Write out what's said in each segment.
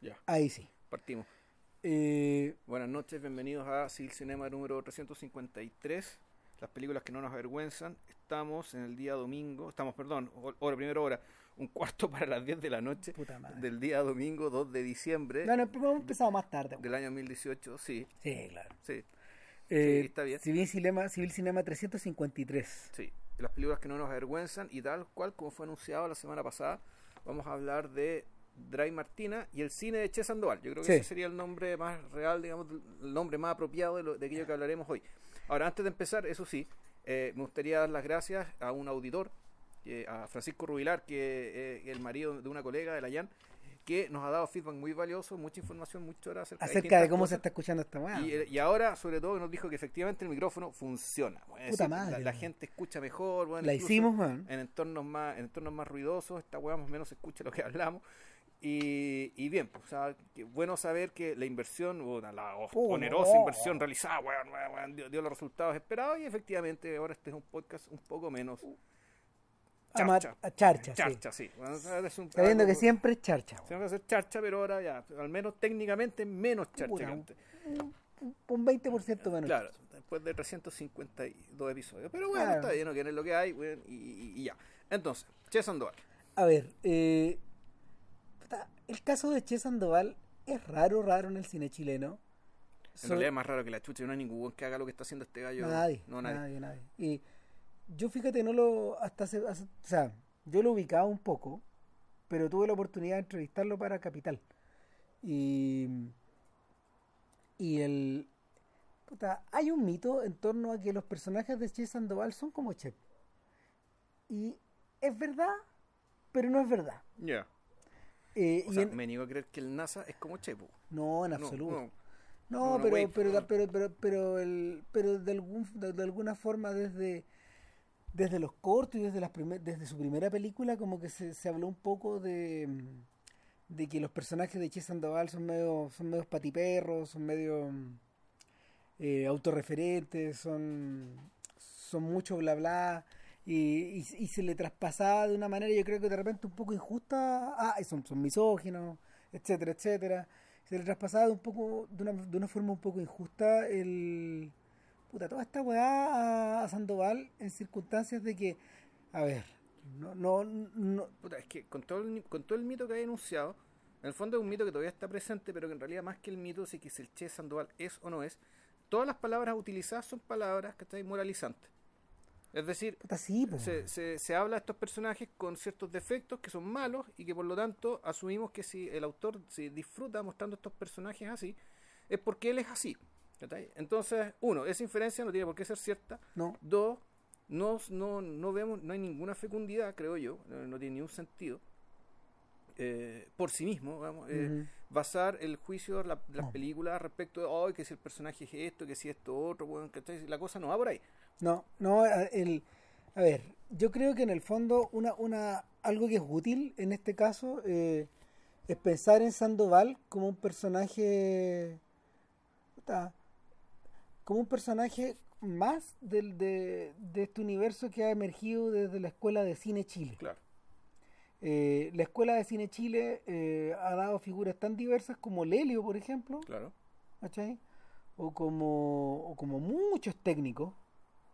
Ya, Ahí sí. partimos. Eh, Buenas noches, bienvenidos a Sil Cinema número 353. Las películas que no nos avergüenzan. Estamos en el día domingo, estamos, perdón, ho- hora, primera hora, un cuarto para las 10 de la noche puta madre. del día domingo 2 de diciembre No, no, hemos empezado más tarde. del año 2018. Sí, Sí, claro. sí, Eh, está bien. Civil Cinema, Civil Cinema 353. sí. Las películas que no nos avergüenzan y tal cual como fue anunciado la semana pasada, vamos a hablar de Dry Martina y el cine de Che Sandoval. Yo creo que Sí. ese sería el nombre más real, digamos, el nombre más apropiado de, lo, de aquello que hablaremos hoy. Ahora, antes de empezar, eso sí, eh, me gustaría dar las gracias a un auditor, eh, a Francisco Rubilar, que es el marido de una colega de la Yan, que nos ha dado feedback muy valioso, mucha información, muchas horas acerca, Acerca distintas de cómo se está escuchando esta weá. Y, eh, y ahora, sobre todo, nos dijo que efectivamente el micrófono funciona. Bueno, Puta decir, madre, la, gente escucha mejor. bueno, La hicimos, weón. En entornos más, en entornos más ruidosos, esta weá más o menos se escucha lo que hablamos. Y, y bien, pues, o sea, que bueno saber que la inversión, o la, Oh, onerosa inversión realizada, weón, weón, dio, dio los resultados esperados y efectivamente ahora este es un podcast un poco menos Ama- charcha. a charcha, sí. charcha, sí. Bueno, es un- Sabiendo que siempre es charcha. weón. Siempre va a ser charcha, pero ahora ya, al menos técnicamente menos charcha que antes. Un- Un 20% menos. Claro, después de 352 episodios. Pero bueno, Claro. está bien, no quieren lo que hay, weón, y, y- y ya. Entonces, Che Sandoval. A ver, eh, el caso de Che Sandoval es raro, raro en el cine chileno. En So- realidad es más raro que la chucha, no hay ningún que haga lo que está haciendo este gallo. Nadie, No, nadie. nadie, nadie. Y yo fíjate, no lo, hasta hace, o sea, yo lo ubicaba un poco, pero tuve la oportunidad de entrevistarlo para Capital. Y, y el, puta, hay un mito en torno a que los personajes de Che Sandoval son como Che. Y es verdad, pero no es verdad. Ya. Eh, O y sea, en- me niego a creer que el NASA es como Chepo. no, en absoluto. no. No, No, no, pero, pero, pero, pero, pero, el, pero de, algún, de, de alguna forma desde, desde los cortos y desde, las primer- desde su primera película como que se, se habló un poco de, de que los personajes de Che Sandoval son medio, son medios patiperros, son medio eh, autorreferentes, son, son mucho bla bla. Y, y, y se le traspasaba de una manera, yo creo que de repente un poco injusta. Ah, son, son misóginos, etcétera, etcétera se le traspasaba de un poco de una, de una forma un poco injusta el puta toda esta weá a, Sandoval en circunstancias de que a ver no no no Puta, es que con todo, el, con todo el mito que hay enunciado, en el fondo es un mito que todavía está presente, pero que en realidad más que el mito, si que el Che Sandoval es o no es, todas las palabras utilizadas son palabras que están moralizantes. Es decir, puta sí po. se, se, se habla de estos personajes con ciertos defectos que son malos y que por lo tanto asumimos que si el autor se disfruta mostrando estos personajes así, es porque él es así. Entonces, uno, esa inferencia no tiene por qué ser cierta. no Dos, no, no, no vemos, no hay ninguna fecundidad, creo yo, no, no tiene ningún sentido. eh, por sí mismo, vamos, eh, basar el juicio de la- las No. películas respecto de, "Ay, que si el personaje es esto, que si esto otro, weón", ¿cachai? la cosa no va por ahí. No no el a ver yo creo que en el fondo una una algo que es útil en este caso eh, es pensar en Sandoval como un personaje como un personaje más del, de, de este universo que ha emergido desde la Escuela de Cine Chile. Claro. Eh, la Escuela de Cine Chile eh, ha dado figuras tan diversas como Lelio, por ejemplo, Claro. O como, o como muchos técnicos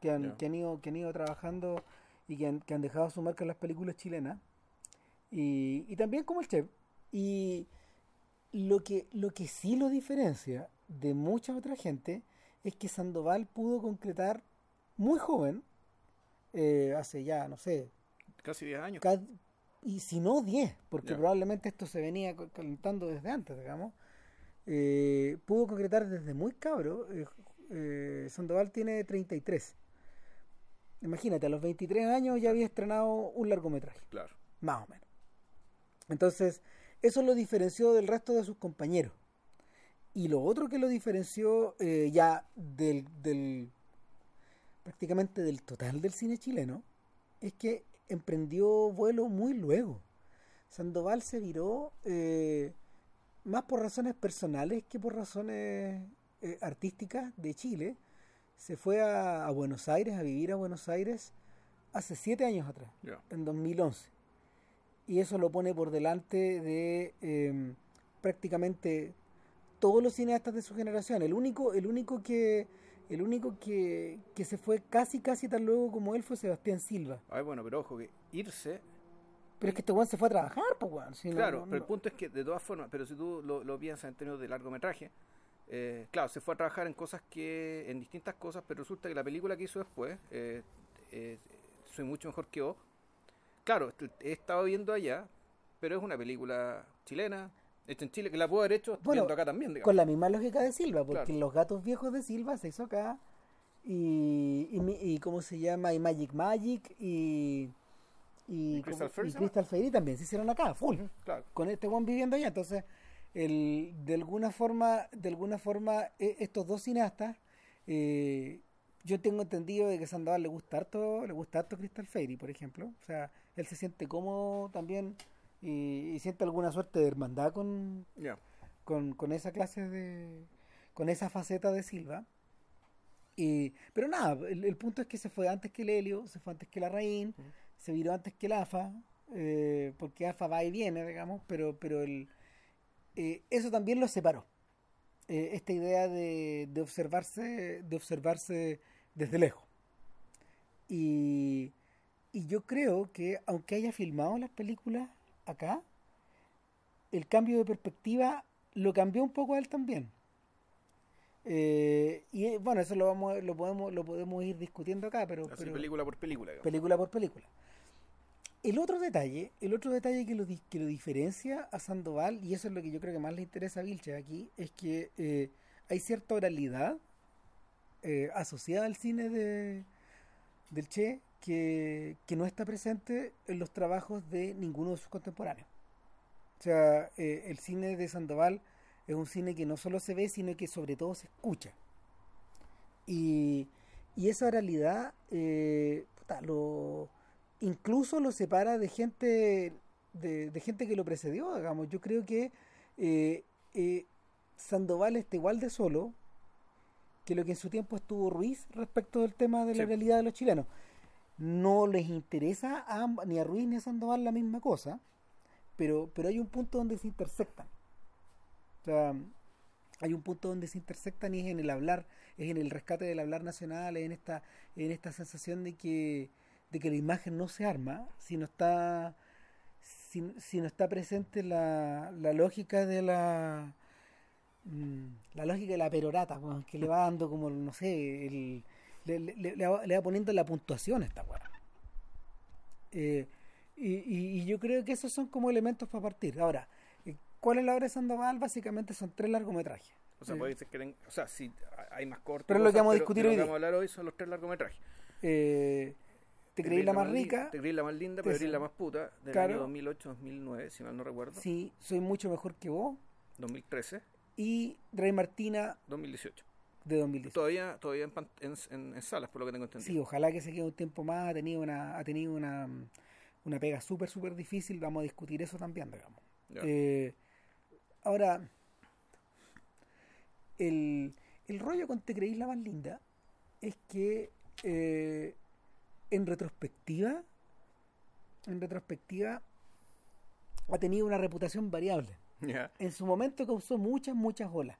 que han, que han, ido, que han ido trabajando y que han, que han dejado su marca en las películas chilenas. Y, y también como el chef. Y lo que, lo que sí lo diferencia de mucha otra gente es que Sandoval pudo concretar muy joven, eh, hace ya, no sé, Casi 10 años. Y si no 10, porque probablemente esto se venía calentando desde antes, digamos, eh, pudo concretar desde muy cabro. eh, Sandoval tiene 33. Imagínate, a los 23 años ya había estrenado un largometraje, Claro. más o menos. Entonces, eso lo diferenció del resto de sus compañeros. Y lo otro que lo diferenció eh, ya del, del prácticamente del total del cine chileno es que emprendió vuelo muy luego. Sandoval se viró eh, más por razones personales que por razones eh, artísticas de Chile. Se fue a, a Buenos Aires, a vivir a Buenos Aires hace siete años atrás, Ya. en 2011. Y eso lo pone por delante de eh, prácticamente todos los cineastas de su generación. El único, el único que el único que, que se fue casi casi tan luego como él fue Sebastián Silva. Ay, bueno, pero ojo que irse Pero es que este weón se fue a trabajar, pues weón. Si Claro, no- pero el punto es que de todas formas, pero si tú lo, lo piensas en términos de largometraje, eh, claro, se fue a trabajar en cosas que, en distintas cosas, pero resulta que la película que hizo después, eh, eh, Soy mucho mejor que vos, claro, he estado viendo allá, pero es una película chilena, hecha en Chile, que la puedo haber hecho Bueno, viendo acá también, digamos. Con la misma lógica de Silva, porque Claro. Los Gatos Viejos de Silva se hizo acá. Y, y, ¿cómo se llama? Y Magic Magic y. Y, ¿Y Crystal ¿cómo- Fairy también se hicieron acá, full. Claro. Con este one viviendo allá. Entonces, el, de alguna forma, de alguna forma, e- estos dos cineastas, eh, yo tengo entendido de que Sandoval le gusta harto, le gusta harto Crystal Fairy, por ejemplo. O sea, él se siente cómodo también y, y siente alguna suerte de hermandad con, con, con esa clase de. con esa faceta de Silva. Y, pero nada, el, el punto es que se fue antes que el Helio, se fue antes que la Raín, se viró antes que el AFA, eh, porque AFA va y viene, digamos, pero, pero el, eh, eso también lo separó. Eh, esta idea de, de observarse, de observarse desde lejos. Y, y yo creo que aunque haya filmado las películas acá, el cambio de perspectiva lo cambió un poco a él también. Eh, y bueno, eso lo vamos, lo podemos, lo podemos ir discutiendo acá, pero, pero- película por película. digamos. película por película. El otro detalle, el otro detalle que lo, diferencia a Sandoval, y eso es lo que yo creo que más le interesa a Vilche aquí, es que eh, hay cierta oralidad eh, asociada al cine de, del Che que, no está presente en los trabajos de ninguno de sus contemporáneos. O sea, eh, el cine de Sandoval es un cine que no solo se ve, sino que sobre todo se escucha. Y, y esa oralidad puta, lo, incluso lo separa de gente de, de gente que lo precedió, digamos. Yo creo que eh, eh, Sandoval está igual de solo que lo que en su tiempo estuvo Ruiz respecto del tema de la Sí. realidad de los chilenos. No les interesa a ni a Ruiz ni a Sandoval la misma cosa, pero, pero hay un punto donde se intersectan. O sea, hay un punto donde se intersectan y es en el hablar, es en el rescate del hablar nacional, es en esta, en esta sensación de que, de que la imagen no se arma, si no está, si, si no está presente la, la lógica de la mm, la lógica de la perorata, que le va dando como, no sé, el, le, le- le va, le va poniendo la puntuación a esta weá. Eh, y, y- y yo creo que esos son como elementos para partir. Ahora, eh, ¿cuál es la obra de Sandoval? Básicamente son tres largometrajes. O sea, Eh, puede ser que o sea, sí, hay más cortos. Pero lo que vamos a discutir hoy lo que día. vamos a hablar hoy son los tres largometrajes. eh, ¿Te creí la más rica? Te creí la más linda, pero creí la más puta, del Claro. año 2008-2009, si mal no recuerdo. Sí, soy mucho mejor que vos. 2013, Y Ray Martina 2018. de 2010. Todavía, todavía en, en, en- en salas, por lo que tengo entendido. Sí, ojalá que se quede un tiempo más. Ha tenido una, ha tenido una, una pega súper, súper difícil. Vamos a discutir eso también, digamos. Eh, ahora, el, el rollo con Te creí la más linda es que eh, en retrospectiva, en retrospectiva, ha tenido una reputación variable. En su momento causó muchas, muchas olas.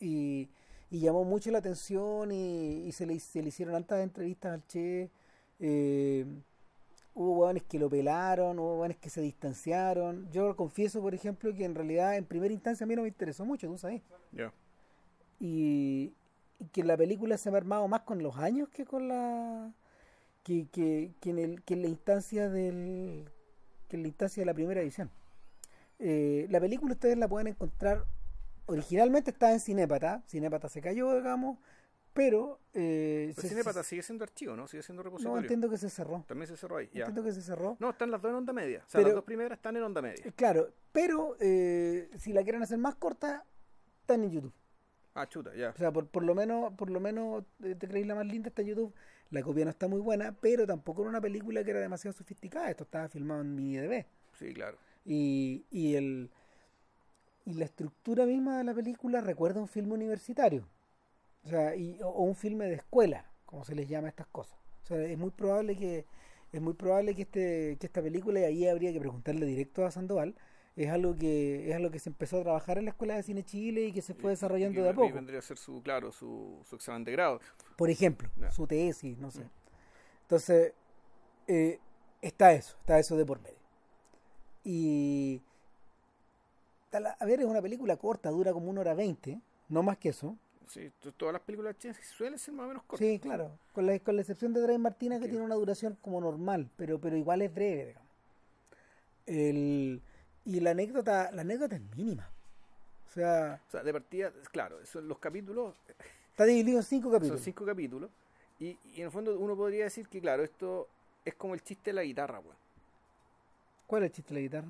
Y, y llamó mucho la atención y, y se, le, se le hicieron altas entrevistas al Che. eh, hubo hueones que lo pelaron, hubo hueones que se distanciaron. Yo confieso, por ejemplo, que en realidad en primera instancia a mí no me interesó mucho, tú sabes. Y, y que la película se me ha armado más con los años que con la. Que, que, que en, el, que en la instancia del. que en la instancia de la primera edición. Eh, la película ustedes la pueden encontrar. Originalmente estaba en Cinépata. Cinépata se cayó, digamos. Pero. Eh, Pero se- Cinepata se- sigue siendo archivo, ¿no? Sigue siendo no repositorio. entiendo que se cerró. También se cerró ahí. Ya. Entiendo que se cerró. No, están las dos en onda media. O sea, Pero- las dos primeras están en onda media. Eh, Claro, pero eh, si la quieren hacer más corta, están en YouTube. Ah, chuta, ya. O sea, por, por lo menos, por lo menos te creéis la más linda está en YouTube. La copia no está muy buena, pero tampoco era una película que era demasiado sofisticada. Esto estaba filmado en mini DV. Sí, claro. Y, y el y la estructura misma de la película recuerda un filme universitario. O sea, y, o, o un filme de escuela, como se les llama a estas cosas. O sea, es muy probable que es muy probable que este que esta película y ahí habría que preguntarle directo a Sandoval es algo que es algo que se empezó a trabajar en la Escuela de Cine Chile y que se fue Y- desarrollando y de a poco. vendría a ser su, claro, su, su examen de grado. Por ejemplo, su tesis, no sé. Mm. Entonces, eh, está eso, está eso de por medio. Y. A ver, es una película corta, dura como una hora veinte, no más que eso. Sí, to- todas las películas chinas suelen ser más o menos cortas. Sí, claro. Con la, con la excepción de Drive Martina, que Sí. tiene una duración como normal, pero, pero igual es breve, digamos. El, y la anécdota, la anécdota es mínima. O sea, O sea, de partida, claro, son los capítulos está dividido en cinco capítulos. Son cinco capítulos. Y, y en el fondo uno podría decir que, claro, esto es como el chiste de la guitarra, weón. ¿Cuál es el chiste de la guitarra?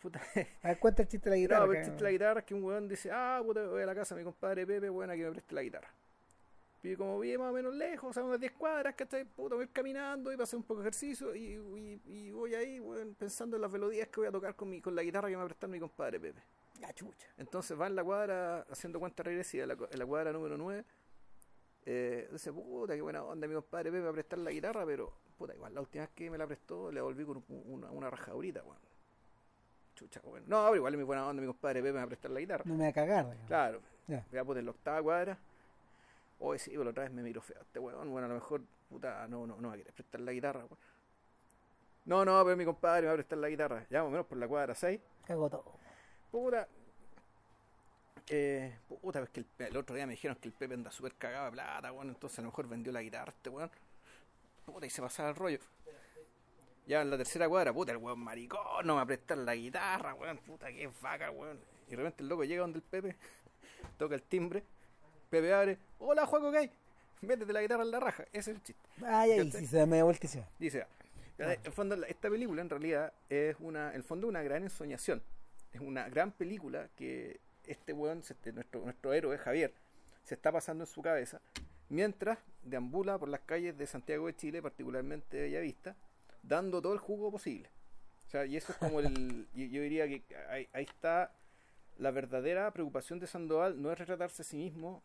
Puta. A ver, cuenta el chiste de la guitarra. No, el chiste de la guitarra es que un weón dice, ah, puta, voy a la casa de mi compadre Pepe, weón, a que me preste la guitarra. Y como vive más o menos lejos, o sea, unas 10 cuadras, ¿cachai? Puta, voy a ir caminando y voy a hacer un poco de ejercicio y, y- y voy ahí, weón, pensando en las melodías que voy a tocar con, mi, con la guitarra que me va a prestar mi compadre Pepe. La chucha. Entonces va en la cuadra haciendo cuenta regresiva, en la, cu- en la cuadra número 9. Eh, dice, puta, qué buena onda, mi compadre Pepe va a prestar la guitarra, pero puta, igual la última vez que me la prestó le volví con un- una, una rajadurita, weón. Chucha, weón. No, pero igual es mi buena onda, mi compadre Pepe me va a prestar la guitarra. No me va a cagar. digamos. Claro, Ya. voy a poner la octava cuadra. Hoy sí, pero la otra vez me miro feo este weón. Bueno, a lo mejor, puta, no, no, no va a querer prestar la guitarra, weón. No, no, pero mi compadre me va a prestar la guitarra. Ya, más o menos por la cuadra 6. Cago todo. Puta. Eh, puta, es que el, el otro día me dijeron que el Pepe anda súper cagado de plata, weón. Entonces a lo mejor vendió la guitarra este weón. Puta, y se pasaba el rollo. Ya en la tercera cuadra, puta, el weón maricón, no me va a prestar la guitarra, weón. Puta, qué vaca, weón. Y de repente el loco llega donde el Pepe, toca el timbre. Pepe abre, hola, Juaco, ¿qué hay? Métete la guitarra en la raja. Ese es el chiste. Ay, ay, si se da media vuelta y se va. Dice, en fondo, esta película en realidad es una, en el fondo una gran ensoñación. Es una gran película que este weón, este, nuestro, nuestro héroe Javier, se está pasando en su cabeza mientras deambula por las calles de Santiago de Chile, particularmente de Bellavista, dando todo el jugo posible. O sea, y eso es como el. Yo diría que ahí, ahí está la verdadera preocupación de Sandoval, no es retratarse a sí mismo.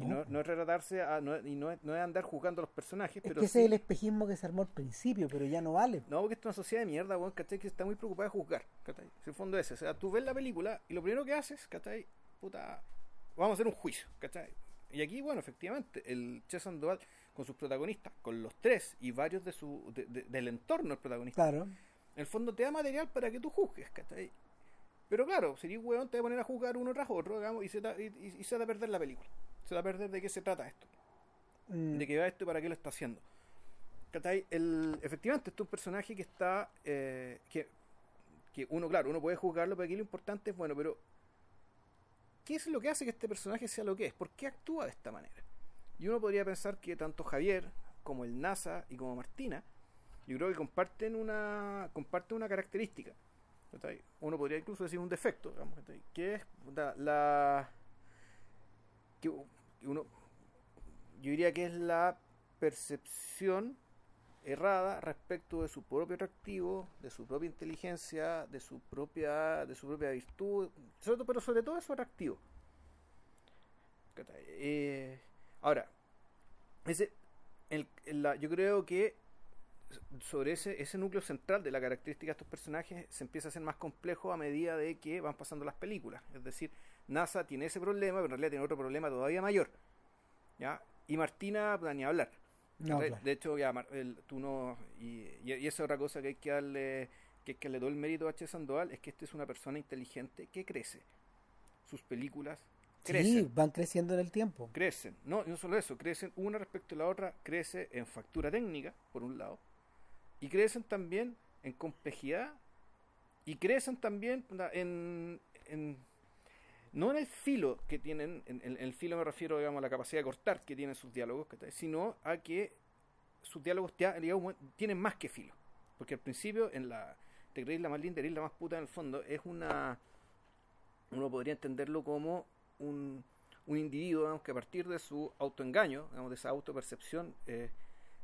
Y No. No, es retratarse a, no, y no es, no es andar jugando a los personajes, Es pero que ese sí- es el espejismo que se armó al principio, pero ya no vale. no, porque esto es una sociedad de mierda, weón, ¿cachai? Que está muy preocupada de juzgar, ¿cachai? Si el fondo es ese. O sea, tú ves la película y lo primero que haces, ¿cachai? Puta, vamos a hacer un juicio, ¿cachai? Y aquí, bueno, efectivamente, el Che Sandoval con sus protagonistas, con los tres y varios de su, de- de- del entorno del protagonista, Claro. en el fondo te da material para que tú juzgues, ¿cachai? Pero claro, si eres weón, te va a poner a juzgar uno tras otro, digamos, y se, te, y, y- y se va a perder la película. Se va a perder de qué se trata esto Mm, de qué va esto y para qué lo está haciendo. El, efectivamente, este es un personaje que está. eh, que, que uno, claro, uno puede juzgarlo, pero aquí lo importante es, bueno, pero. ¿Qué es lo que hace que este personaje sea lo que es? ¿Por qué actúa de esta manera? Y uno podría pensar que tanto Javier como el NASA y como Martina, yo creo que comparten una, comparten una característica. Uno podría incluso decir un defecto, digamos, que es la, la- que uno yo diría que es la percepción errada respecto de su propio atractivo, de su propia inteligencia, de su propia, de su propia virtud, pero sobre todo de su atractivo. Eh, ahora, ese, el- la- yo creo que sobre ese, ese núcleo central de la característica de estos personajes se empieza a hacer más complejo a medida de que van pasando las películas. Es decir, NASA tiene ese problema, pero en realidad tiene otro problema todavía mayor. ¿ya? Y Martina, ni hablar. no, de, claro. de hecho, ya, el- tú no. Y, y, y esa es otra cosa que hay que darle. Que hay que darle todo el mérito a H. Sandoval es que este es una persona inteligente que crece. Sus películas crecen. Sí, van creciendo en el tiempo. Crecen. No, no solo eso, crecen una respecto a la otra. Crece en factura técnica, por un lado. Y crecen también en complejidad. Y crecen también en, en- no en el filo que tienen, en, el filo me refiero digamos, a la capacidad de cortar que tienen sus diálogos, sino a que sus diálogos ya, tienen más que filo. Porque al principio, en la Te creéis la más linda, eres la más puta en el fondo, es una. Uno podría entenderlo como un, un individuo digamos, que a partir de su autoengaño, digamos, de esa autopercepción eh,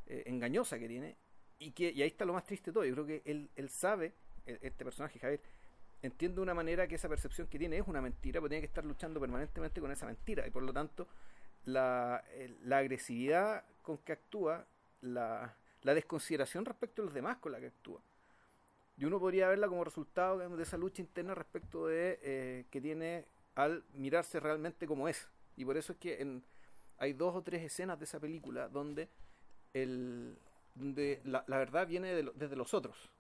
eh, engañosa que tiene, y que y ahí está lo más triste de todo. Yo creo que él, él sabe, e- este personaje, Javier, entiende de una manera que esa percepción que tiene es una mentira, pero tiene que estar luchando permanentemente con esa mentira. Y por lo tanto, la, el- la agresividad con que actúa, la, la desconsideración respecto a los demás con la que actúa, Y uno podría verla como resultado de esa lucha interna respecto de eh, que tiene al mirarse realmente como es. Y por eso es que en, hay dos o tres escenas de esa película donde, el, donde la, verdad viene desde los otros.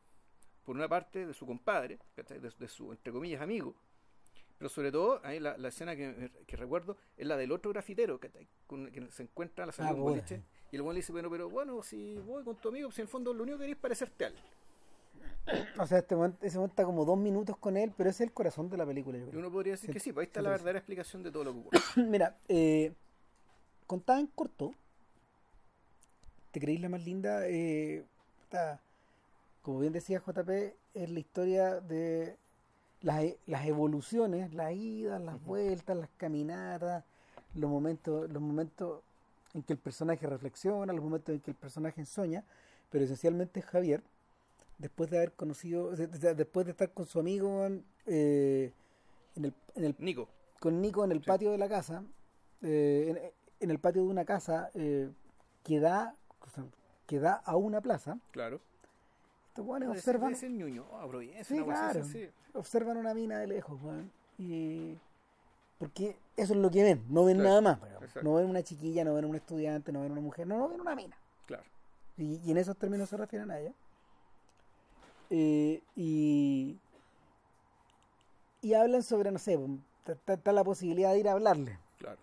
Por una parte de su compadre, de, su, entre comillas, amigo, pero sobre todo, ahí la, escena que, recuerdo es la del otro grafitero que, se encuentra a la salida ah, boliche, y el buen le dice, bueno, pero bueno, si voy con tu amigo, si en el fondo lo único que querés es parecerte a él. O sea, este momento, ese momento está como dos minutos con él, pero es el corazón de la película. Y uno podría decir que sí, pues ahí está la verdadera explicación de todo lo que ocurre. Mira, eh, contada en corto, ¿te creéis la más linda? Eh, como bien decía JP, es la historia de las, e, las evoluciones, las idas, las vueltas, las caminatas, los momentos, los momentos en que el personaje reflexiona, los momentos en que el personaje sueña, pero esencialmente Javier, después de haber conocido, después de estar con su amigo eh, en, el, en el, Nico. con Nico en el patio de la casa, eh, en, el patio de una casa eh, que da que da a una plaza. Claro. Estos guanes observan. sí, claro. Observan una mina de lejos, Y. Porque eso es lo que ven, no ven nada más. No ven una chiquilla, no ven un estudiante, no ven una mujer, no, no ven una mina. Claro. Y, y en esos términos se refieren a ella. Eh, y, y hablan sobre, no sé, está la posibilidad de ir a hablarle. Claro.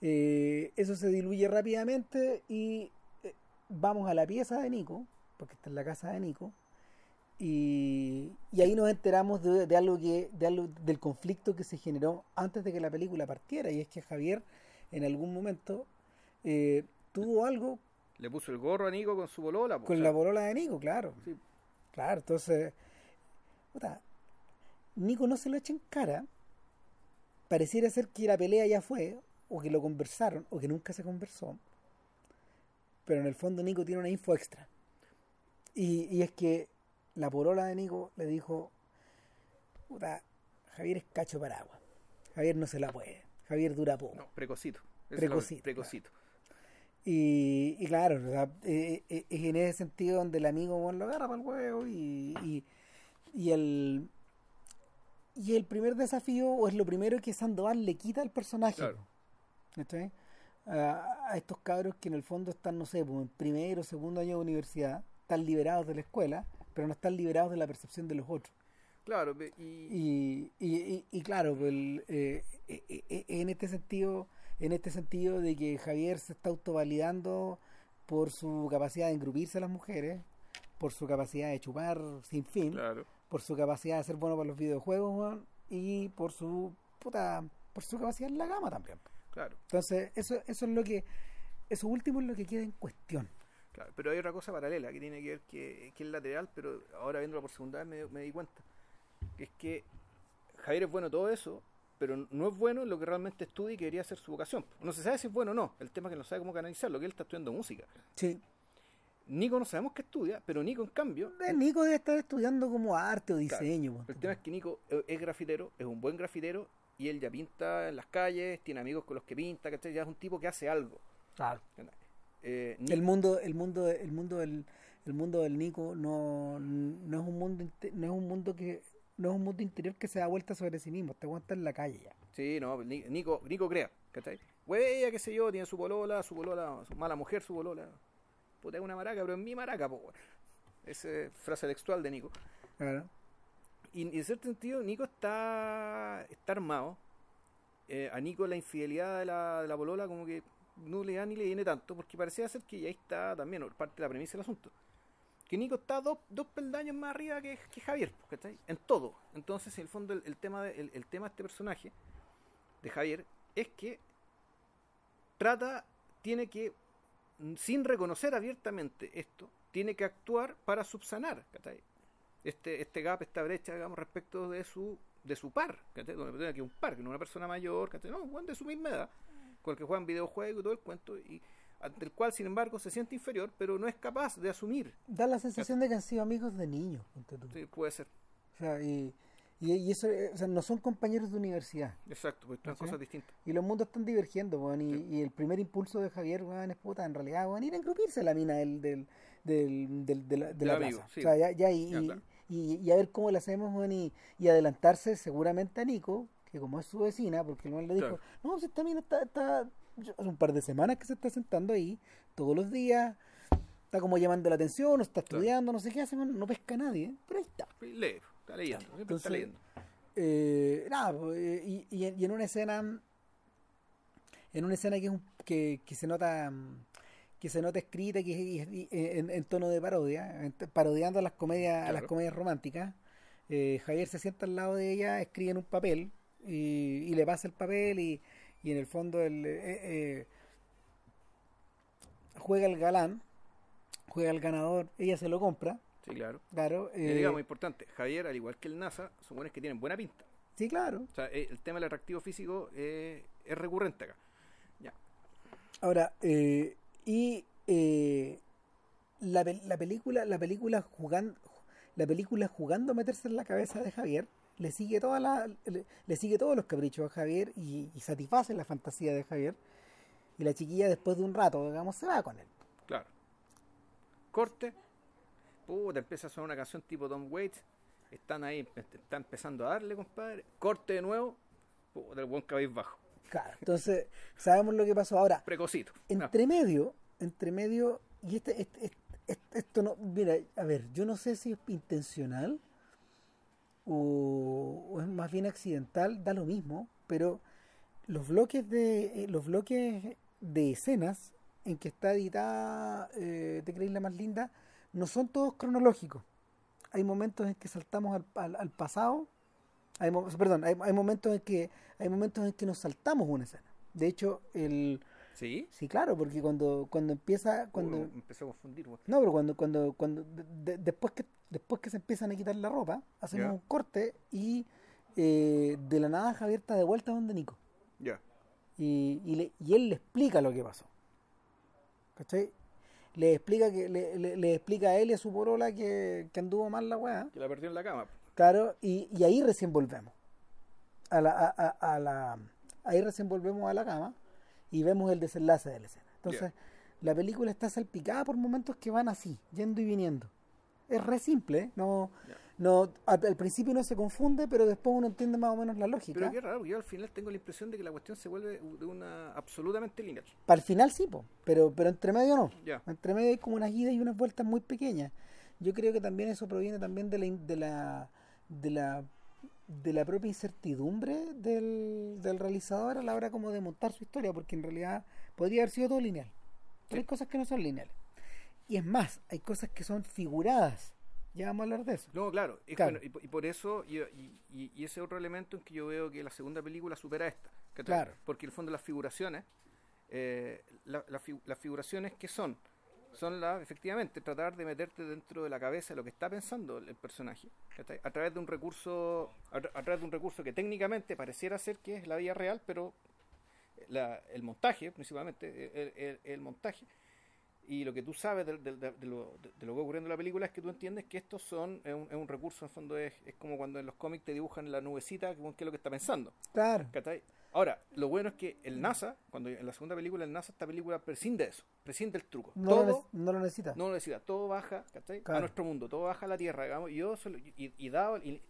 Eh, eso se diluye rápidamente y vamos a la pieza de Nico, porque está en la casa de Nico, y, y ahí nos enteramos de, algo que de algo, del conflicto que se generó antes de que la película partiera, y es que Javier en algún momento tuvo algo le puso el gorro a Nico con su bolola. Con la bolola de Nico, claro. Sí. Claro, entonces. Nico no se lo echa en cara. Pareciera ser que la pelea ya fue, o que lo conversaron, o que nunca se conversó. Pero en el fondo Nico tiene una info extra. Y, y es que la bolola de Nico le dijo: Puta, Javier es cacho para agua. Javier no se la puede. Javier dura poco. No, precocito. Precocito. Precocito. Y, y claro, eh, eh, es en ese sentido donde el amigo bueno, lo agarra para el huevo y, y, y, el y el primer desafío o es lo primero que Sandoval le quita al personaje. A, a, estos cabros que en el fondo están, no sé, pues, en primero o segundo año de universidad, están liberados de la escuela, pero no están liberados de la percepción de los otros. Claro, y, y, y, claro, pues, eh, en este sentido en este sentido de que Javier se está autovalidando por su capacidad de engrupirse a las mujeres, por su capacidad de chupar sin fin, por su capacidad de ser bueno para los videojuegos y por su puta, por su capacidad en la gama también. Claro. Entonces, eso, eso es lo que, eso último es lo que queda en cuestión. Claro, pero hay otra cosa paralela que tiene que ver que, que es lateral, pero ahora viéndolo por segunda vez me, me di cuenta. Que es que Javier es bueno todo eso, pero no es bueno lo que realmente estudia y que debería ser su vocación. No se sabe si es bueno o no, el tema es que no sabe cómo canalizarlo, que él está estudiando música. Sí. Nico no sabemos qué estudia, pero Nico en cambio... Nico debe estar estudiando como arte o diseño. el tema es que Nico es grafitero, es un buen grafitero, y él ya pinta en las calles, tiene amigos con los que pinta, ¿cachai? Ya es un tipo que hace algo. Claro. Eh, el mundo, el mundo, el mundo del, el mundo del Nico no, no es un mundo no es un mundo que no es un mundo interior que se da vuelta sobre sí mismo, te aguanta en la calle ya. Sí, no, Nico, Nico crea, ¿cachai? Güey, qué sé yo, tiene su bolola, su bolola, su mala mujer, su bolola. Puta, es una maraca, pero es mi maraca, po, Esa es frase textual de Nico. Claro. Y, en cierto sentido, Nico está, está armado. Eh, a Nico la infidelidad de la, de la bolola como que no le da ni le viene tanto, porque parecía ser que ya está también parte de la premisa del asunto que Nico está dos, dos peldaños más arriba que, que Javier, ¿cachai? En todo. Entonces, en el fondo, el, tema de, el, tema de este personaje, de Javier, es que trata, tiene que, sin reconocer abiertamente esto, tiene que actuar para subsanar, ¿cachai? Este, este gap, esta brecha, digamos, respecto de su, de su par. Donde que un par, que no una persona mayor, ¿cachai? No, de su misma edad, con el que juegan videojuegos y todo el cuento, y ante el cual, sin embargo, se siente inferior, pero no es capaz de asumir. Da la sensación de que han sido amigos de niños. Sí, puede ser. O sea, y, Y, y eso, eh, o sea, no son compañeros de universidad. Exacto, porque son ¿Sí? cosas distintas. Y los mundos están divergiendo, weón. Y, Sí. y el primer impulso de Javier, weón, es puta, en realidad, weón, ir a engrupirse a la mina del, del, del, del- de la, de Del la plaza. sí. O sea, ya, ya, y, Ya, claro. Y- y a ver cómo le hacemos, weón, y, y adelantarse seguramente a Nico, que como es su vecina, porque weón le dijo, Claro. no, si esta mina está, está, hace un par de semanas que se está sentando ahí, todos los días, está como llamando la atención, o está Claro. estudiando, no sé qué hace, no pesca a nadie, pero ahí está. Lee, está leyendo, Entonces, está leyendo. Eh, nada, eh, y, y en- y en una escena en una escena que es un- que, que se nota mm, que se nota escrita que y- y- en, en tono de parodia en- parodiando a las comedias a las comedias románticas eh, Javier se sienta al lado de ella escribe en un papel y, y le pasa el papel y, y en el fondo el, eh, eh, juega el galán juega el ganador ella se lo compra Sí, claro. claro Y eh, digamos, importante, Javier, al igual que el NASA, son buenos que tienen buena pinta. sí claro O sea, eh, el tema del atractivo físico eh, es recurrente acá. Ya. Ahora, eh, y eh, la, la película, la película jugando, la película jugando a meterse en la cabeza de Javier, le sigue toda le, sigue todos los caprichos a Javier y, satisface la fantasía de Javier. Y la chiquilla después de un rato, digamos, se va con él. Claro. Corte. Puta, empieza a sonar una canción tipo Tom Waits. Están ahí, está empezando a darle, compadre. Corte de nuevo. Puta, el buen cabizbajo. Claro. Entonces, sabemos lo que pasó. Ahora, Precocito. Entre medio, entre medio, y este, este- este- este- esto no, mira, a ver, yo no sé si es intencional o, o es más bien accidental, da lo mismo, pero los bloques de eh, los bloques de escenas en que está editada eh, Te creéis la más linda no son todos cronológicos. Hay momentos en que saltamos al, al- al pasado, hay, perdón, hay, hay momentos en que hay momentos en que nos saltamos una escena. De hecho, el ¿Sí? Sí, claro, porque cuando cuando empieza cuando Uh, empecé a confundir, no, pero cuando cuando cuando de- de- después que después que se empiezan a quitar la ropa, hacemos un corte y eh, de la nada Javier está de vuelta donde Nico Ya. y, y, le- y él le explica lo que pasó. ¿Cachai? Le explica que le, le- le explica a él y a su porola que, que anduvo mal la weá. Que la perdió en la cama. Claro, y, y ahí recién volvemos. A la, a, a- a la, ahí recién volvemos a la cama y vemos el desenlace de la escena. Entonces, la película está salpicada por momentos que van así, yendo y viniendo. Es re simple, ¿eh? no, no al, principio uno se confunde, pero después uno entiende más o menos la lógica. Pero qué raro, yo al final tengo la impresión de que la cuestión se vuelve de una absolutamente lineal. Para el final sí, po, pero, pero entre medio no. Ya. Entre medio hay como unas idas y unas vueltas muy pequeñas. Yo creo que también eso proviene también de la de la de la de la propia incertidumbre del, del realizador a la hora como de montar su historia, porque en realidad podría haber sido todo lineal. Pero Sí. hay cosas que no son lineales. Y es más, hay cosas que son figuradas. Ya vamos a hablar de eso. No, claro. es Claro. bueno, y, po- y por eso, y, y- ese otro elemento en que yo veo que la segunda película supera esta. ¿cachai? Claro. Porque en el fondo las figuraciones, eh, la- la fi- las figuraciones que son, son la, efectivamente, tratar de meterte dentro de la cabeza lo que está pensando el, personaje, a través de un recurso, a, tra- a través de un recurso que técnicamente pareciera ser que es la vida real, pero la- el montaje, principalmente, el, el- el montaje, y lo que tú sabes de, de- de- de lo, lo que ocurriendo en la película es que tú entiendes que estos son, es un, es un recurso, en el fondo es, es como cuando en los cómics te dibujan la nubecita, que qué es lo que está pensando. Claro. ¿cachai? Ahora, lo bueno es que el NASA, cuando en la segunda película el NASA, esta película prescinde eso, prescinde el truco. No, todo lo, nec- no lo necesita. no lo necesita, todo baja ¿cachai? Claro. a nuestro mundo, todo baja a la Tierra, digamos, y, yo solo- y, y dado, y,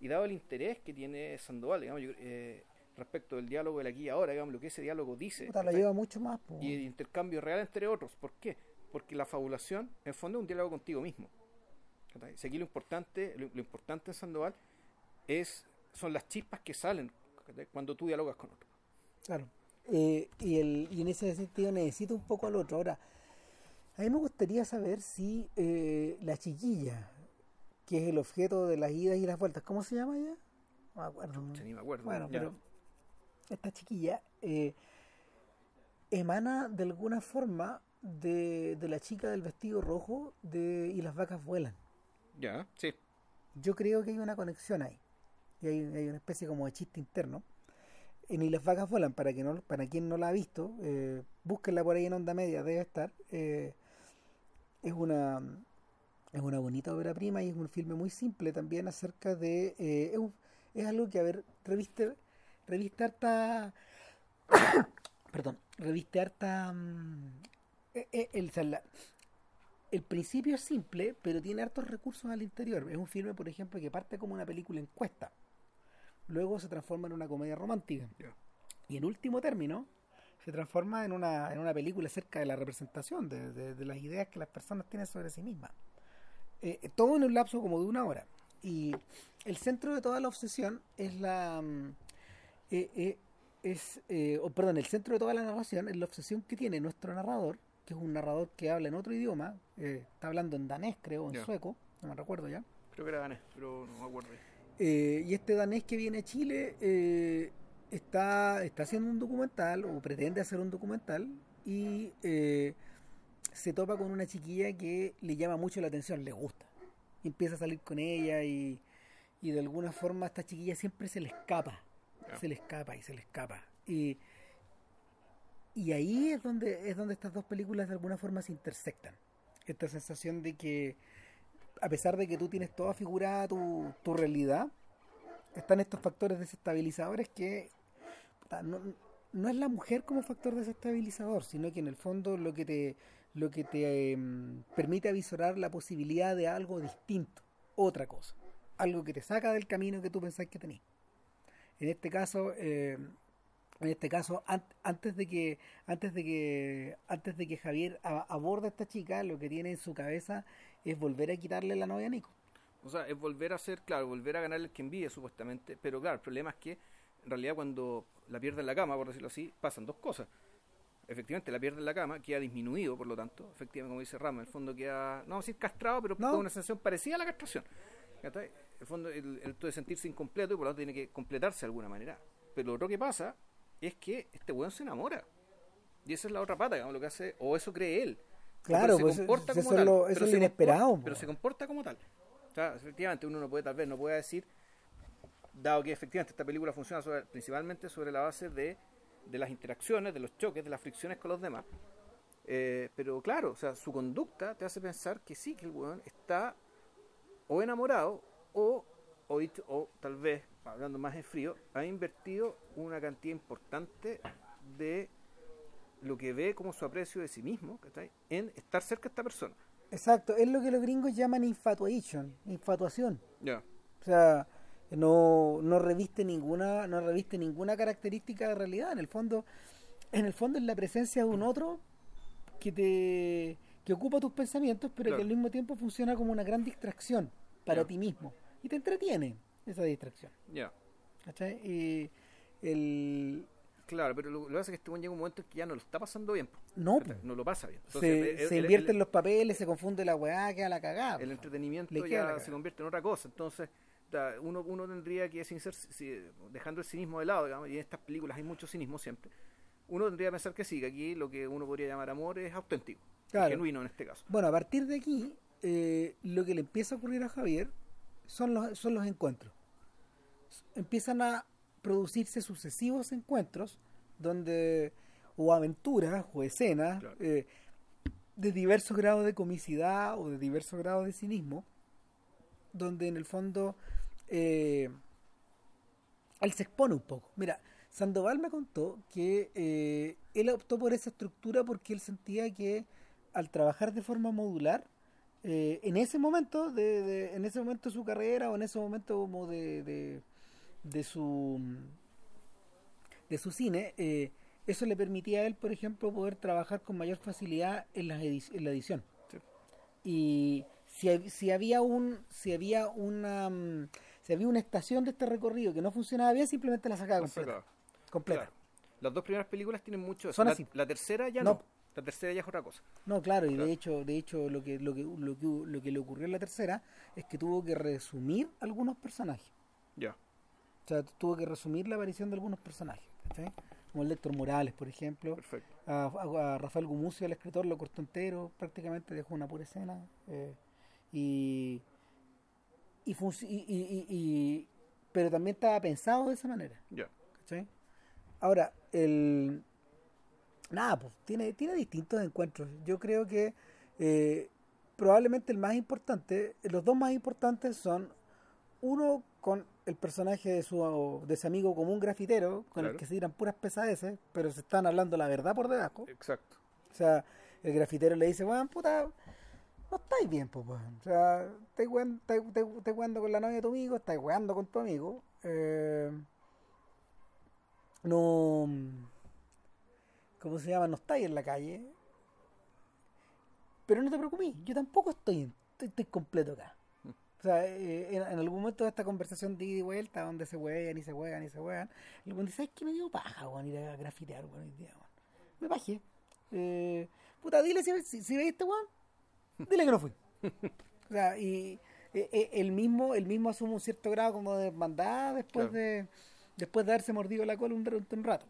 y dado el interés que tiene Sandoval, digamos, yo, eh, respecto del diálogo del aquí y ahora, digamos, lo que ese diálogo dice, Puta, ¿cachai? lleva mucho más. po. y el intercambio real entre otros. ¿Por qué? Porque la fabulación, en el fondo, es un diálogo contigo mismo. Si aquí lo importante, lo, lo importante en Sandoval es, son las chispas que salen cuando tú dialogas con otro. Claro. Eh, y, el, y en ese sentido necesito un poco al otro. Ahora, a mí me gustaría saber si eh, la chiquilla, que es el objeto de las idas y las vueltas, ¿cómo se llama ella? No me acuerdo. ¿no? Ni me acuerdo. Bueno, Ya. pero esta chiquilla eh, emana de alguna forma de, de la chica del vestido rojo de y las vacas vuelan. Ya, sí. Yo creo que hay una conexión ahí. Y hay, una especie como de chiste interno. En Y las vacas vuelan, para, que no, para quien no la ha visto, eh, búsquenla por ahí en onda media, debe estar. eh, es una es una bonita obra prima y es un filme muy simple también acerca de... eh, es, un, es algo que, a reviste, reviste harta... perdón, reviste harta... mm, eh, el, la- el principio es simple, pero tiene hartos recursos al interior. Es un filme, por ejemplo, que parte como una película encuesta. Luego se transforma en una comedia romántica. Y en último término, se transforma en una, en una película acerca de la representación, de, de- de las ideas que las personas tienen sobre sí mismas. Eh, eh, todo en un lapso como de una hora. Y el centro de toda la obsesión es la... mm, eh, eh, es, eh, o, perdón, el centro de toda la narración es la obsesión que tiene nuestro narrador, que es un narrador que habla en otro idioma, está hablando en danés, creo, en sueco, no me recuerdo ya. Creo que era danés, pero no me acuerdo. Eh, y este danés que viene a Chile eh, está, está haciendo un documental o pretende hacer un documental y eh, se topa con una chiquilla que le llama mucho la atención, le gusta. Y empieza a salir con ella y, y de alguna forma a esta chiquilla siempre se le escapa, se le escapa y se le escapa. Y, y ahí es donde, es donde estas dos películas de alguna forma se intersectan. Esta sensación de que a pesar de que tú tienes toda figurada tu, tu realidad, están estos factores desestabilizadores que no, no es la mujer como factor desestabilizador, sino que en el fondo lo que te lo que te em, permite avisorar la posibilidad de algo distinto, otra cosa, algo que te saca del camino que tú pensás que tenías. En este caso, eh, en este caso, an- antes de que antes de que antes de que Javier aborde a esta chica, lo que tiene en su cabeza es volver a quitarle la novia a Nico. O sea, es volver a ser, claro, volver a ganar el que envíe, supuestamente. Pero claro, el problema es que, en realidad, cuando la pierde en la cama, por decirlo así, pasan dos cosas. Efectivamente, la pierde en la cama, queda disminuido, por lo tanto, efectivamente, como dice Rama, en el fondo queda, no vamos a decir castrado, pero No. con una sensación parecida a la castración. En el fondo, el, el de sentirse incompleto y por lo tanto tiene que completarse de alguna manera. Pero lo otro que pasa es que este weón se enamora. Y esa es la otra pata, digamos, lo que hace, o eso cree él. Claro, Pero se pues, comporta eso como es tal, lo- eso pero es lo se inesperado, comporta- Pero se comporta como tal. O sea, efectivamente, uno no puede, tal vez, no puede decir, dado que efectivamente esta película funciona sobre- principalmente sobre la base de, de las interacciones, de los choques, de las fricciones con los demás. Eh, pero claro, o sea, su conducta te hace pensar que sí, que el weón está o enamorado o, o, dicho- o tal vez, hablando más en frío, ha invertido una cantidad importante de lo que ve como su aprecio de sí mismo ¿cachai? en estar cerca de esta persona. Exacto, es lo que los gringos llaman infatuation, infatuación. Ya. O sea, no, no reviste ninguna, no reviste ninguna característica de realidad. En el fondo, en el fondo es la presencia de un otro que te que ocupa tus pensamientos, pero Claro. que al mismo tiempo funciona como una gran distracción para ti mismo. Y te entretiene esa distracción. Ya. ¿Cachai? Y el Claro, pero lo, lo que pasa es que este weón llega un momento en que ya no lo está pasando bien. no. No lo pasa bien. se, Entonces, se invierten los papeles, se confunde la weá, queda la cagada. el entretenimiento ya se convierte en otra cosa. Entonces, uno, uno tendría que, sin ser, si- dejando el cinismo de lado, digamos, y en estas películas hay mucho cinismo siempre, uno tendría que pensar que sí, que aquí lo que uno podría llamar amor es auténtico, Claro. genuino en este caso. Bueno, a partir de aquí, eh, lo que le empieza a ocurrir a Javier son los, son los encuentros. Empiezan a producirse sucesivos encuentros donde, o aventuras, o escenas, Claro. eh, de diversos grados de comicidad o de diversos grados de cinismo, donde en el fondo eh, él se expone un poco. Mira, Sandoval me contó que eh, él optó por esa estructura porque él sentía que al trabajar de forma modular, eh, en ese momento de, de- en ese momento de su carrera o en ese momento como de, de, de su de su cine, eh, eso le permitía a él, por ejemplo, poder trabajar con mayor facilidad en la, edi- en la edición. Sí. Y si, si había un si había una mm, si había una estación de este recorrido que no funcionaba bien, simplemente la sacaba completa. sacaba. completa. Claro. Las dos primeras películas tienen mucho eso. Son La, así. la tercera ya No. no. La tercera ya es otra cosa. No, claro, y Claro. de hecho, de hecho lo que lo que lo que lo que le ocurrió en la tercera es que tuvo que resumir algunos personajes. Ya. O sea, tuvo que resumir la aparición de algunos personajes, ¿cachai? Como el Héctor Morales, por ejemplo. Perfecto. A, a- a Rafael Gumucio, el escritor, lo cortó entero, prácticamente dejó una pura escena. eh, y, y, y, y- Pero también estaba pensado de esa manera, Ya. ¿cachai? Ahora, el. Nada, pues tiene, tiene distintos encuentros. Yo creo que eh, probablemente el más importante, los dos más importantes son uno con el personaje de su, de su amigo común grafitero, con el que se tiran puras pesadeces, pero se están hablando la verdad por debajo. Exacto. O sea, el grafitero le dice, weón, puta, no estáis bien, pues, weón. O sea, estáis weando con la novia de tu amigo, estáis weando con tu amigo. Eh, no. ¿Cómo se llama? No estáis en la calle. Pero no te preocupes, yo tampoco estoy, estoy, estoy completo acá. O sea, eh, en, en algún momento de esta conversación de ida y vuelta, donde se huean y se huean y se huean, el weón dice, ¿sabes qué me dio paja, weón, ir a grafitear, weón, hoy día, weón? Me bajé. Eh, puta, dile si, si, si veis este weón, dile que no fui. O sea, y eh, eh, el mismo, el mismo asume un cierto grado como de hermandad después Claro. de después de haberse mordido la cola un, un rato.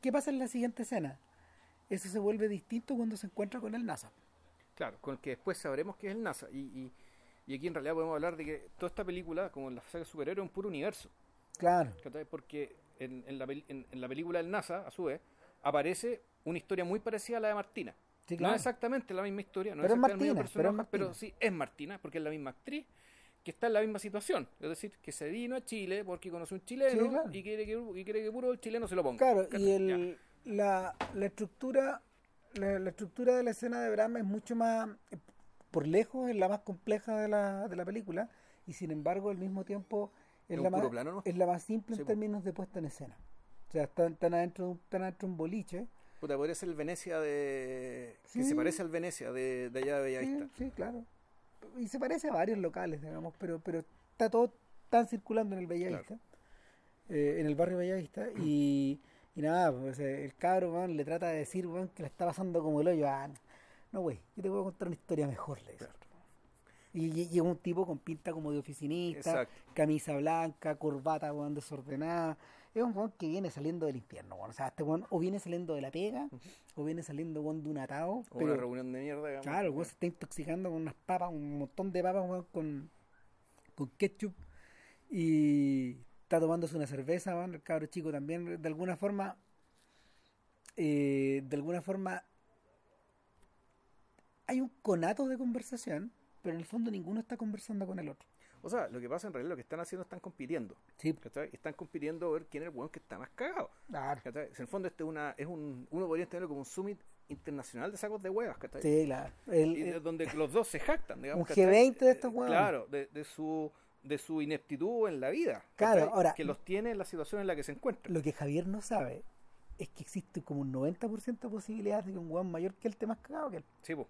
¿Qué pasa en la siguiente escena? Eso se vuelve distinto cuando se encuentra con el NASA. Claro, con el que después sabremos que es el NASA. Y, y, y aquí en realidad podemos hablar de que toda esta película, como en la saga de superhéroes, es un puro universo. Claro. Porque en, en la, en- en la película del NASA, a su vez, aparece una historia muy parecida a la de Martina. Sí, No es exactamente la misma historia, no Pero es exactamente el mismo Martina, pero es personaje, pero, sí es Martina, porque es la misma actriz que está en la misma situación. Es decir, que se vino a Chile porque conoce un chileno Sí, claro. y, quiere que, y quiere que puro el chileno se lo ponga. Claro, ¿cachai? y el, la, la estructura la, la estructura de la escena de Bram es mucho más, por lejos, es la más compleja de la, de la película y sin embargo al mismo tiempo es, la más, puro plano, ¿no? es la más simple Sí, en términos de puesta en escena. O sea, están, están adentro, están adentro de un boliche. Puta, podría ser el Venecia de. que Sí. se parece al Venecia de, de allá de Sí, Bellavista. sí, claro. Y se parece a varios locales, digamos, pero, pero está todo tan circulando en el Bellavista, eh, en el barrio Bellavista, y, y nada, pues, el cabro le trata de decir que la está pasando como el hoyo. Ah, no, no, güey, yo te voy a contar una historia mejor, le dice. Claro. Y, es un tipo con pinta como de oficinista, Exacto. camisa blanca, corbata weón, desordenada. Es un weón que viene saliendo del infierno, weón. O sea, este weón o viene saliendo de la pega, o viene saliendo weón, de un atado. O pero, una reunión de mierda, digamos. Claro, weón se está intoxicando con unas papas, un montón de papas, weón, con, con ketchup. Y está tomándose una cerveza, weón, el cabro chico también, de alguna forma, eh, de alguna forma, hay un conato de conversación, pero en el fondo ninguno está conversando con el otro. O sea, lo que pasa en realidad, lo que están haciendo están compitiendo. Sí. Están compitiendo a ver quién es el weón que está más cagado. claro. En el fondo, este es una, es un, uno podría entenderlo como un summit internacional de sacos de huevas, ¿cachai? Sí, claro. El- Y el- donde los dos se jactan, digamos. Un ¿cachai? G20 de estos Eh, hueones. Claro, de, de su de su ineptitud en la vida. Claro, ¿cachai? ahora- Que los tiene en la situación en la que se encuentran. lo que Javier no sabe es que existe como un 90% de posibilidades de que un weón mayor que él esté más cagado que él. Sí, po.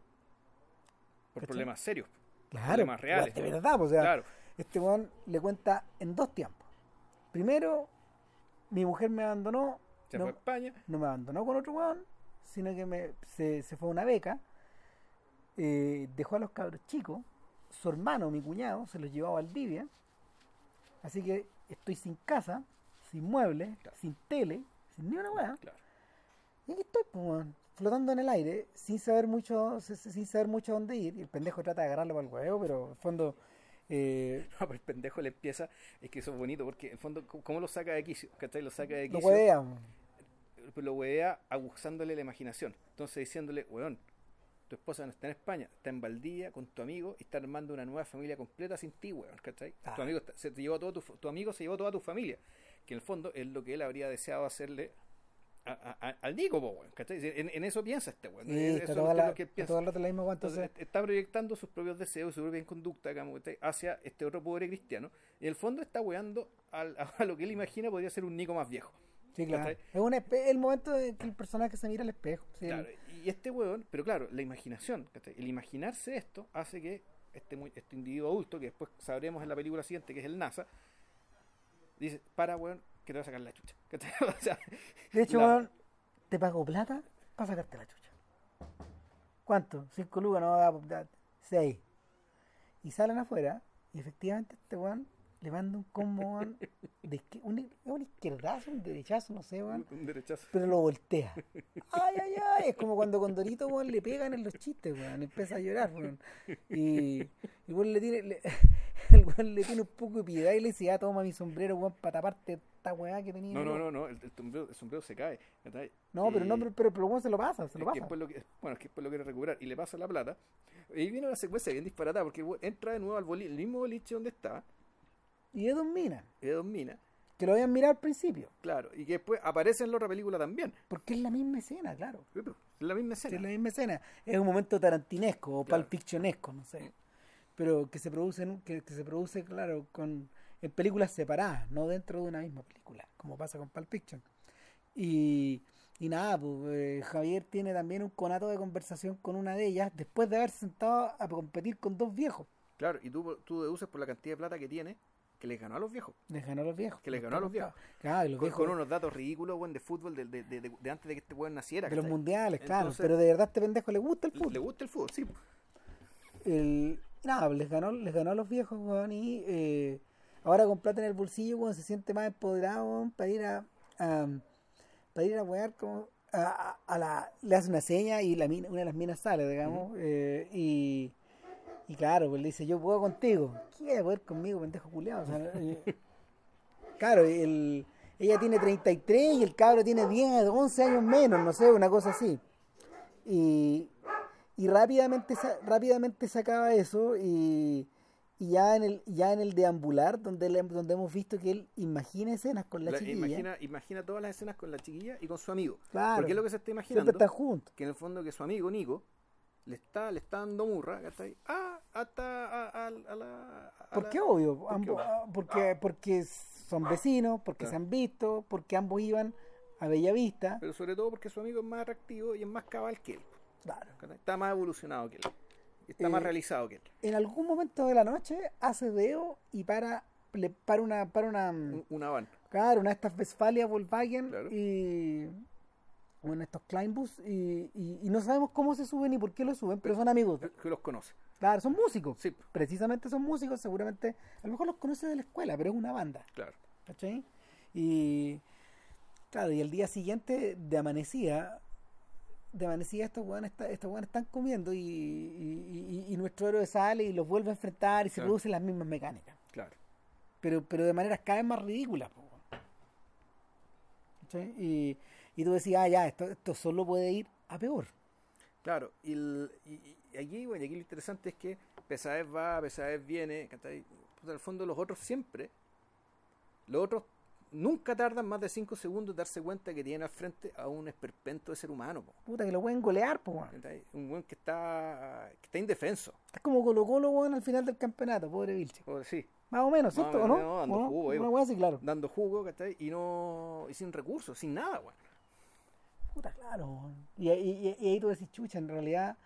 Por ¿Cachai? problemas serios. Claro, Problemas reales. de verdad, pues, o sea, Claro. este weón le cuenta en dos tiempos. Primero, mi mujer me abandonó, Se no, fue a España. no me abandonó con otro weón, sino que me, se, se fue a una beca, eh, dejó a los cabros chicos, su hermano, mi cuñado, se los llevó a Valdivia, así que estoy sin casa, sin muebles, Claro. sin tele, sin ni una weá. Claro. Y aquí estoy, pues, weón, flotando en el aire, sin saber mucho, sin- saber mucho dónde ir. Y el pendejo trata de agarrarlo para el huevo, pero en el fondo, eh, No, pero el pendejo le empieza. Es que eso es bonito porque, en el fondo, ¿cómo- ¿cómo lo saca de quicio? ¿Cachai? Lo saca de lo quicio. huevea. weón. pero lo huevea aguzándole la imaginación. Entonces diciéndole, weón, tu esposa no está en España, está en Valdivia con tu amigo y está armando una nueva familia completa sin ti, weón, ¿cachai? Ah. Tu amigo está- se te llevó todo tu, tu amigo se llevó toda tu familia, que en el fondo es lo que él habría deseado hacerle a- a- a- al Nico, po, weón, ¿cachai? En, en eso piensa este weón. Sí, eso está es toda la- lo que está piensa. la misma weá, Entonces, está proyectando sus propios deseos, su propia conducta hacia este otro pobre cristiano. Y en el fondo está weando al- a, lo que él imagina podría ser un Nico más viejo. sí, claro. ¿cachai? Es un el momento en que el personaje se mira al espejo. sí, Claro, y este weón, pero claro, la imaginación, ¿cachai? el imaginarse esto hace que este, muy, este individuo adulto, que después sabremos en la película siguiente que es el NASA, dice, para weón, que te va a sacar la chucha. ¿Cachai? O sea, De hecho, la- te pago plata para sacarte la chucha. ¿Cuánto? Cinco lucas, no, da, da seis. Y salen afuera, y efectivamente este weón le manda un combo, weón, de un, es un izquierdazo, un derechazo, no sé, weón. un derechazo. pero lo voltea. Ay, ay, ay. Es como cuando Condorito, weón, le pegan en los chistes, weón. Empieza a llorar, weón. Y, y le tiene, le- el weón le tiene un poco de piedad y le dice, ah, toma mi sombrero, weón, para taparte esta weá que tenía. No, no, weón". no, no, el, el sombrero, el sombrero se cae. No, pero no, pero, pero, pero se lo pasa, se es lo pasa. después lo que- bueno, es que después lo quiere recuperar y le pasa la plata. Y viene una secuencia bien disparatada porque entra de nuevo al boli- el mismo boliche donde está Y minas. y de dos minas, Que lo habían mirado al principio. claro, y que después aparece en la otra película también. Porque es la misma escena, claro. Es la misma escena. es la misma escena. Es un momento tarantinesco o Claro. pulp fictionesco, no sé. Pero que se produce, que se produce, claro, con en películas separadas, no dentro de una misma película, como pasa con Pulp Fiction. Y, y nada, pues, eh, Javier tiene también un conato de conversación con una de ellas después de haberse sentado a competir con dos viejos. Claro, y tú, tú deduces por la cantidad de plata que tiene que les ganó a los viejos. Les ganó a los viejos. Que les ganó a los viejos. Claro, los Con, viejos con unos datos ridículos, weón, de fútbol de, de, de- antes de que este weón naciera. de los mundiales, claro. Entonces- pero de verdad este pendejo le gusta el fútbol. Le gusta el fútbol, sí. el nada, les ganó, les ganó a los viejos, weón, y eh, ahora con plata en el bolsillo, weón, se siente más empoderado, weón, para ir a, a- para ir a wear como a, la, le hace una seña y la mina, una de las minas sale, digamos, eh, y, y claro, pues le dice, yo puedo contigo, quiere poder conmigo, pendejo culiado, o sea, eh, claro, el, ella tiene 33 y el cabro tiene 10, 11 años menos, no sé, una cosa así. Y, y rápidamente rápidamente se acaba eso y, y ya en el ya en el deambular donde le- donde hemos visto que él imagina escenas con la, La- chiquilla imagina, imagina todas las escenas con la chiquilla y con su amigo. Claro. Porque es lo que se está siempre imaginando. están juntos Que en el fondo que su amigo Nico le está, le está dando murra, ¿cachai? Ah, hasta a, a- a la... a ¿por la- qué obvio? ¿Por qué Ambos- ah, porque porque son vecinos porque Claro. se han visto porque ambos iban a Bellavista Pero sobre todo porque su amigo es más atractivo y es más cabal que él. claro ¿cachai? Está más evolucionado que él. Está Eh, más realizado que él. en algún momento de la noche hace deo y para le para una para una Un- Una van. Claro, una de estas Westfalia Volkswagen Claro. y bueno, estos Kleinbus y, y, y no sabemos cómo se suben ni por qué lo suben, pero son amigos. Que que los conoce. Claro, son músicos. Sí, Precisamente son músicos, seguramente, a lo mejor los conoce de la escuela, pero es una banda, claro. ¿cachai? Y claro, y el día siguiente de amanecida, de amanecida estos weones, está- estos weones están comiendo y, y, y- y nuestro héroe sale y los vuelve a enfrentar y se Claro. producen las mismas mecánicas. Claro. pero, pero de maneras cada vez más ridículas. ¿Cachai? Y, y tú decías, ah, ya, esto, esto solo puede ir a peor. Claro, y, el- y- aquí, bueno, aquí lo interesante es que Pesadez va, Pesadez viene. Puta, en el fondo los otros siempre, los otros nunca tardan más de 5 segundos en darse cuenta que tienen al frente a un esperpento de ser humano, po, Puta, que lo pueden golear, po, weón. un buen que está, que está indefenso, Es como Colo Colo, weón, al final del campeonato, pobre Vilche. o sí, Más o menos, Más o ¿cierto? ¿O menos, no? dando ¿O no? jugo, Una weá así, claro. dando jugo, ¿cachai? Y no, y sin recursos, sin nada, weón. Puta, claro, weón. Y, y- y- y ahí tú decís, chucha, en realidad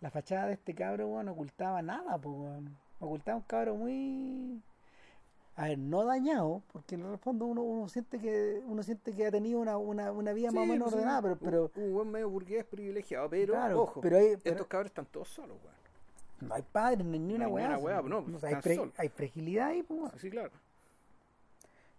la fachada de este cabro, weón, no ocultaba nada, po, weón. Ocultaba un cabro muy... A ver, no dañado, porque en el fondo uno, uno siente que uno siente que ha tenido una, una, una vida más o menos pues, ordenada, un- pero, pero un, un buen medio burgués privilegiado, pero, Claro, ojo, pero hay- pero- estos cabros están todos solos, weón. No hay padres, ni, ni una hay ni weá. weá, no, hay, pre- hay fragilidad ahí, pues. Sí, claro.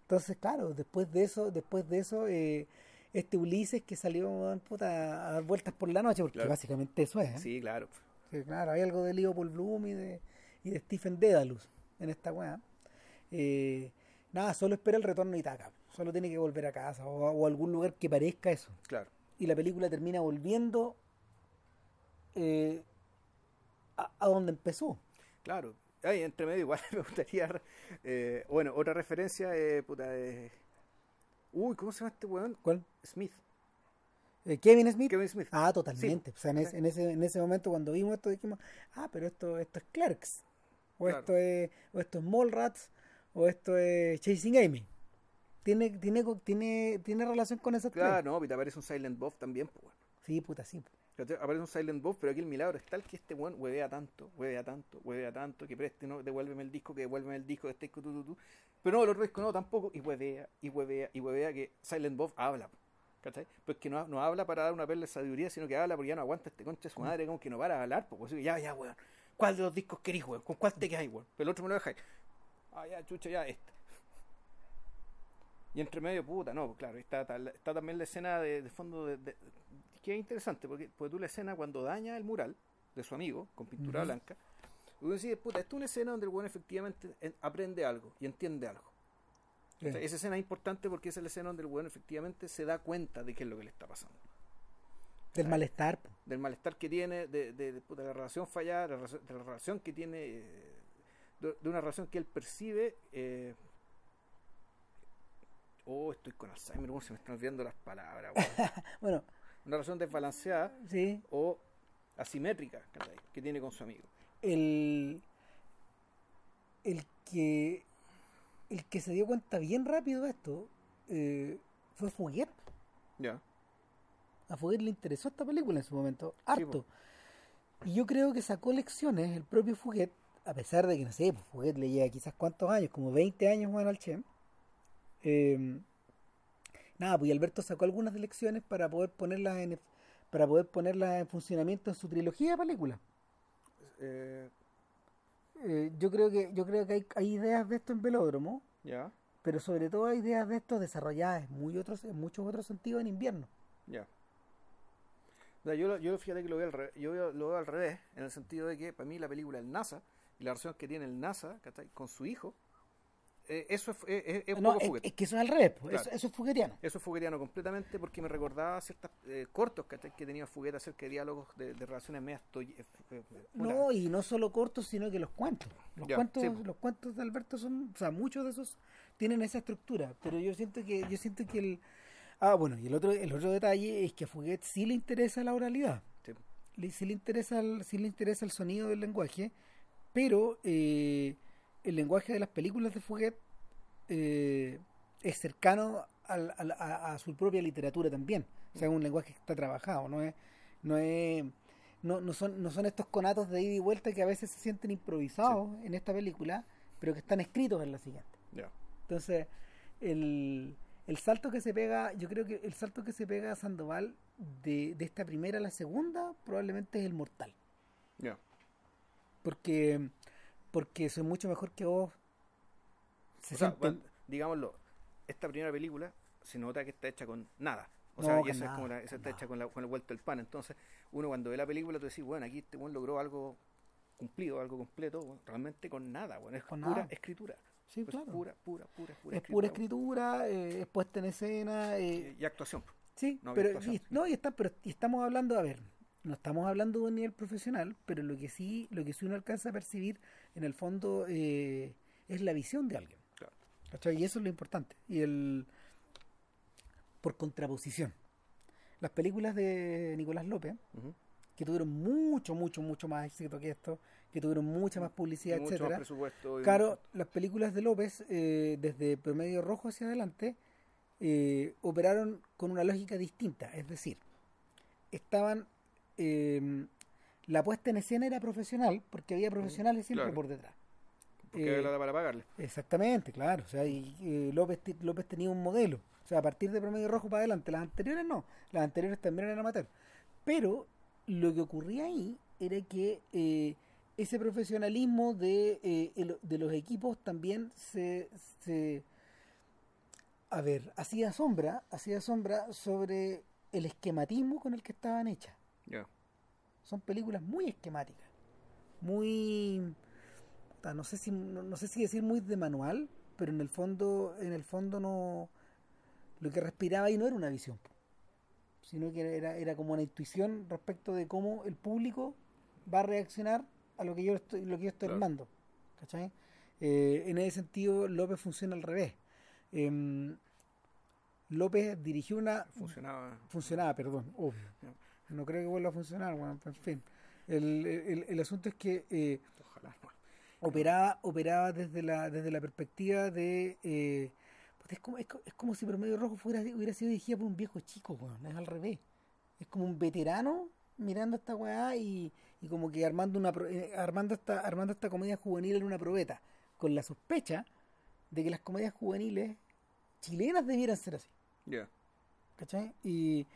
Entonces, claro, después de eso, después de eso, eh, este Ulises que salió puta, a dar vueltas por la noche, porque Claro. básicamente eso es. ¿eh? Sí, claro. Sí, claro, hay algo de Leopold Bloom y de, y de Stephen Dedalus en esta weá. Eh, nada, solo espera el retorno de Itaca. Solo tiene que volver a casa o, a- o a algún lugar que parezca eso. Claro. Y la película termina volviendo eh, a, a donde empezó. Claro. Ay, entre medio igual me gustaría. eh, bueno, otra referencia, puta. uy, ¿cómo se llama este weón? ¿Cuál? Smith. Kevin Smith. Kevin Smith. Ah, totalmente. Sí. O sea, en, ese, en, ese, en ese momento cuando vimos esto dijimos, ah, pero esto, esto es Clerks. O, Claro. esto es, o esto es Mallrats. O esto es Chasing Amy. Tiene, tiene, tiene, tiene relación con esas tres. Claro, no, y te aparece un Silent Bob también, pues. Sí, puta, sí. ¿Cachai? Aparece un Silent Bob, pero aquí el milagro es tal que este weón huevea tanto, huevea tanto, huevea tanto, que preste, no, devuélveme el disco, que devuélveme el disco, este disco, tú, tú, tú. Pero no, el otro disco no, tampoco, y huevea, y huevea, y huevea que Silent Bob habla, ¿cachai? Pues que no, no habla para dar una perla de sabiduría, sino que habla porque ya no aguanta este concha de su madre, como que no para de hablar, pues, que ya, ya, weón. ¿Cuál de los discos querís, weón? ¿Con cuál te quedáis, weón? Pero el otro me lo dejáis. Ah, ya, chucha, ya, este. Y entre medio, puta, no, pues claro, está, está, también la escena de, de fondo de, de- que es interesante, porque, porque tú la escena cuando daña el mural de su amigo con pintura blanca, tú decís, puta, esta es una escena donde el bueno efectivamente en- aprende algo y entiende algo. O sea, Sí. esa escena es importante porque esa es la escena donde el bueno efectivamente se da cuenta de qué es lo que le está pasando. Del malestar. Del malestar que tiene, de, de, de, la relación fallada, de la, relación- de la relación que tiene, eh, de, de una relación que él percibe eh, Oh, estoy con Alzheimer, ¿cómo se me están olvidando las palabras? Bueno, Una relación desbalanceada sí, o asimétrica que tiene con su amigo. el, el que el que se dio cuenta bien rápido de esto eh, fue Fuguet. Ya. A Fuguet le interesó esta película en su momento, Sí, harto. y yo creo que sacó lecciones el propio Fuguet, a pesar de que, no sé, pues le lleva quizás cuántos años, como 20 años bueno, al Chem. Eh, nada, pues Alberto sacó algunas lecciones para poder ponerlas en para poder ponerlas en funcionamiento en su trilogía de películas. Eh, Eh, yo creo que yo creo que hay, hay ideas de esto en Velódromo, ya, pero sobre todo hay ideas de esto desarrolladas en, muy otros, en muchos otros sentidos en invierno. ya. Yo, lo- yo fíjate que lo veo, al re- yo lo veo al revés, en el sentido de que para mí la película El NASA y la relación que tiene el NASA ¿cachai? con su hijo, eh, eso es, es, es- es un No, poco es, fuguete. es que eso es al revés, Claro. eso, eso es fuguetiano. Eso es fuguetiano completamente porque me recordaba ciertos cortos ¿cachai? que tenía Fugueta acerca de diálogos de, de relaciones medias eh, eh, No, y no solo cortos, sino que los cuentos. Los Ya, cuentos, sí, los cuentos de Alberto son, o sea, muchos de esos tienen esa estructura, pero yo siento que, yo siento que el ah bueno, y el otro, el otro detalle es que a Fuguet sí le interesa la oralidad, sí. le, sí le interesa el, sí le interesa el sonido del lenguaje, pero eh, el lenguaje de las películas de Fuguet eh, es cercano al- al- a, a su propia literatura también. O sea, es un lenguaje que está trabajado, no es, no es, no, no son, no son estos conatos de ida y vuelta que a veces se sienten improvisados en esta película, pero que están escritos en la siguiente. ya. Entonces, el, el salto que se pega, yo creo que el salto que se pega a Sandoval de, de esta primera a la segunda probablemente es el mortal. ya. Porque, porque soy mucho mejor que vos. Se O sea, sienten- bueno, digámoslo, esta primera película se nota que está hecha con nada. O No, sea, y con esa es nada, como la- con esa está nada. hecha con, la, con el vuelto del pan. Entonces, uno cuando ve la película, tú decís, bueno, aquí este buen logró algo cumplido, algo completo, bueno, realmente con nada, bueno, es Con pura nada. escritura. Sí, Pues claro. pura, pura, pura, pura es pura escritura, eh, es puesta en escena. eh, y, y actuación. sí, no pero, y, no, y, está, pero y estamos hablando, a ver, no estamos hablando de un nivel profesional, pero lo que sí, lo que sí uno alcanza a percibir, en el fondo, eh, es la visión de alguien. Y eso es lo importante. Y el. Por contraposición. Las películas de Nicolás López, que tuvieron mucho, mucho, mucho más éxito que esto, que tuvieron mucha más publicidad, mucho más etcétera. presupuesto. y Claro, mucho- las películas de López, eh, desde Promedio Rojo hacia adelante, eh, operaron con una lógica distinta. Es decir, estaban. Eh, la puesta en escena era profesional, porque había profesionales siempre claro. por detrás. porque eh, había plata para pagarle. Exactamente, claro. O sea, y, eh, López, tenía un modelo. O sea, a partir de Promedio Rojo para adelante. Las anteriores no. Las anteriores también eran amateur. Pero lo que ocurría ahí era que eh, ese profesionalismo de, eh, el- de los equipos también se, se a ver, hacía sombra, hacía sombra sobre el esquematismo con el que estaban hechas. Son películas muy esquemáticas, muy no sé si no, no sé si decir muy de manual, pero en el fondo en el fondo no lo que respiraba ahí no era una visión, sino que era era como una intuición respecto de cómo el público va a reaccionar a lo que yo estoy lo que yo estoy Claro. armando, ¿cachai? Eh, en ese sentido López funciona al revés. Em, López dirigió una Funcionaba. funcionaba, perdón, obvio. No creo que vuelva a funcionar, bueno, en fin. El, el, el asunto es que eh, Ojalá. no. operaba, operaba desde la, desde la perspectiva de... eh, puta, es, como, es, co- es como si Promedio Rojo fuera, hubiera sido dirigida por un viejo chico, weón, es al revés. Es como un veterano mirando esta weá y, y como que armando una eh, armando esta, armando esta comedia juvenil en una probeta, con la sospecha de que las comedias juveniles chilenas debieran ser así. Ya. ¿cachai? Y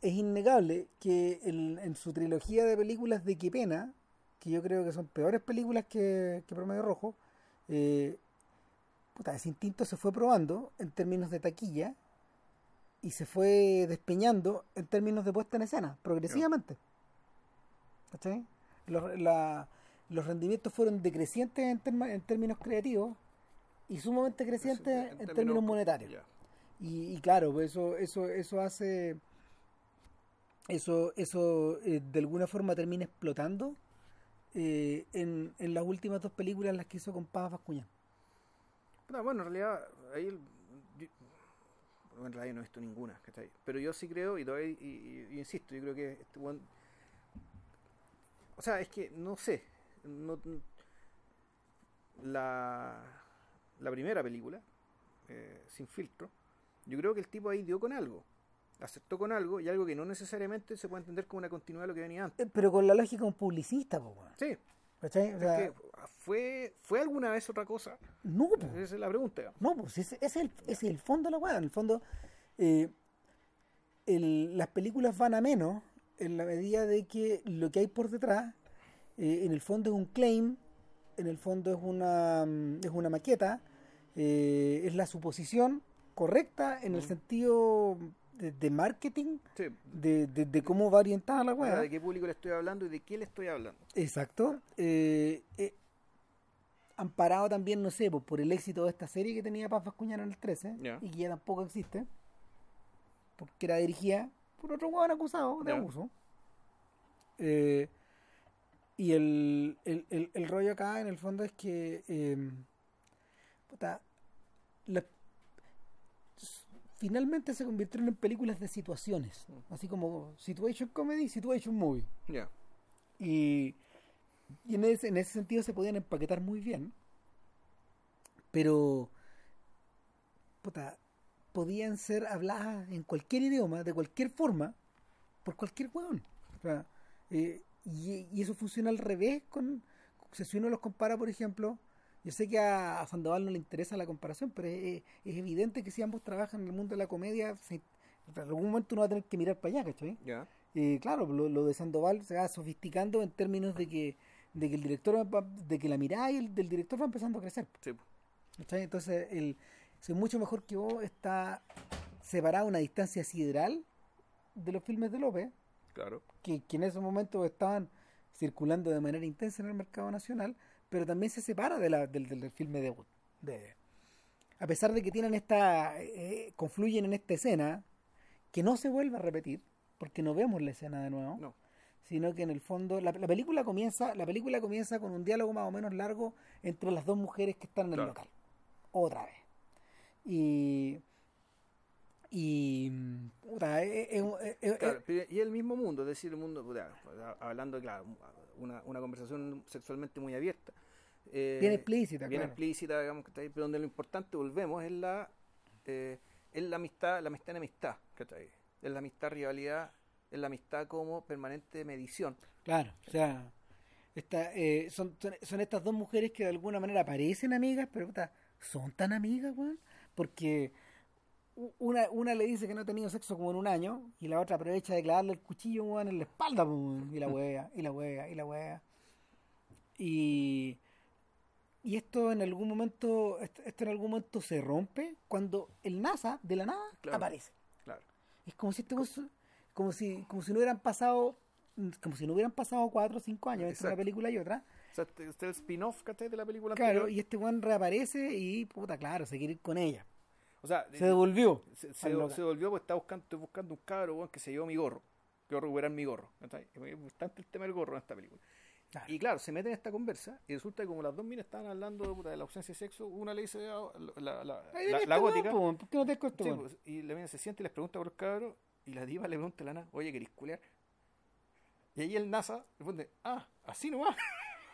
es innegable que en su trilogía de películas de Qué pena, que yo creo que son peores películas que, que Promedio Rojo, eh, puta, ese instinto se fue probando en términos de taquilla y se fue despeñando en términos de puesta en escena, progresivamente. ¿Cachai? Los, la- los rendimientos fueron decrecientes en, terma- en términos creativos y sumamente crecientes en, términos monetarios. Y, y claro, pues eso, eso, eso hace, eso, eso eh, de alguna forma termina explotando eh, en, en las últimas dos películas las que hizo con Paz Bascuñán. Puta, Bueno, en realidad, ahí yo, en realidad no he visto ninguna, ¿cachai? Pero yo sí creo, y, todavía, y, insisto, yo creo que este O sea, es que no sé. No, la, la primera película, eh, sin filtro, yo creo que el tipo ahí dio con algo. Aceptó con algo y algo que no necesariamente se puede entender como una continuidad de lo que venía antes. Eh, Pero con la lógica un publicista, po. Sí. O sea, fue, ¿fue alguna vez otra cosa? no. Esa es la pregunta. No, pues ese, ese es, el, ese es el fondo de la weá. En el fondo, eh, el- las películas van a menos en la medida de que lo que hay por detrás, eh, en el fondo es un claim, en el fondo es una, mm, es una maqueta, eh, es la suposición correcta en el Ujú. sentido de, de marketing, Sí, de, de- de cómo va orientada la weá. ¿De qué público le estoy hablando y de qué le estoy hablando? Exacto. Eh, eh, amparado también, no sé, pues, por el éxito de esta serie que tenía Paz Vascuñano en el 13 Ya. y que ya tampoco existe, porque era dirigida por otro huevón acusado de abuso. Eh, y el, el, el- el rollo acá, en el fondo, es que eh, puta, las- finalmente se convirtieron en películas de situaciones, así como Situation Comedy, Situation Movie. Ya. Y, y en, ese, en ese sentido se podían empaquetar muy bien. Pero, puta, podían ser habladas en cualquier idioma, de cualquier forma, por cualquier hueón. O sea, eh, y, y eso funciona al revés con, si uno los compara, por ejemplo, yo sé que a, a Sandoval no le interesa la comparación, pero es, es evidente que si ambos trabajan en el mundo de la comedia, se- en algún momento uno va a tener que mirar para allá, ¿cachai? Ya. Eh, claro, lo, lo de Sandoval se va sofisticando en términos de que, de que el director va- de que la mirada y el, del director va empezando a crecer. Sí. ¿cachai? Entonces, el Soy mucho mejor que vos está separado a una distancia sideral de los filmes de López, Claro. que, que en esos momentos estaban circulando de manera intensa en el mercado nacional, pero también se separa de la, del, del, filme de, de a pesar de que tienen esta eh, confluyen en esta escena que no se vuelve a repetir porque no vemos la escena de nuevo No. sino que en el fondo la, la película comienza la película comienza con un diálogo más o menos largo entre las dos mujeres que están en el local otra vez y y puta, Claro, pero- y el mismo mundo, es decir, el mundo, puta, hablando, claro, una, una conversación sexualmente muy abierta. Eh, bien explícita bien claro. explícita, digamos, que está ahí, pero donde lo importante, volvemos, es la, eh, es la amistad, la amistad en amistad, ¿cachai? Es la amistad rivalidad, es la amistad como permanente medición. Claro, o sea, esta, eh, son, son, estas dos mujeres que de alguna manera parecen amigas, pero son tan amigas, weón, porque una, una le dice que no ha tenido sexo como en un año y la otra aprovecha de clavarle el cuchillo, weón, en la espalda, weón, y la wea, y la wea, y la wea. Y, y esto en algún momento, esto, en algún momento se rompe cuando el NASA de la nada Claro. aparece. Claro. Es como si este weón- como si, como si no hubieran pasado, como si no hubieran pasado cuatro o cinco años entre una película y otra. O sea, este, este es el spin-off, ¿cachai? De la película Claro, anterior. y este weón reaparece y puta, claro, se quiere ir con ella. O sea, Se devolvió. se, se, al local. se volvió porque está buscando, estoy buscando un cabro que se llevó mi gorro. Que recuperar mi gorro. ¿cachai? Es muy importante el tema del gorro en esta película. Claro. Y claro, se meten en esta conversa y resulta que como las dos minas estaban hablando puta, de la ausencia de sexo, una le dice a la, la, este gótica, ¿Por qué no te sí, pues, y la mina se siente y les pregunta por los cabros y la diva le pregunta a la nana, oye, ¿querés culear? Y ahí el NASA responde, ah, así nomás.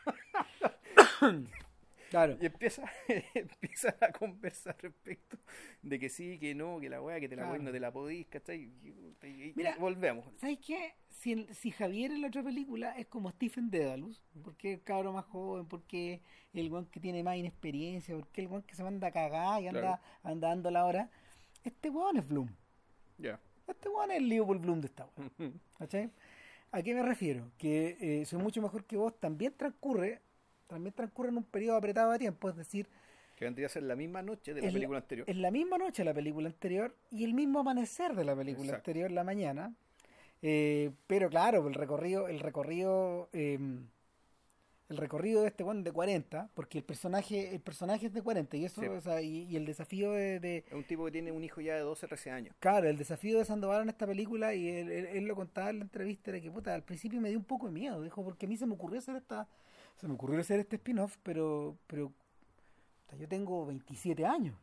Claro. Y empieza, empieza a conversar respecto de que sí, que no, que la weá, que te la Claro. weá no te la podís, ¿cachai? Y, y- y Mira, volvemos. ¿Sabes qué? Si, si Javier en la otra película es como Stephen Dedalus, porque el cabro más joven, porque el guan que tiene más inexperiencia, porque el guan que se manda a cagar y anda, Claro. anda dando la hora, este guan es Bloom. Ya. Este guan es el Leopold Bloom de esta weá. ¿Cachai? ¿A qué me refiero? Que eh, soy mucho mejor que vos también transcurre, también transcurre en un periodo apretado de tiempo, es decir, que vendría a ser la misma noche de la Es la- película anterior. en la misma noche de la película anterior y el mismo amanecer de la película Exacto. anterior, la mañana. Eh, pero claro, el recorrido, el recorrido, eh, el recorrido de este one de 40, porque el personaje, el personaje es de 40 y eso, Sí. o sea, y, y el desafío de, de- Es un tipo que tiene un hijo ya de 12, 13 años. claro, el desafío de Sandoval en esta película y él, él- él lo contaba en la entrevista era que puta, al principio me dio un poco de miedo, dijo, porque a mí se me ocurrió hacer esta, se me ocurrió hacer este spin-off, pero, pero yo tengo 27 años.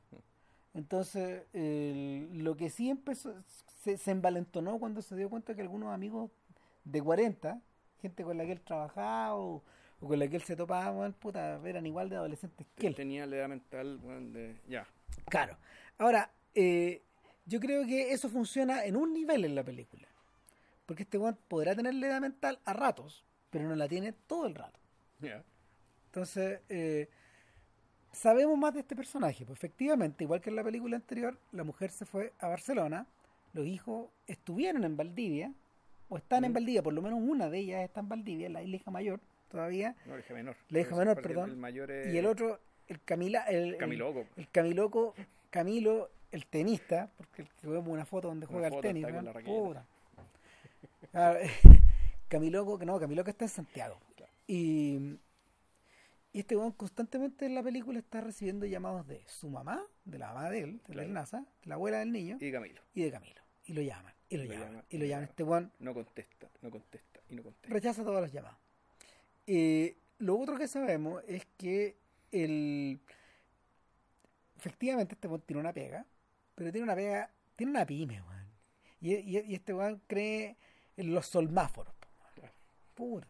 Entonces, lo que sí empezó, se, se envalentonó cuando se dio cuenta que algunos amigos de 40, gente con la que él trabajaba o, o con la que él se topaba, weón, puta, eran igual de adolescentes que él. Tenía la edad mental, de. Ya. Claro. Ahora, eh, yo creo que eso funciona en un nivel en la película. Porque este weón podrá tener la edad mental a ratos, pero no la tiene todo el rato. Entonces, eh, sabemos más de este personaje. Pues efectivamente, igual que en la película anterior, la mujer se fue a Barcelona, los hijos estuvieron en Valdivia, o están en Mm. Valdivia, por lo menos una de ellas está en Valdivia, la hija mayor todavía, No, la hija menor. La hija menor, perdón. El mayor es. y el otro, el Camila, el, el- Camiloco. el Camiloco, Camilo, el tenista, porque el que vemos una foto donde juega al foto, tenis, está con la que no, Camiloco está en Santiago. Y, y este weón constantemente en la película está recibiendo llamados de su mamá, de la mamá de él, de Claro. la NASA, de la abuela del niño, Y Camilo. y de Camilo. Y lo llaman, y lo, Lo llaman, llaman, y lo llaman. Este weón No contesta, no contesta y no contesta. rechaza todos los llamados. Eh, lo otro que sabemos es que el efectivamente este weón tiene una pega, pero tiene una pega, tiene una pyme, weón. Y, y- y este weón cree en los solmáforos. Claro. Puta.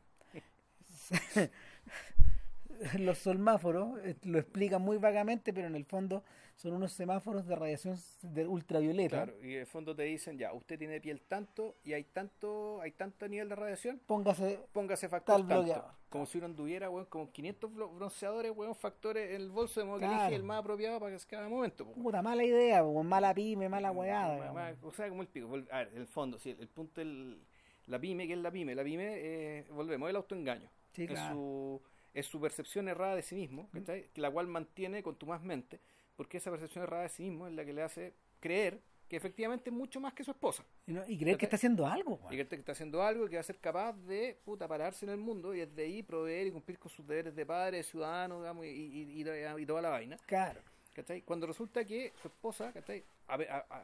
los solmáforos eh, lo explican muy vagamente, pero en el fondo son unos semáforos de radiación de ultravioleta. Claro, y en el fondo te dicen, ya, usted tiene piel tanto y hay tanto hay tanto nivel de radiación, Póngase póngase factor Tal tanto. bloqueador. Como si uno anduviera, weón, como 500 blo- bronceadores, weón, factores en el bolso de modo que elige el más apropiado para que cada momento. weón. puta mala idea, po, mala pyme, mala Ma- weada. O sea, como el pico. A ver, el fondo, sí, el punto del. La pyme, que es la pyme? La pyme, eh, volvemos, el autoengaño. Es, su, es su percepción errada de sí mismo, ¿cachai? la cual mantiene contumazmente, porque esa percepción errada de sí mismo es la que le hace creer que efectivamente es mucho más que su esposa. Y, no- y creer que está haciendo algo. Y que está haciendo algo y que va a ser capaz de puta, pararse en el mundo y desde ahí proveer y cumplir con sus deberes de padre, de ciudadano, digamos, y, y- y- y toda la vaina. Claro. ¿cachai? Cuando resulta que su esposa,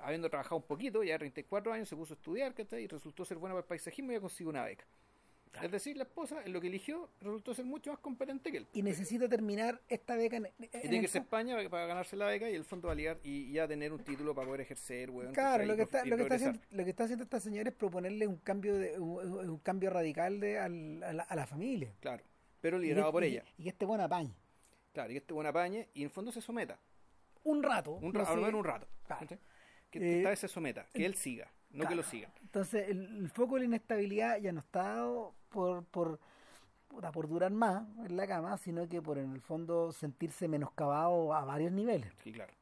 habiendo trabajado un poquito, ya de 34 años, se puso a estudiar, ¿cachai? Y resultó ser buena para el paisajismo y ya consiguió una beca. Es decir, la esposa, en lo que eligió, resultó ser mucho más competente que él. Y necesita terminar esta beca en, en Y tiene que irse a España para, para ganarse la beca y el fondo va a ligar y, ya tener un título para poder ejercer, weón. Claro, lo que, está, lo, que está haciendo, lo que está haciendo esta señora es proponerle un cambio de, un, un cambio radical de, al- a, la, a la familia. Claro, pero liderado por y- ella. Y que este buen apañe. Claro, y que este buen apañe y en el fondo se someta. Un rato. Un no ra- a lo sé. menos un rato. Que Eh, esta vez se someta, que él siga, no que lo sigan. Entonces, el, el foco de la inestabilidad ya no está dado por, por, por durar más en la cama, sino que por en el fondo sentirse menoscabado a varios niveles. Sí, claro.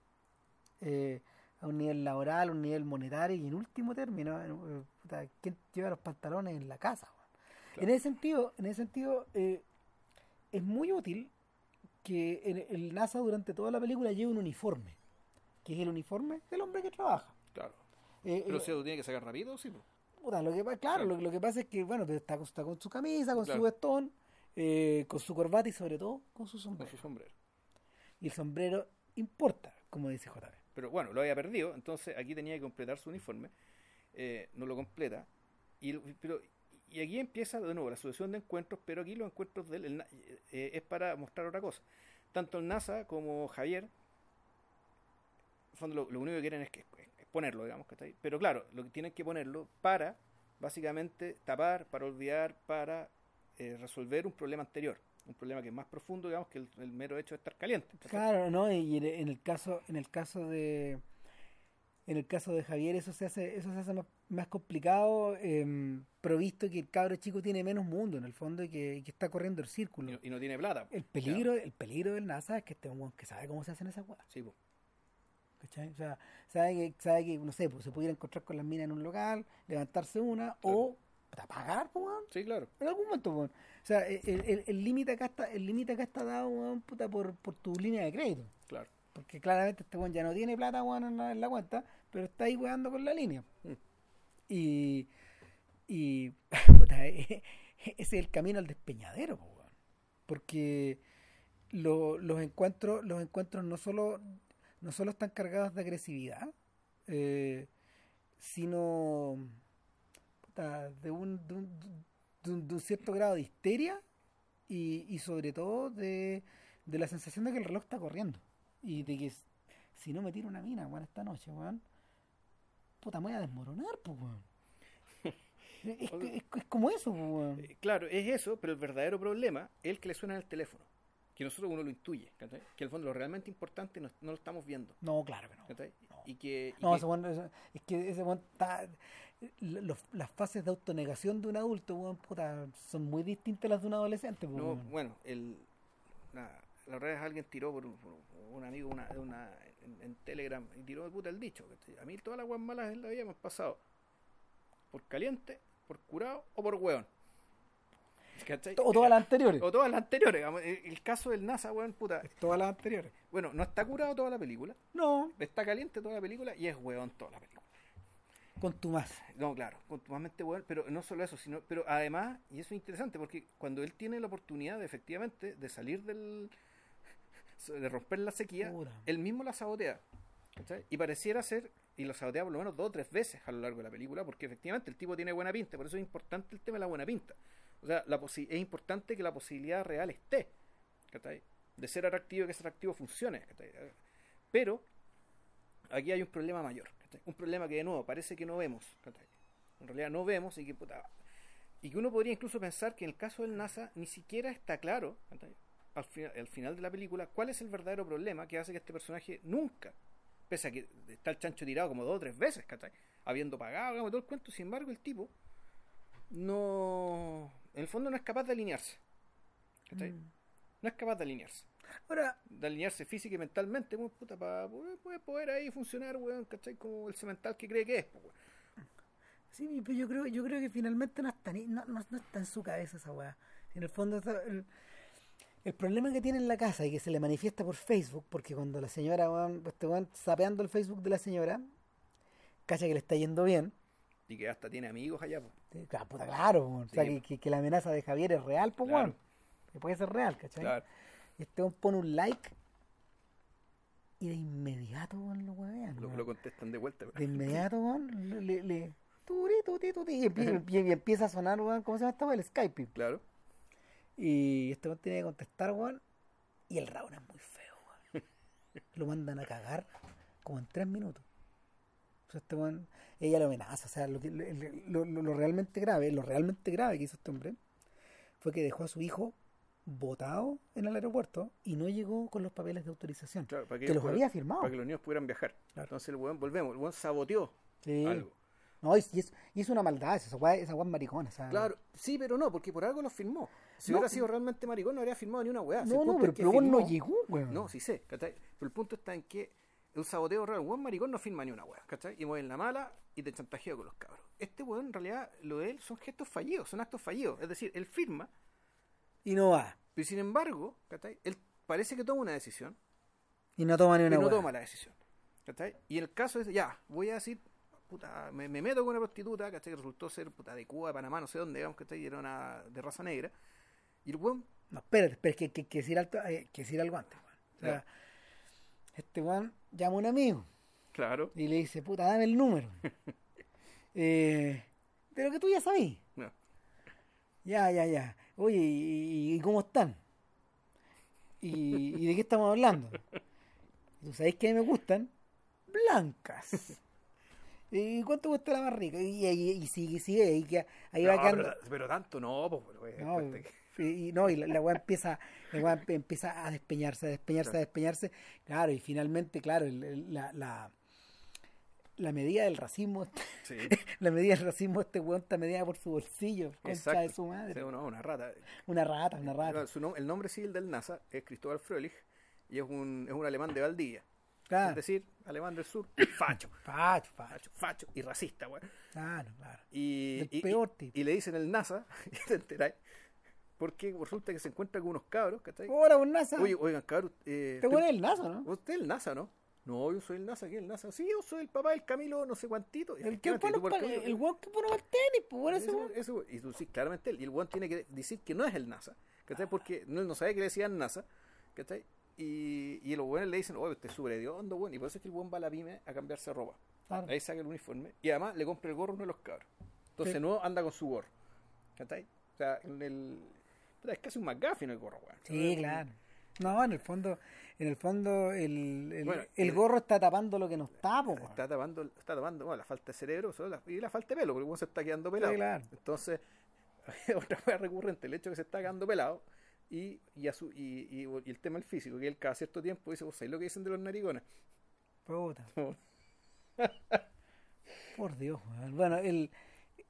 eh, a un nivel laboral, a un nivel monetario y en último término, eh, ¿quién lleva los pantalones en la casa? Claro. En ese sentido, en ese sentido eh, es muy útil que el, el NASA durante toda la película lleve un uniforme, que es el uniforme del hombre que trabaja. Claro. Eh, Pero se lo tiene que sacar rápido, sí. Puta, lo que, claro, Claro. Lo, lo que pasa es que bueno, está, con- está con su camisa, con su vestón, eh, con su corbata y sobre todo con su Con sombrero. su sombrero. Y el sombrero importa, como dice JB. Pero bueno, lo había perdido, entonces aquí tenía que completar su uniforme. eh, no lo completa. Y, pero, y aquí empieza de nuevo la sucesión de encuentros, pero aquí los encuentros de él el eh, es para mostrar otra cosa. Tanto el NASA como Javier, en el fondo lo, lo único que quieren es, que, ponerlo, digamos, ¿cachai? Pero claro, lo que tienen que ponerlo para, básicamente, tapar, para olvidar, para eh, resolver un problema anterior. Un problema que es más profundo, digamos, que el, el mero hecho de estar caliente. Claro, ¿no? Y en el caso, en el caso de en el caso de Javier eso se hace, eso se hace más, más complicado, eh, provisto que el cabro chico tiene menos mundo en el fondo y que, y que está corriendo el círculo. y no tiene plata. El peligro, el peligro del NASA es que este es un que sabe cómo se hacen esas weas. Sí, po. ¿Cachai? O sea, sabe que, sabe que, no sé, pues se pudiera encontrar con las minas en un local, levantarse una, o puta, pagar, pues, sí, claro. En algún momento. O sea, el- el el límite acá está, el límite acá está dado, weón, puta, por, por tu línea de crédito. Claro. Porque claramente este weón ya no tiene plata, weón, en la, en la cuenta, pero está ahí weando con la línea. Mm. Y. Y. puta, eh, ese es el camino al despeñadero, weón. Porque lo- los encuentros, los encuentros no solo, no solo están cargados de agresividad, eh, sino puta, de un, de un, de un- de un cierto grado de histeria y, y sobre todo de, de la sensación de que el reloj está corriendo y de que si no me tiro una mina, weón, esta noche, weón, puta, me voy a desmoronar, pues, weón. Es, es- es como eso, weón. Eh, Claro, es eso, pero el verdadero problema es el que le suena en el teléfono. Que nosotros uno lo intuye, ¿cachai? Que el fondo lo realmente importante no, no lo estamos viendo. No, claro que no. ¿cachai? No. Y que, y No, que- ese es que ese weón está. los- las fases de autonegación de un adulto, weón, puta, son muy distintas a las de un adolescente, pues, no, bueno, el, la, la otra vez alguien tiró por, un- por un amigo una, una, en, en Telegram y tiró de puta el dicho. ¿cachai? A mí todas las weas malas en la vida me han pasado por caliente, por curado o por weón. ¿Cachai? O todas las anteriores. O todas las anteriores. El, caso del NASA, weón, puta. Todas las anteriores. Bueno, no está curado toda la película, No, está caliente toda la película y es weón toda la película. con tu más. No, claro, continuamente weón, pero no solo eso, sino, pero además, y eso es interesante, porque cuando él tiene la oportunidad de efectivamente de salir del, de romper la sequía, Puta. él mismo la sabotea. ¿cachai? Y pareciera ser, y lo sabotea por lo menos dos o tres veces a lo largo de la película, porque efectivamente el tipo tiene buena pinta, por eso es importante el tema de la buena pinta. O sea, es importante que la posibilidad real esté, ¿cachai? De ser atractivo y que ese atractivo funcione, ¿cachai? Pero aquí hay un problema mayor, ¿cachai? un problema que de nuevo parece que no vemos, ¿cachai? en realidad no vemos y que puta, y que uno podría incluso pensar que en el caso del NASA ni siquiera está claro al, final, al final de la película cuál es el verdadero problema que hace que este personaje nunca, pese a que está el chancho tirado como dos o tres veces, ¿cachai? habiendo pagado digamos, todo el cuento, sin embargo el tipo no, en el fondo no es capaz de alinearse, ¿cachai? Mm. no es capaz de alinearse Ahora, de alinearse física y mentalmente, weón, puta, para poder, ahí funcionar, weón, ¿cachai? Como el cemental que cree que es, pues, weón. sí, pero yo creo, yo creo que finalmente no está, ni- no, no, no está en su cabeza esa weá. En el fondo, está- el, el problema que tiene en la casa y que se le manifiesta por Facebook, porque cuando la señora, weón, este weón sapeando el Facebook de la señora, cacha que le está yendo bien. Y que hasta tiene amigos allá, pues. Claro, puta, claro, o sea, Sí. que, que- que la amenaza de Javier es real, pues, Claro. weón. Que puede ser real, ¿cachai? Claro. Y este pone un like y de inmediato, weón, lo huevean. Lo, lo contestan de vuelta, De inmediato, weón, le, le, turi, tuti, tuti, y, empie- y- empieza a sonar, weón, ¿cómo se llama esta? El Skype. Claro. Y este weón tiene que contestar, weón, y el Raúl es muy feo, weón. Lo mandan a cagar como en tres minutos. O sea, este weón, ella lo amenaza, o sea, lo, que- lo, lo- lo realmente grave, lo realmente grave que hizo este hombre fue que dejó a su hijo botado en el aeropuerto y no llegó con los papeles de autorización. Claro, para que, que los para- había firmado. Para que los niños pudieran viajar. Claro. Entonces el weón, volvemos, el weón saboteó Sí. algo. No, y, es, y es una maldad, esa weá, esa maricona. Claro, sí, pero no, porque por algo lo firmó. Si No. hubiera sido realmente maricón, no habría firmado ni una weá. El No, no, pero, pero no llegó, weón. No, sí sé, ¿cachai? Pero el punto está en que un saboteo real, un weón maricón no firma ni una weá, ¿cachai? Y mueven la mala y te chantajea con los cabros. Este weón, en realidad, lo de él son gestos fallidos, son actos fallidos. Es decir, él firma, Y no va. pero sin embargo, ¿cachai? Él parece que toma una decisión, Y no toma ni una pero no toma la decisión. ¿cachai? Y el caso es, ya, voy a decir, puta, me, me meto con una prostituta, ¿cachai? Que resultó ser, puta, de Cuba, de Panamá, no sé dónde, digamos, ¿cachai? Y era una de raza negra. Y el weón, No, espérate, espérate, que, que, que decir, alto, eh, que decir algo antes, weón. O sea, Ya. este weón llama a un amigo claro, y le dice, puta, dame el número. eh, de lo que tú ya sabís. no, Ya, ya, ya. Oye, ¿y, y cómo están? ¿Y, y de qué estamos hablando? ¿Tú sabés que a mí me gustan? Blancas. ¿Y cuánto cuesta la más rica? Y, y, y sigue, sigue, ahí, que- ahí va quedando. pero, pero tanto no, pues, No, y, y no, y la, la weá empieza, la weá empieza a despeñarse, a despeñarse, a despeñarse. Claro, y finalmente, claro, el- el- la, la, la medida del racismo, Sí. la medida del racismo, este weón está medida por su bolsillo, Exacto. de su madre. Sí, no, una rata. Una rata, una rata. su nom- el nombre civil del NASA es Cristóbal Fröhlich y es un, es un alemán de Valdivia. Claro. Es decir, alemán del sur, facho, Facho, facho. facho, y racista, weón. Claro, claro. Y, y- peor y- tipo. y le dicen el NASA, y te enteráis, porque resulta que se encuentra con unos cabros, ¿cachai? Ahora, un NASA. Oye, oigan, cabros, eh, Este weón es el NASA, ¿no? ¿usted es el NASA, no? No, yo soy el NASA, ¿quién es el NASA? Sí, yo soy el papá del Camilo, no sé cuantito. Y El que pone el weón que pone el tenis, pues bueno, ese weón. y tú sí, claramente él. Y el weón tiene que decir que no es el NASA. ¿Cachai? Porque no, él no sabe que le decían NASA. ¿Cachai? Y, y los buenos le dicen, oye, usted es súper hediondo, weón. Y por eso es que el weón va a la pyme a cambiarse ropa. Claro. Ahí saca el uniforme. Y además le compra el gorro a uno de los cabros. Entonces Sí. no anda con su gorro. ¿Cachai? O sea, en el. Es casi un McGuffin el gorro, weón. Sí, claro. No, en el fondo, en el fondo el, el, Bueno, el el- gorro está tapando lo que no está, po. Está tapando, está tapando bueno, la falta de cerebro solo la- y la falta de pelo, porque uno se está quedando pelado. Sí, claro. Entonces, otra vez recurrente, el hecho de que se está quedando pelado y, y, a su- y, y- y el tema del físico, que él cada cierto tiempo dice, ¿vos sabés lo que dicen de los narigones? Puta. Por Dios, weón. Bueno, el,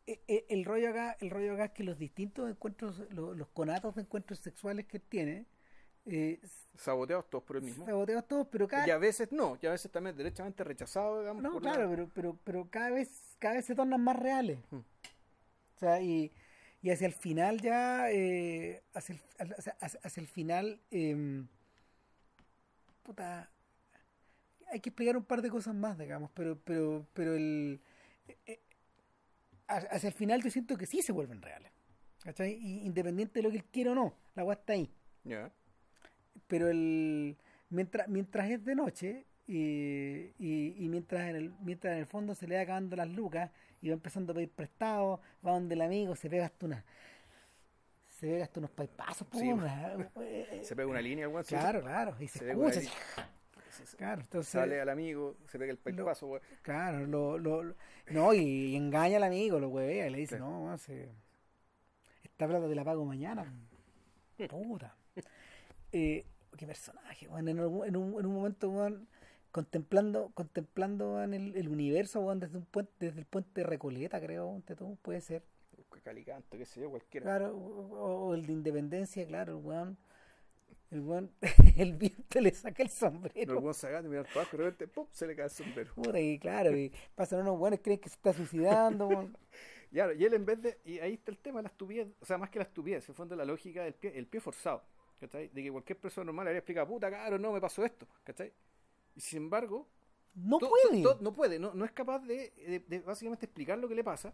e- e- el, rollo acá, el rollo acá es que los distintos encuentros, lo- los, conatos de encuentros sexuales que él tiene, eh, Saboteados todos por el mismo. saboteados todos, pero cada Y a veces no, y a veces también derechamente rechazados, digamos. No, por la- claro, pero, pero, pero cada vez, cada vez se tornan más reales. Mm. O sea, y, y hacia el final ya, eh, hacia, el, hacia, hacia- el final, eh, puta, hay que explicar un par de cosas más, digamos, pero, pero, pero el, eh, ha- hacia el final yo siento que sí se vuelven reales. ¿Cachai? Y independiente de lo que él quiera o no, la agua está ahí Ya. Pero el mientras mientras es de noche y, y, y mientras en el mientras en el fondo se le va acabando las lucas y va empezando a pedir prestado va donde el amigo se pega hasta una se pega hasta unos paipazos Sí, eh, Se pega una línea, weón, claro claro y se, se escucha claro entonces sale al amigo, se pega el paipazo, weón. claro lo, lo, lo- no y, y engaña al amigo lo huevea y le dice no weón, se, esta plata te la pago mañana puta. Eh, qué personaje, weón. En, algún- en un, en un momento, weón, contemplando, contemplando weón, el, el universo, weón, desde un puente, desde el puente de Recoleta, creo, tú, puede ser. Calicanto, qué sé yo, cualquiera. Claro, o, o el de Independencia, claro, el weón. El weón, el viento le saca el No, el sombrero. weón sacando y mirar para abajo, de repente, ¡pum! se le cae el sombrero. Puta, y claro, y pasan unos weones creen que se está suicidando, weón. Y, ahora, y él en vez de, y ahí está el tema de la estupidez, o sea, más que la estupidez, en el fondo la lógica del pie, el pie forzado, ¿cachai? De que cualquier persona normal le habría explicado, puta, caro, no, me pasó esto, ¿cachai? Y sin embargo, No to- puede. to- to- no puede, no, no es capaz de, de- de básicamente explicar lo que le pasa,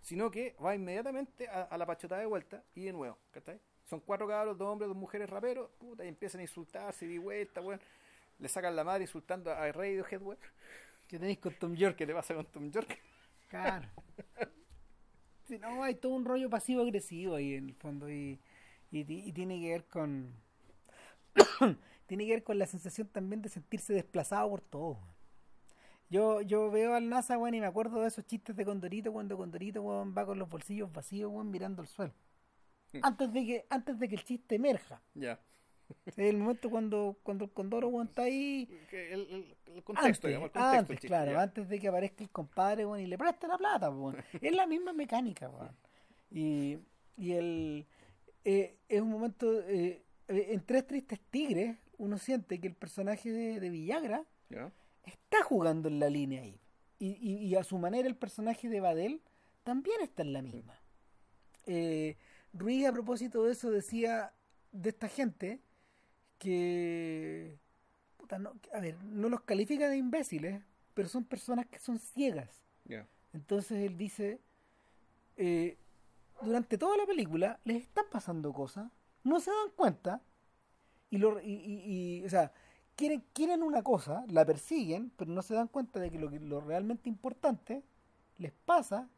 sino que va inmediatamente a, a la pachotada de vuelta y de nuevo, ¿cachai? Son cuatro cabros, dos hombres, dos mujeres raperos, puta, y empiezan a insultarse de vuelta, weón. Le sacan la madre insultando a Radiohead, weón. que tenéis con Tom York. ¿Qué te pasa con Tom York? Claro. Sí, no, hay todo un rollo pasivo-agresivo ahí en el fondo y, y, ti- y tiene que ver con... tiene que ver con la sensación también de sentirse desplazado por todo. Yo, yo veo al NASA, weón, y me acuerdo de esos chistes de Condorito cuando Condorito, weón, va con los bolsillos vacíos, weón, mirando al suelo. Antes de que, antes de que el chiste emerja. Ya. Es el momento cuando, cuando el Condoro, weón, está ahí El, el- el contexto, antes, digamos, el contexto del antes, chiste, claro, ya. antes de que aparezca el compadre, weón, y le preste la plata, weón. es la misma mecánica, weón. Y, y el eh, es un momento eh, eh, en Tres Tristes Tigres, uno siente que el personaje de, de Villagra está jugando en la línea ahí. Y, y, y a su manera el personaje de Badel también está en la misma. Eh, Ruiz a propósito de eso decía de esta gente que, puta, no, a ver, no los califica de imbéciles, pero son personas que son ciegas. Entonces él dice, eh, durante toda la película les están pasando cosas, no se dan cuenta, y, lo, y, y- y, o sea, quieren, quieren una cosa, la persiguen, pero no se dan cuenta de que lo, lo realmente importante les pasa,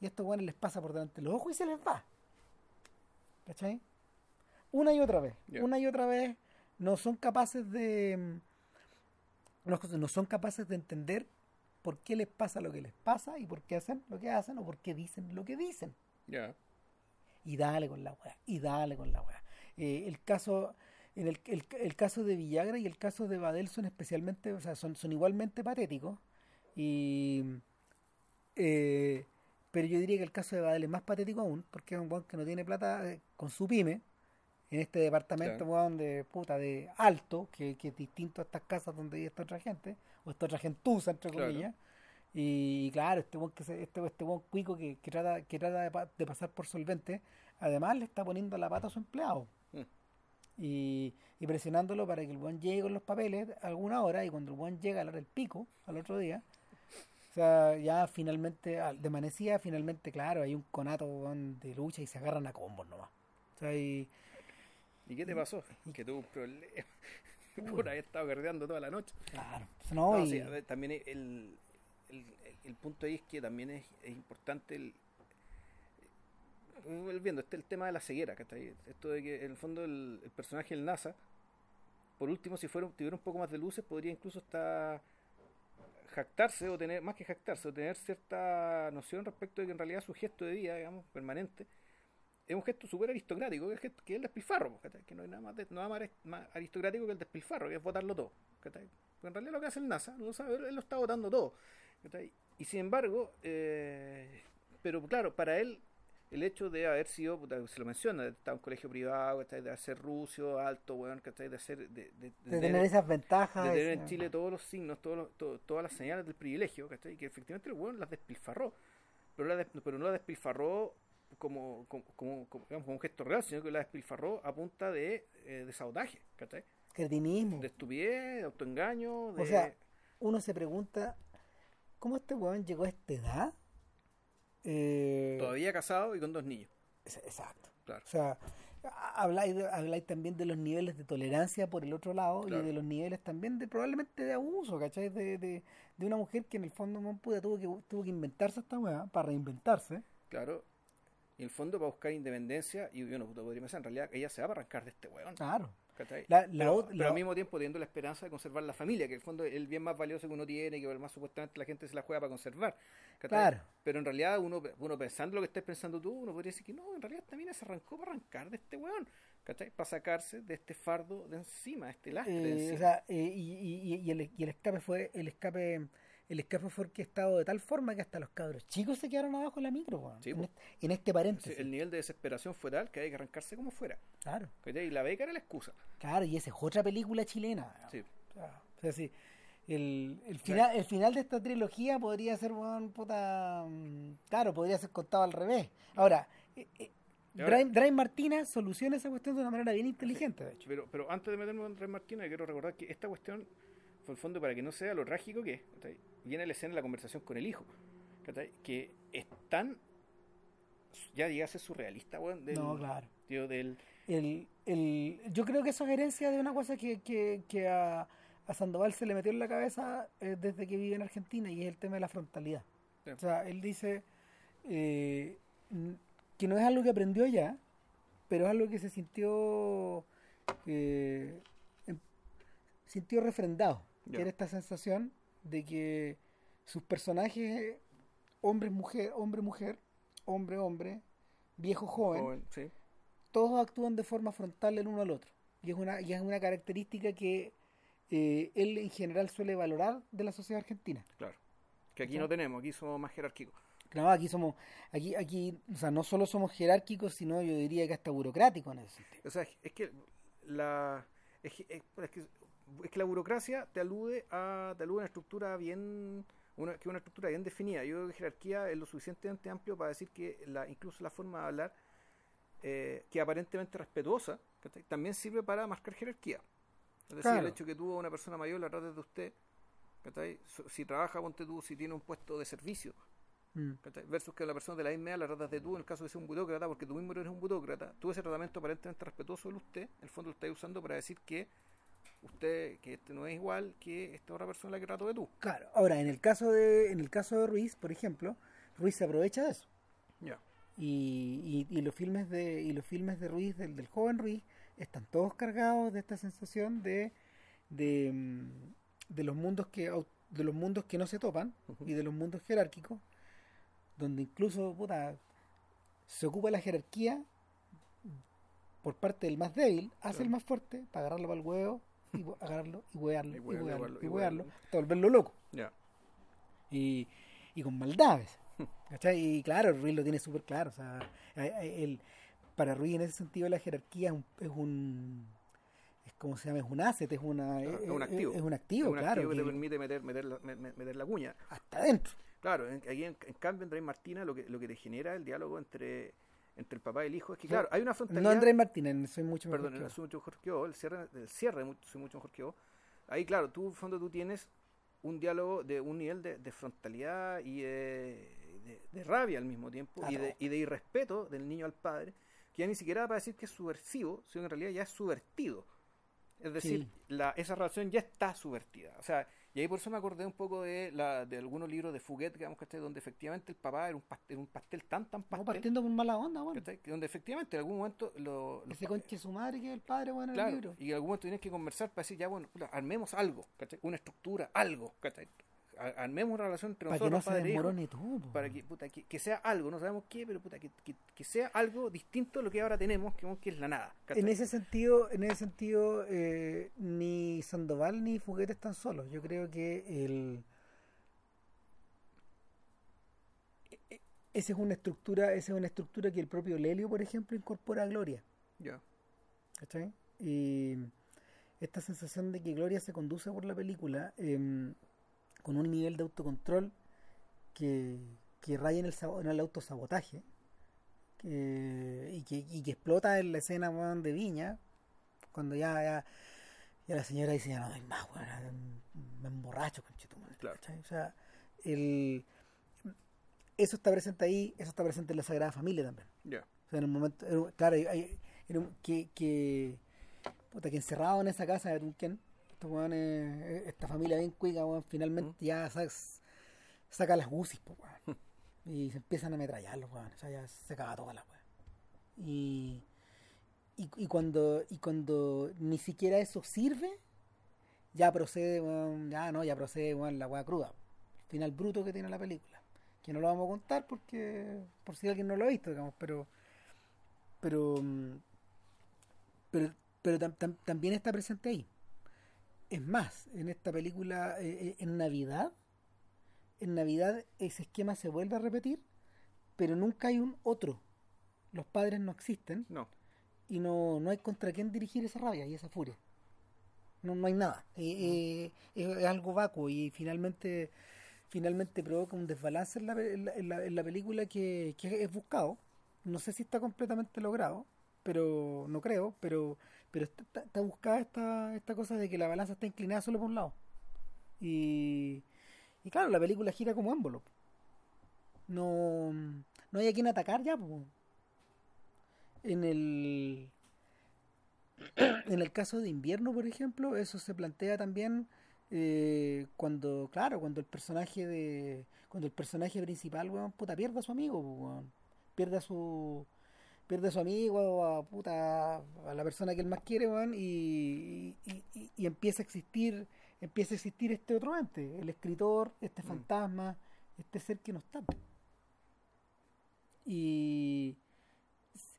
y a estos guanes les pasa por delante de los ojos y se les va. ¿Cachai? Una y otra vez, una y otra vez, no son capaces de... No, no son capaces de entender por qué les pasa lo que les pasa y por qué hacen lo que hacen o por qué dicen lo que dicen. Ya. Y dale con la weá, y dale con la weá. Eh, el caso, en el, el, el caso de Villagra y el caso de Badel son especialmente, o sea, son, son igualmente patéticos. Y eh, pero yo diría que el caso de Badel es más patético aún, porque es un weón que no tiene plata eh, con su pyme, en este departamento weón, de puta de alto, que, que es distinto a estas casas donde vive esta otra gente, o esta otra gentuza entre Claro. comillas. Y claro, este buen que se- este, este buen cuico que, que trata, que trata de, pa- de pasar por solvente, además le está poniendo la pata a su empleado. Mm. Y, y presionándolo para que el buen llegue con los papeles a alguna hora y cuando el buen llega a la hora del pico, al otro día, o sea, ya finalmente, al- de manecilla, finalmente, claro, hay un conato de lucha y se agarran a combos nomás. O sea, y, ¿Y qué te pasó? Que tuvo un problema. Por ahí estado guerreando toda la noche. claro, no, No, y- también el, el, el punto ahí es que también es, importante el. Volviendo, este el tema de la ceguera, ¿cachai? Esto de que en el fondo el, personaje del NASA por último, si fuera, tuviera un poco más de luces, podría incluso estar jactarse o tener, más que jactarse, o tener cierta noción respecto de que en realidad su gesto de vida, digamos, permanente, es un gesto súper aristocrático, que es, que el despilfarro, que no hay nada más, de, nada más aristocrático que el despilfarro, que es votarlo todo. Porque en realidad lo que hace el NASA, no sabe, él lo está votando todo. Y sin embargo, eh, pero claro, para él el hecho de haber sido, se lo menciona, de estar en un colegio privado, de ser rucio, alto, bueno, de hacer de, de, tener esas ventajas. De tener en Chile todos los signos, todos todas las señales del privilegio, ¿cachai? que efectivamente el bueno las despilfarró, pero, la pero no las despilfarró como, como, como, digamos, como, un gesto real, sino que la despilfarró a punta de, eh, de sabotaje, ¿cachai? De estupidez, de autoengaño. De... O sea, uno se pregunta, ¿cómo este weón llegó a esta edad? Eh, Todavía casado y con dos niños. Exacto. Claro. O sea, habláis, habláis también de los niveles de tolerancia por el otro lado y de los niveles también de probablemente de abuso, ¿cachai? De, de, de una mujer que en el fondo no pudo, tuvo que, tuvo que inventarse esta weá para reinventarse. Claro. Y en el fondo para buscar independencia y bueno, podría pensar, en realidad ella se va a arrancar de este weón. Claro. La, pero, al mismo tiempo teniendo la esperanza de conservar la familia, que en el fondo es el bien más valioso que uno tiene, que más supuestamente la gente se la juega para conservar. Claro. Pero en realidad uno, uno pensando lo que estás pensando tú, uno podría decir que no, en realidad también se arrancó para arrancar de este weón, Para sacarse de este fardo de encima, de este lastre. Eh, o sea, eh, y, y, el, y el escape fue, el escape el escape fue orquestado de tal forma que hasta los cabros chicos se quedaron abajo en la micro, en, este, paréntesis. el nivel de desesperación fue tal que hay que arrancarse como fuera. Claro. Y la beca era la excusa. Claro, y esa es otra película chilena. Sí. O sea, sí. El, el, final, el final de esta trilogía podría ser, bueno, puta. Mm, claro, podría ser contado al revés. Ahora, eh, eh Drive, Martina soluciona esa cuestión de una manera bien inteligente, de hecho. Pero, pero antes de meternos en Drive Martina, quiero recordar que esta cuestión fue el fondo para que no sea lo trágico que es viene la escena de la conversación con el hijo, que es tan ya llega a ser surrealista, del, no, claro. Tío, del... El, el, yo creo que eso es herencia de una cosa que, que, que a, a, Sandoval se le metió en la cabeza eh, desde que vive en Argentina y es el tema de la frontalidad. O sea, él dice eh, que no es algo que aprendió ya, pero es algo que se sintió eh, em, sintió refrendado, que era esta sensación de que sus personajes, hombre, mujer, hombre, mujer, hombre, hombre, viejo, joven, todos actúan de forma frontal el uno al otro. Y es una, y es una característica que eh, él en general suele valorar de la sociedad argentina. Claro. Que aquí no tenemos, aquí somos más jerárquicos. No, aquí somos, aquí, aquí, o sea, no solo somos jerárquicos, sino yo diría que hasta burocráticos en ese sentido. O sea, es que la, es que es que la burocracia te alude a, te alude a una estructura bien una, que una estructura bien definida. Yo creo que jerarquía es lo suficientemente amplio para decir que la, incluso la forma de hablar, eh, que aparentemente respetuosa, también sirve para marcar jerarquía. Es decir, el hecho que tuvo una persona mayor la trata de usted, si trabaja, ponte tú, si tiene un puesto de servicio, mm. versus que la persona de la misma la tratas de tú, en el caso de ser un burócrata, porque tú mismo eres un burócrata, tú ese tratamiento aparentemente respetuoso de usted, en el fondo lo estás usando para decir que usted que este no es igual que esta otra persona la que trato de tú. Claro. Ahora, en el caso de en el caso de Ruiz, por ejemplo, Ruiz se aprovecha de eso. Ya. Y, y, los filmes de y los filmes de Ruiz del, del joven Ruiz están todos cargados de esta sensación de de, mm, de los mundos que de los mundos que no se topan y de los mundos jerárquicos donde incluso puta, se ocupa la jerarquía por parte del más débil hace el más fuerte para agarrarlo para el huevo y agarrarlo y huearlo y huearlo y huearlo hasta volverlo loco. Y, y con maldades. ¿Cachai? Y claro, Ruiz lo tiene súper claro. O sea, el, para Ruiz en ese sentido la jerarquía es un, es un es como se llama, es un asset, es una es, un activo. Es, un activo, claro. que, te permite meter, meter, la, meter la cuña. Hasta adentro. Claro, aquí en, cambio Andrés Martina lo que, lo que te genera el diálogo entre entre el papá y el hijo es que, claro, hay una frontalidad. No Andrés Martínez, soy mucho mejor. Perdón, soy mucho mejor que vos, el cierre, el cierre soy mucho mejor que vos. Ahí, claro, tú, en fondo, tú tienes un diálogo de un nivel de, frontalidad y de, rabia al mismo tiempo y, de, y de irrespeto del niño al padre, que ya ni siquiera para decir que es subversivo, sino que en realidad ya es subvertido. Es decir, la, esa relación ya está subvertida. O sea, Y ahí por eso me acordé un poco de la de algunos libros de Fuguet, digamos, ¿cachai? Donde efectivamente el papá era un pastel, un pastel tan, tan No, pastel. partiendo por mala onda, bueno. Donde efectivamente en algún momento lo, los Ese conche su madre que es el padre, bueno, en Claro, el libro. y en algún momento tienes que conversar para decir, ya bueno, armemos algo, ¿cachai? Una estructura, algo, ¿cachai? Armemos una relación entre Para que no se padre e hijo, desmorone todo. para que, puta, que, que sea algo, no sabemos qué, pero puta, que, que, que sea algo distinto a lo que ahora tenemos, que, es la nada. ¿cachai? En ese sentido, en ese sentido eh, ni Sandoval ni Fuguete están solos. Yo creo que el e- e- esa es una estructura, esa es una estructura que el propio Lelio, por ejemplo, incorpora a Gloria. Ya. ¿cachai? Y esta sensación de que Gloria se conduce por la película em, con un nivel de autocontrol que, que raya en el, en el autosabotaje que, y, que, y que explota en la escena de Viña cuando ya, ya, ya la señora dice ya no doy más, ya, me emborracho, conchetumare", Claro. O sea, el, eso está presente ahí, eso está presente en la Sagrada Familia también. O sea, en un momento, claro, hay- hay- que, que, puta, que encerrado en esa casa de Tunquén, estos eh, esta familia bien cuica, finalmente ya sacas- saca las UCIs, y se empiezan a ametrallar los weones, o sea, ya se caga toda la weón. Y, y, y cuando, y cuando ni siquiera eso sirve, ya procede, ya no, ya procede, la weá cruda. El final bruto que tiene la película. Que no lo vamos a contar porque, por si alguien no lo ha visto, digamos, pero, pero, mm, pero, pero tam- tam- también está presente ahí. Es más, en esta película, eh, eh, en Navidad, en Navidad ese esquema se vuelve a repetir, pero nunca hay un otro. Los padres no existen No. y no, no hay contra quién dirigir esa rabia y esa furia. No, no hay nada. Eh, eh, es, algo vacuo y finalmente finalmente provoca un desbalance en la, en la, en la- en la película que, que es buscado. No sé si está completamente logrado, pero no creo, pero pero está, buscada esta, esta cosa de que la balanza está inclinada solo por un lado. Y, y claro, la película gira como émbolo. No, no hay a quien atacar ya. po. En el en el caso de invierno, por ejemplo, eso se plantea también eh, cuando, claro, cuando el personaje de, cuando el personaje principal, weón, puta, pierde a su amigo, weón. pierde a su, pierde a su amigo, a puta, a la persona que él más quiere, y, y, y- y empieza a existir, empieza a existir este otro ente, el escritor, este Mm. fantasma, este ser que no está. Y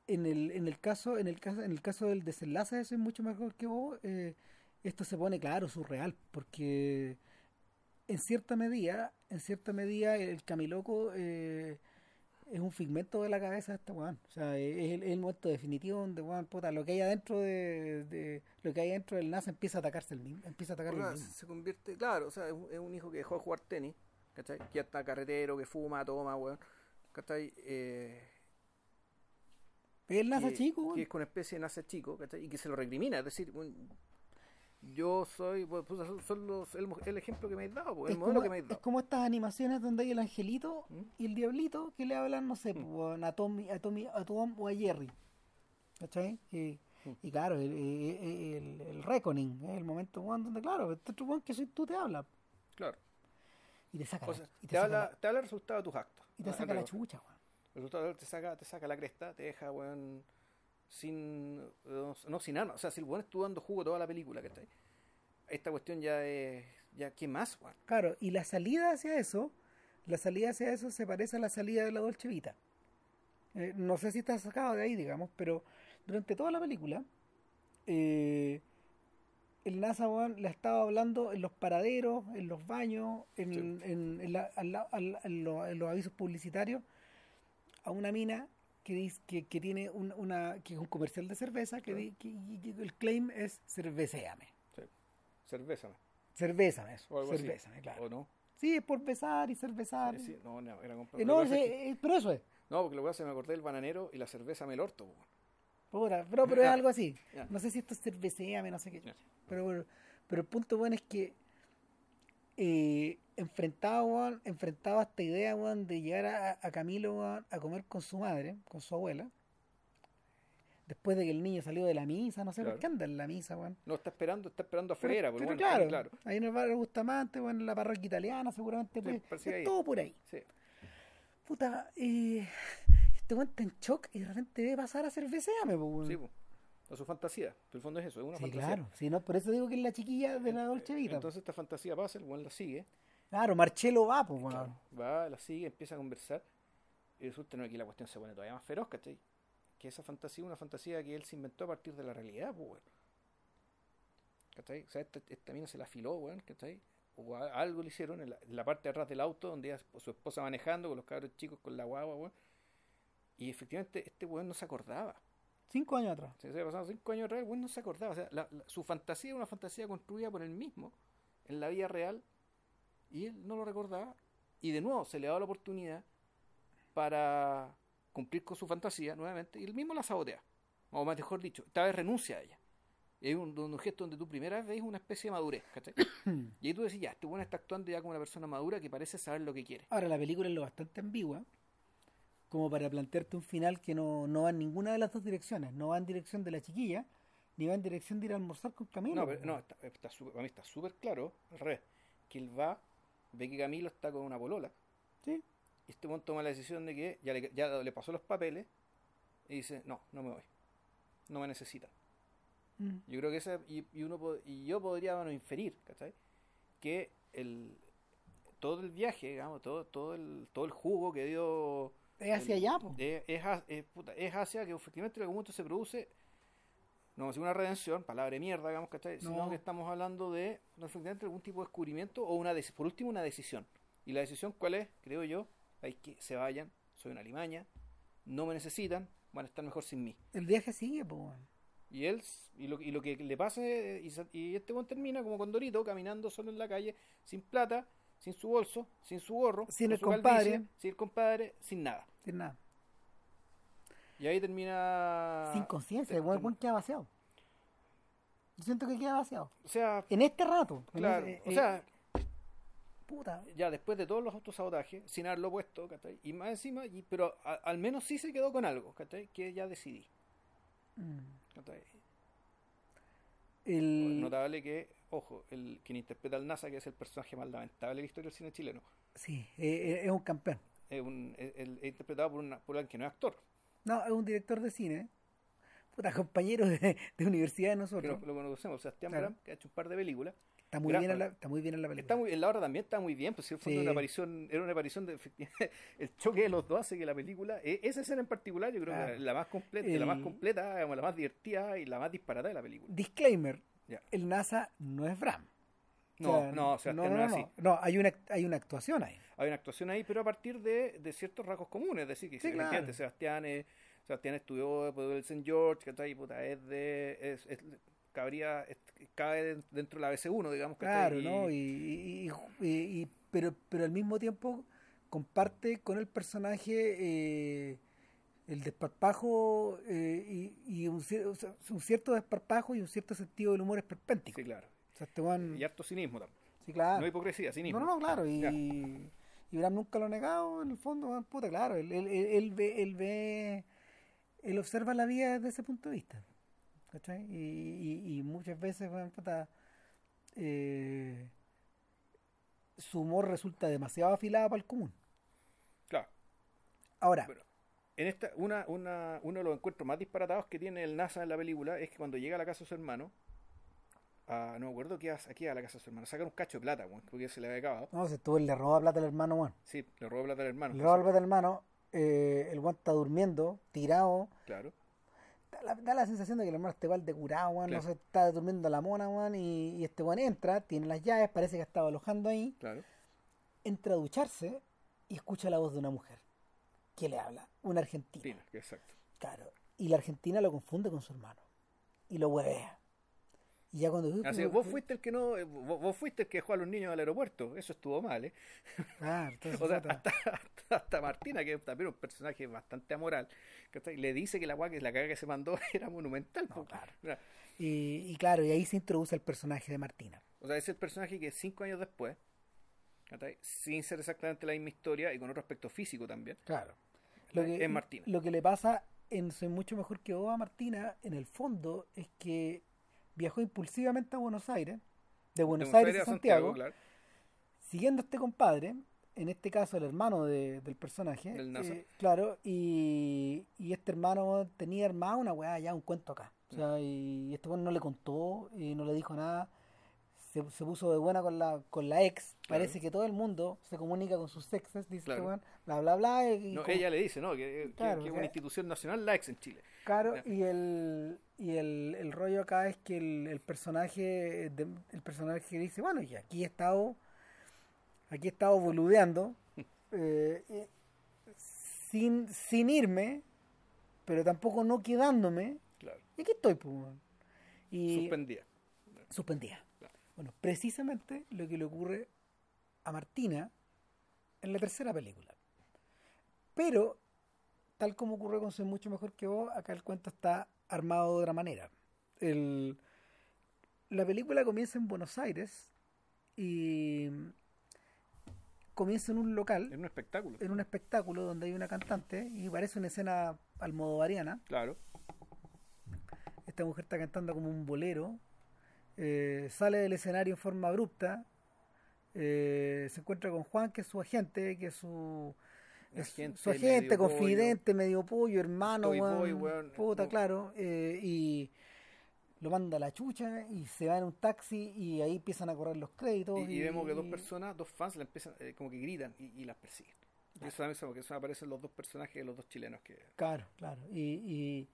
en el, en el caso, en el caso, en el caso del desenlace de eso es mucho mejor que vos, eh, esto se pone claro, surreal, porque en cierta medida, en cierta medida el camiloco eh, es un figmento de la cabeza de este weón. O sea, es el, el momento definitivo donde weón, puta, lo que hay adentro de, de- lo que hay dentro del NASA empieza a atacarse el mismo, empieza a atacar el mismo. se convierte, claro, o sea, es un, es un hijo que dejó de jugar tenis, ¿cachai? Que ya está carretero, que fuma, toma, weón, ¿cachai? Eh, Es el NASA que, chico, weón. que es con una especie de nace chico, ¿cachai? Y que se lo recrimina, es decir, un- yo soy, pues, son, los, el, el ejemplo que me has dado, el es modelo como, que me has es dado. como estas animaciones donde hay el angelito ¿Mm? y el diablito que le hablan, no sé, Mm. a Tommy, a Tommy, a Tom o a Jerry. ¿Cachai? Y, Mm. y claro, el, el, el, el reckoning, es el momento donde, claro, este que soy tú te habla Claro. y te saca, O la, y te, te saca, habla, la, te habla el resultado de tus actos. y te Ah, saca la chucha, weón. El resultado te saca, te saca la cresta, te deja, weón, sin, no, no sin armas. O sea, si el weón estuvo dando jugo toda la película, ¿cachai? Esta cuestión ya es, ya, ¿qué más, weón? Claro, y la salida hacia eso, la salida hacia eso se parece a la salida de la Dolce Vita. Eh, no sé si está sacado de ahí, digamos, pero durante toda la película, eh, el NASA le estaba hablando en los paraderos, en los baños, en, Sí. en- en la- al la- al- en lo- en los avisos publicitarios, a una mina que dice que, que tiene un, una que es un comercial de cerveza que, di- que- el claim es cervecéame. Sí. Cerveza, Cervézame eso, o algo así. cervézame, claro. ¿O no? Sí, es por besar y cervezar. Sí, sí, no, no, era Eh, no, es eh, pero eso es. no, porque lo que se me acordé del bananero y la cerveza melorto, weón. Puta, pero, pero es algo así. No sé si esto es cervecéame, no sé qué. Pero, pero el punto bueno es que eh, enfrentado, weón, enfrentado a esta idea weón, de llegar a, a Camilo weón, a comer con su madre, con su abuela, después de que el niño salió de la misa, no sé Claro. por qué anda en la misa, weón. No, está esperando, está esperando Pero- afuera. pues, pero bueno, claro, claro. ahí en el barrio Bustamante, en la parroquia italiana, seguramente, Sí, pues, es todo por ahí. Sí. Puta, eh, este weón está en shock y de repente ve pasar a cerveceame, pues, weón. Sí, pues. A su fantasía. En el fondo es eso, es una Sí, fantasía. claro, no, por eso digo que es la chiquilla de la Dolce Vita. Entonces esta fantasía pasa, el buen la sigue. claro, Marcelo va, pues. Claro, va, la sigue, empieza a conversar. Y resulta no, aquí la cuestión se pone todavía más feroz, ¿cachai? Que esa fantasía es una fantasía que él se inventó a partir de la realidad, pues. ¿Cachai? O sea, esta, esta mina se la afiló, weón, ¿cachai? O a- algo le hicieron en la, en la parte de atrás del auto, donde ella- su esposa manejando con los cabros chicos con la guagua, weón. Y efectivamente este weón no se acordaba. Cinco años atrás. Se había pasado cinco años atrás, el no se acordaba. O sea, la- la- su fantasía era una fantasía construida por él mismo en la vida real y él no lo recordaba. Y de nuevo se le da la oportunidad para cumplir con su fantasía nuevamente y él mismo la sabotea. O más mejor dicho, esta vez renuncia a ella. Y hay un, un gesto donde tú primera vez ves una especie de madurez, ¿cachai? y ahí tú decís, ya, este weón está actuando ya como una persona madura que parece saber lo que quiere. Ahora, la película es lo bastante ambigua, como para plantearte un final que no, no va en ninguna de las dos direcciones. No va en dirección de la chiquilla, ni va en dirección de ir a almorzar con Camilo. No, pero, no está, está súper- para mí está súper claro, al revés, que él va, ve que Camilo está con una polola, Sí. y este momento toma la decisión de que ya le, ya le pasó los papeles y dice, no, no me voy, no me necesitan. Mm. Yo creo que esa, y, y uno y yo podría bueno, inferir, ¿cachai? Que el todo el viaje, digamos, todo, todo el, todo el jugo que dio Es hacia allá, es, es, es, puta, es hacia que efectivamente en algún momento se produce no decir una redención, palabra de mierda, digamos, ¿cachai? Sino No. que estamos hablando de no, efectivamente algún tipo de descubrimiento o una por último una decisión. Y la decisión cuál es, creo yo, hay que se vayan, soy una limaña, no me necesitan, van a estar mejor sin mí. El viaje sigue. Y él, y lo, y lo que le pasa, es- y, y este buen termina como Condorito, caminando solo en la calle, sin plata, sin su bolso, sin su gorro, Sin el su compadre. sin el compadre, sin nada. Sin nada. Y ahí termina... Sin conciencia, el weón queda vaciado. Yo siento que queda vaciado. O sea, En este rato. claro, ese- o eh, sea, puta. ya después de todos los autosabotajes, sin haberlo puesto, ¿cachai? Y más encima, y, pero a- al menos sí se quedó con algo, ¿cachai? Que ya decidí, Mm. El, Notable que, ojo, el quien interpreta al NASA, que es el personaje más lamentable de la historia del cine chileno, sí, eh, eh, es un campeón. es, un, es, interpretado por, una, por alguien que no es actor, No, es un director de cine. Puta, compañero de, de universidad de que nosotros. no- lo conocemos, Sebastián Claro. Bram, que ha hecho un par de películas. Está muy, Gran- bien en la, está muy bien en la película. Está muy, en la hora también está muy bien, pues si el Sí. una aparición, era una aparición de el choque de los dos hace que la película, e- esa escena en particular, yo creo Claro. que es la más completa, la más El- completa, digamos, la más divertida y la más disparada de la película. Disclaimer: El NASA no es Bram. O No, sea, no, Sebastián no, no, no, es no. así. No, hay una, hay una actuación ahí. Hay una actuación ahí, pero a partir de, de ciertos rasgos comunes, es decir, que Sí, claro. Sebastián, es- Sebastián estudió del St. George, ¿cachai? Puta, es de, es, es- cabría, es- cabe dentro de la BC1, digamos, Claro, ¿cachai? ¿no? Y, y- y- y- y- pero, pero al mismo tiempo comparte con el personaje eh, el desparpajo eh, y, y un, o sea, un cierto desparpajo y un cierto sentido del humor esperpéntico. Sí, claro. O sea, este Y harto cinismo también. sí, claro. No hipocresía, cinismo. No, no, claro. Y, Bram nunca lo ha negado, en el fondo, weón, puta, claro. Él, él, él, él ve, él ve, él observa la vida desde ese punto de vista. ¿Cachai? Y, y, muchas veces, weón, puta, eh, su humor resulta demasiado afilado para el común. Claro. Ahora, en esta, una, una, uno de los encuentros más disparatados que tiene el NASA en la película es que cuando llega a la casa de su hermano, a- no me acuerdo qué hace aquí a la casa de su hermano, sacan un cacho de plata, weón, porque se le había acabado. no, si tú le roba plata al hermano, weón. Sí, le roba plata al hermano. Le roba plata al hermano, eh, el weón está durmiendo, tirado. Claro. Da la, da la sensación de que el hermano está igual de curado. Claro. No se está durmiendo la mona. Y, y este weón entra, tiene las llaves, parece que estaba alojando ahí. Claro. Entra a ducharse y escucha la voz de una mujer. que le habla? Una argentina. Tina, exacto. Claro. Y la argentina lo confunde con su hermano. Y lo huevea. Y ya cuando... Así, vos fuiste el que no, eh, vos, vos fuiste el que dejó a los niños al aeropuerto. Eso estuvo mal, ¿eh? Ah, entonces O sea, hasta, hasta, hasta Martina, que es también un personaje bastante amoral, ¿cachai? le dice que la que la caga que se mandó era monumental. No, claro. Y, y claro, y ahí se introduce el personaje de Martina. O sea, es el personaje que cinco años después, sin ser exactamente la misma historia y con otro aspecto físico también, Claro. Lo que, es Martina. Lo que le pasa en Soy mucho mejor que vos, Martina, en el fondo es que viajó impulsivamente a Buenos Aires, de Buenos, Aires, a Santiago, claro. siguiendo a este compadre, en este caso el hermano de- del personaje, Del eh, claro, y, y este hermano tenía armado una weá ya, un cuento acá. O sea, y este weón no le contó y no le dijo nada. Se, se puso de buena con la, con la ex. Claro. Parece que todo el mundo se comunica con sus exes, dice este Claro. weón, bla, bla, bla. Y, No, como- ella le dice, ¿no? Que, que- Claro, que es una institución nacional la ex en Chile. Claro, y el, y el, el rollo acá es que el, el personaje de- el personaje dice, bueno, y aquí he estado aquí he estado boludeando eh, eh, sin, sin irme, pero tampoco no quedándome, Claro. y aquí estoy, pues. Y Suspendida. suspendida. Bueno, precisamente lo que le ocurre a Martina en la tercera película. Pero, tal como ocurre con Soy mucho mejor que vos, acá el cuento está armado de otra manera. El- la película comienza en Buenos Aires y comienza en un local, Es un espectáculo. en un espectáculo donde hay una cantante y parece una escena almodovariana. Claro. Esta mujer está cantando como un bolero. Eh, sale del escenario en forma abrupta. eh, se encuentra con Juan, que es su agente, que es su, es Agente, su agente, medio pollo. confidente, medio pollo, hermano, Toy weón, boy, weón. puta, claro. eh, y lo manda a la chucha y se va en un taxi y ahí empiezan a correr los créditos. Y, y vemos que dos personas, dos fans, le empiezan, eh, como que gritan y, y las persiguen. Y eso también porque eso aparecen los dos personajes de los dos chilenos que. Claro, claro. Y,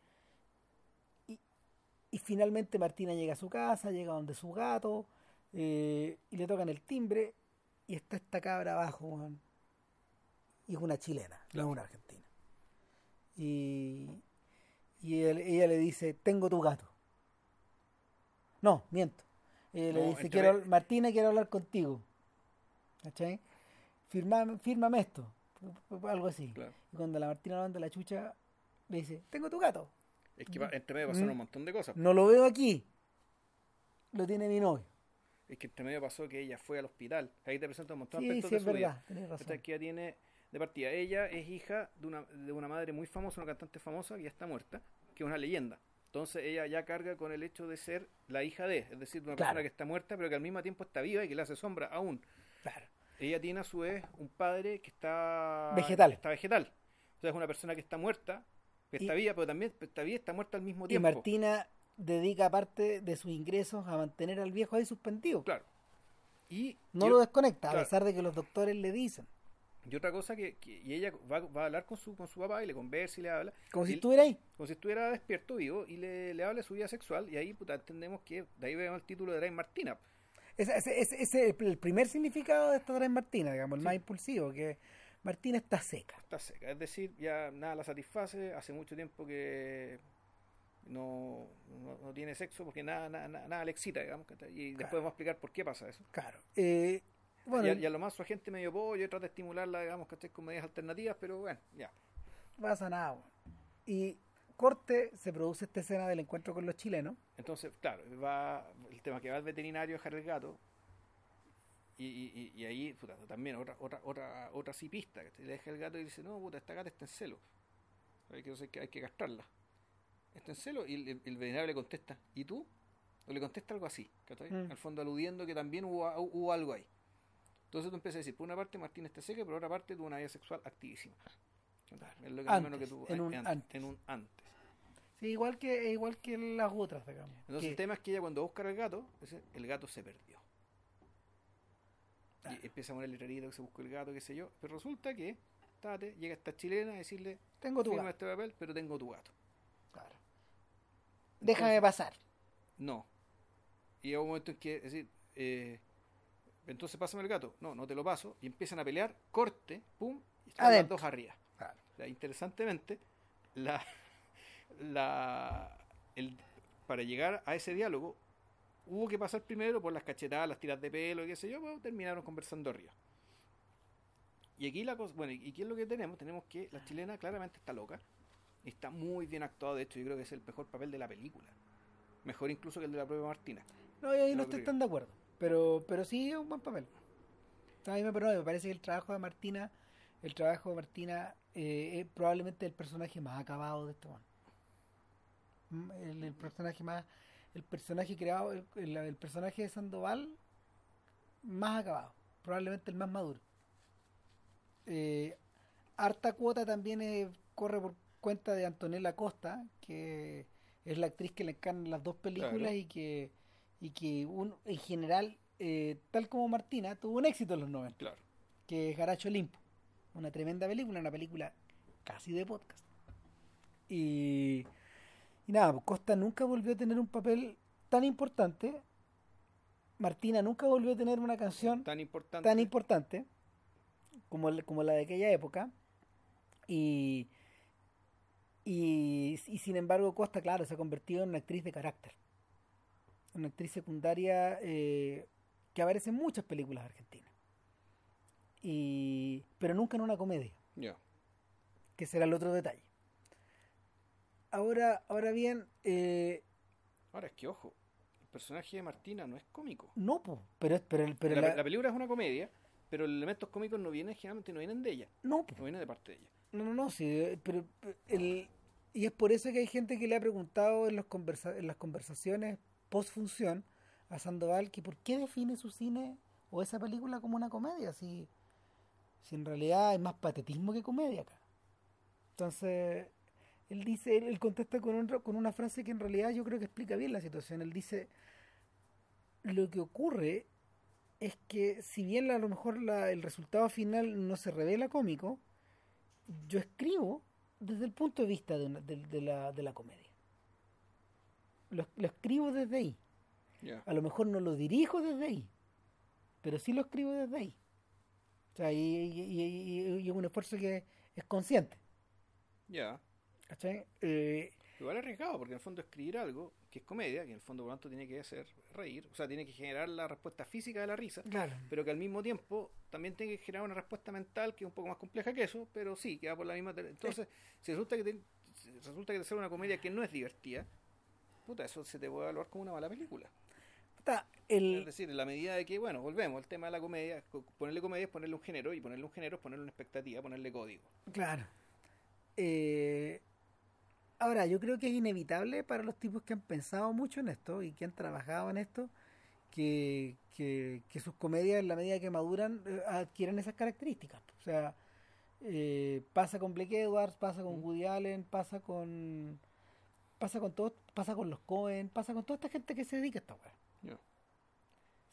y finalmente Martina llega a su casa, llega donde su gato, eh, y le tocan el timbre, y está esta cabra abajo. Y es una chilena, no es una argentina. Y, y él- ella le dice, tengo tu gato. No, miento. Ella le No, dice, entre- quiero, Martina, quiero hablar contigo. ¿Cachai? Firmame, fírmame esto. Algo así. Claro. Y cuando la Martina lo manda la chucha, le dice, tengo tu gato. Es que entre medio pasaron Mm. un montón de cosas. No lo veo aquí. Lo tiene mi novio. Es que entre medio pasó que ella fue al hospital. Ahí te presento un montón de aspectos sí, de es su vida. Tenés razón. Esta que ella tiene de partida. Ella es hija de una, de una madre muy famosa, una cantante famosa que ya está muerta, que es una leyenda. Entonces ella ya carga con el hecho de ser la hija de, es decir, de una Claro. persona que está muerta, pero que al mismo tiempo está viva y que le hace sombra aún. Claro. Ella tiene a su vez un padre que está Vegetal. Está vegetal. O sea, es una persona que está muerta, está Y- viva, pero también está viva y está muerta al mismo Y tiempo. Martina dedica parte de sus ingresos a mantener al viejo ahí suspendido. Claro. Y, No y- lo desconecta, claro. a pesar de que los doctores le dicen. y otra cosa que, que- y ella va, va a hablar con su con su papá y le conversa y le habla Como y- si estuviera ahí. como si estuviera despierto vivo y le, le habla de su vida sexual y ahí puta, entendemos que de ahí vemos el título de Drain Martina Ese ese- ese es el primer significado de esta Drain Martina, digamos, el Sí. más impulsivo, que Martina está seca. está seca es decir ya nada la satisface hace mucho tiempo que no, no, no tiene sexo porque nada nada, nada, le excita digamos y después Claro. vamos a explicar por qué pasa eso Claro. Eh, bueno, y, a, y a lo más su agente medio pollo trata de estimularla digamos ¿cachai? con medidas alternativas pero bueno ya pasa nada. Y corte, se produce esta escena del encuentro con los chilenos. Entonces, claro, va el tema que va al veterinario a dejar el gato. Y, y, y- ahí, puta, también otra, otra, otra, otra sí pista, que te deja el gato y dice, no, puta, esta gata está en celo. Hay que, hay que, hay que castrarla. Está en celo y el, el veterinario le contesta, ¿y tú? O le contesta algo así, ¿cachai? Mm. Al fondo aludiendo que también hubo, hubo algo ahí. Entonces tú empiezas a decir, por una parte Martín está seca, por otra parte tuvo una vida sexual activísima. Es lo que Antes, menos que tuvo en un an- antes. en un antes. Sí, igual que igual que las otras, digamos. Entonces que- el tema es que ella cuando busca al gato, el gato se perdió. Y empieza a poner el letrerito que se buscó el gato, qué sé yo. Pero resulta que, tate, llega esta chilena a decirle, Tengo tu gato. este papel, pero tengo tu gato. Claro. Déjame pasar. No. Y hay un momento en que, es decir, eh, entonces pásame el gato. No, no te lo paso. Y empiezan a pelear, corte, pum, y están las Adentro. dos arriba. Claro. Interesantemente, la, la, el, para llegar a ese diálogo hubo que pasar primero por las cachetadas, las tiras de pelo y qué sé yo, pues terminaron conversando arriba. Y aquí la cosa, bueno, ¿y qué es lo que tenemos? Tenemos que la chilena claramente está loca, y está muy bien actuado, de hecho yo creo que es el mejor papel de la película. Mejor incluso que el de la propia Martina. No, yo ahí no estoy tan de acuerdo. Pero, pero sí es un buen papel. A mí me, me parece que el trabajo de Martina, el trabajo de Martina eh, es probablemente el personaje más acabado de este one. mm, el, el personaje más, el personaje creado, el, el- el personaje de Sandoval más acabado, probablemente el más maduro. Eh, harta cuota también eh, corre por cuenta de Antonella Costa, que es la actriz que le encarna las dos películas Claro. y que, y que un- en general, eh, tal como Martina, tuvo un éxito en los 90 Claro. que es Garacho Limpo. Una tremenda película, una película casi de podcast. Y, y nada, pues Costa nunca volvió a tener un papel tan importante. Martina nunca volvió a tener una canción Tan importante. tan importante como, la- como la de aquella época. Y, y, y sin embargo, Costa, claro, se ha convertido en una actriz de carácter. Una actriz secundaria eh, que aparece en muchas películas argentinas. Y, pero nunca en una comedia, que será el otro detalle. Ahora, ahora bien, eh, Ahora es que, ojo, el personaje de Martina no es cómico. no, po, pero, pero, pero la, la- la película es una comedia, pero los elementos cómicos no vienen, generalmente no vienen de ella, no, po. no vienen de parte de ella. No, no, no, sí, pero pero el, y es por eso que hay gente que le ha preguntado en, los conversa- en las conversaciones post función a Sandoval que por qué define su cine o esa película como una comedia, si, si en realidad hay más patetismo que comedia acá. Entonces, él dice, él, él contesta con, un- con una frase que en realidad yo creo que explica bien la situación. Él dice, lo que ocurre es que si bien a lo mejor la- el resultado final no se revela cómico, yo escribo desde el punto de vista de, una- de- de la, de la comedia. Lo, lo escribo desde ahí. A lo mejor no lo dirijo desde ahí, pero sí lo escribo desde ahí. O sea, y, y- y- y- y es un esfuerzo que es consciente. Ya. ¿Cachai? Eh, Igual arriesgado, porque en el fondo escribir algo que es comedia, que en el fondo por lo tanto tiene que hacer reír, o sea, tiene que generar la respuesta física de la risa, claro. pero que al mismo tiempo también tiene que generar una respuesta mental que es un poco más compleja que eso, pero sí, que va por la misma... Entonces, si resulta que te, resulta que te sale una comedia que no es divertida, puta, eso se te puede evaluar como una mala película. Puta, Es decir, en la medida de que, bueno, volvemos, el tema de la comedia, co- ponerle comedia es ponerle un género, y ponerle un género es ponerle una expectativa, ponerle código. Claro. Eh, ahora, yo creo que es inevitable para los tipos que han pensado mucho en esto y que han trabajado en esto, que, que, que sus comedias, en la medida que maduran, eh, adquieren esas características. O sea, eh, pasa con Blake Edwards, pasa con Mm. Woody Allen, pasa con pasa con todo, pasa con los Cohen, pasa con toda esta gente que se dedica a esta weá.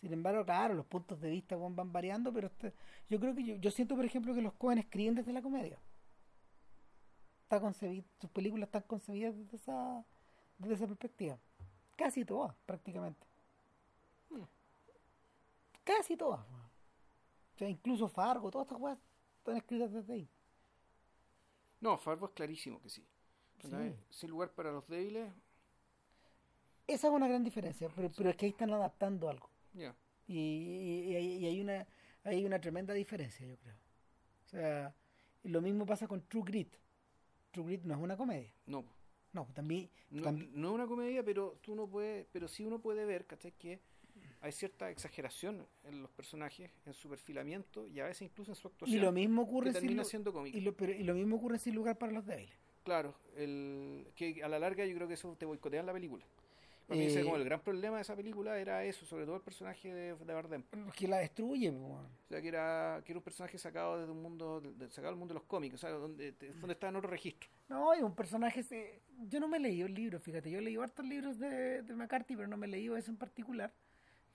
Sin embargo, claro, los puntos de vista van variando, pero este- yo creo que yo, yo siento, por ejemplo, que los Cohen escriben desde la comedia. Está concebido, sus películas están concebidas desde esa, desde esa perspectiva. Casi todas, prácticamente. Hmm. Casi todas. O sea, incluso Fargo, todas estas weas están escritas desde ahí. No, Fargo es clarísimo que sí. Sí. ¿Verdad? Sin lugar para los débiles, Esa es una gran diferencia, pero, pero es que ahí están adaptando algo. Y, y- y hay, una hay una tremenda diferencia, yo creo. O sea, lo mismo pasa con True Grit. True Grit no es una comedia. No, No, también, no, no es una comedia, pero tú no puedes, pero sí uno puede ver, ¿cachai? Que hay cierta exageración en los personajes, en su perfilamiento y a veces incluso en su y actuación. lo mismo ocurre que termina siendo cómico. y lo, pero- y lo mismo ocurre sin lugar para los débiles. Claro, el, que a la larga yo creo que eso te boicotean la película. Para mí Eh, ese como el gran problema de esa película era eso, sobre todo el personaje de, de Bardem. Que la destruye. O sea, que era, que era un personaje sacado desde un mundo, de- sacado del mundo de los cómics, o sea, donde, de- donde estaba en otro registro. No, y un personaje. se- Yo no me he leído el libro, fíjate. Yo he leído hartos libros de, de McCarthy, pero no me he leído eso en particular.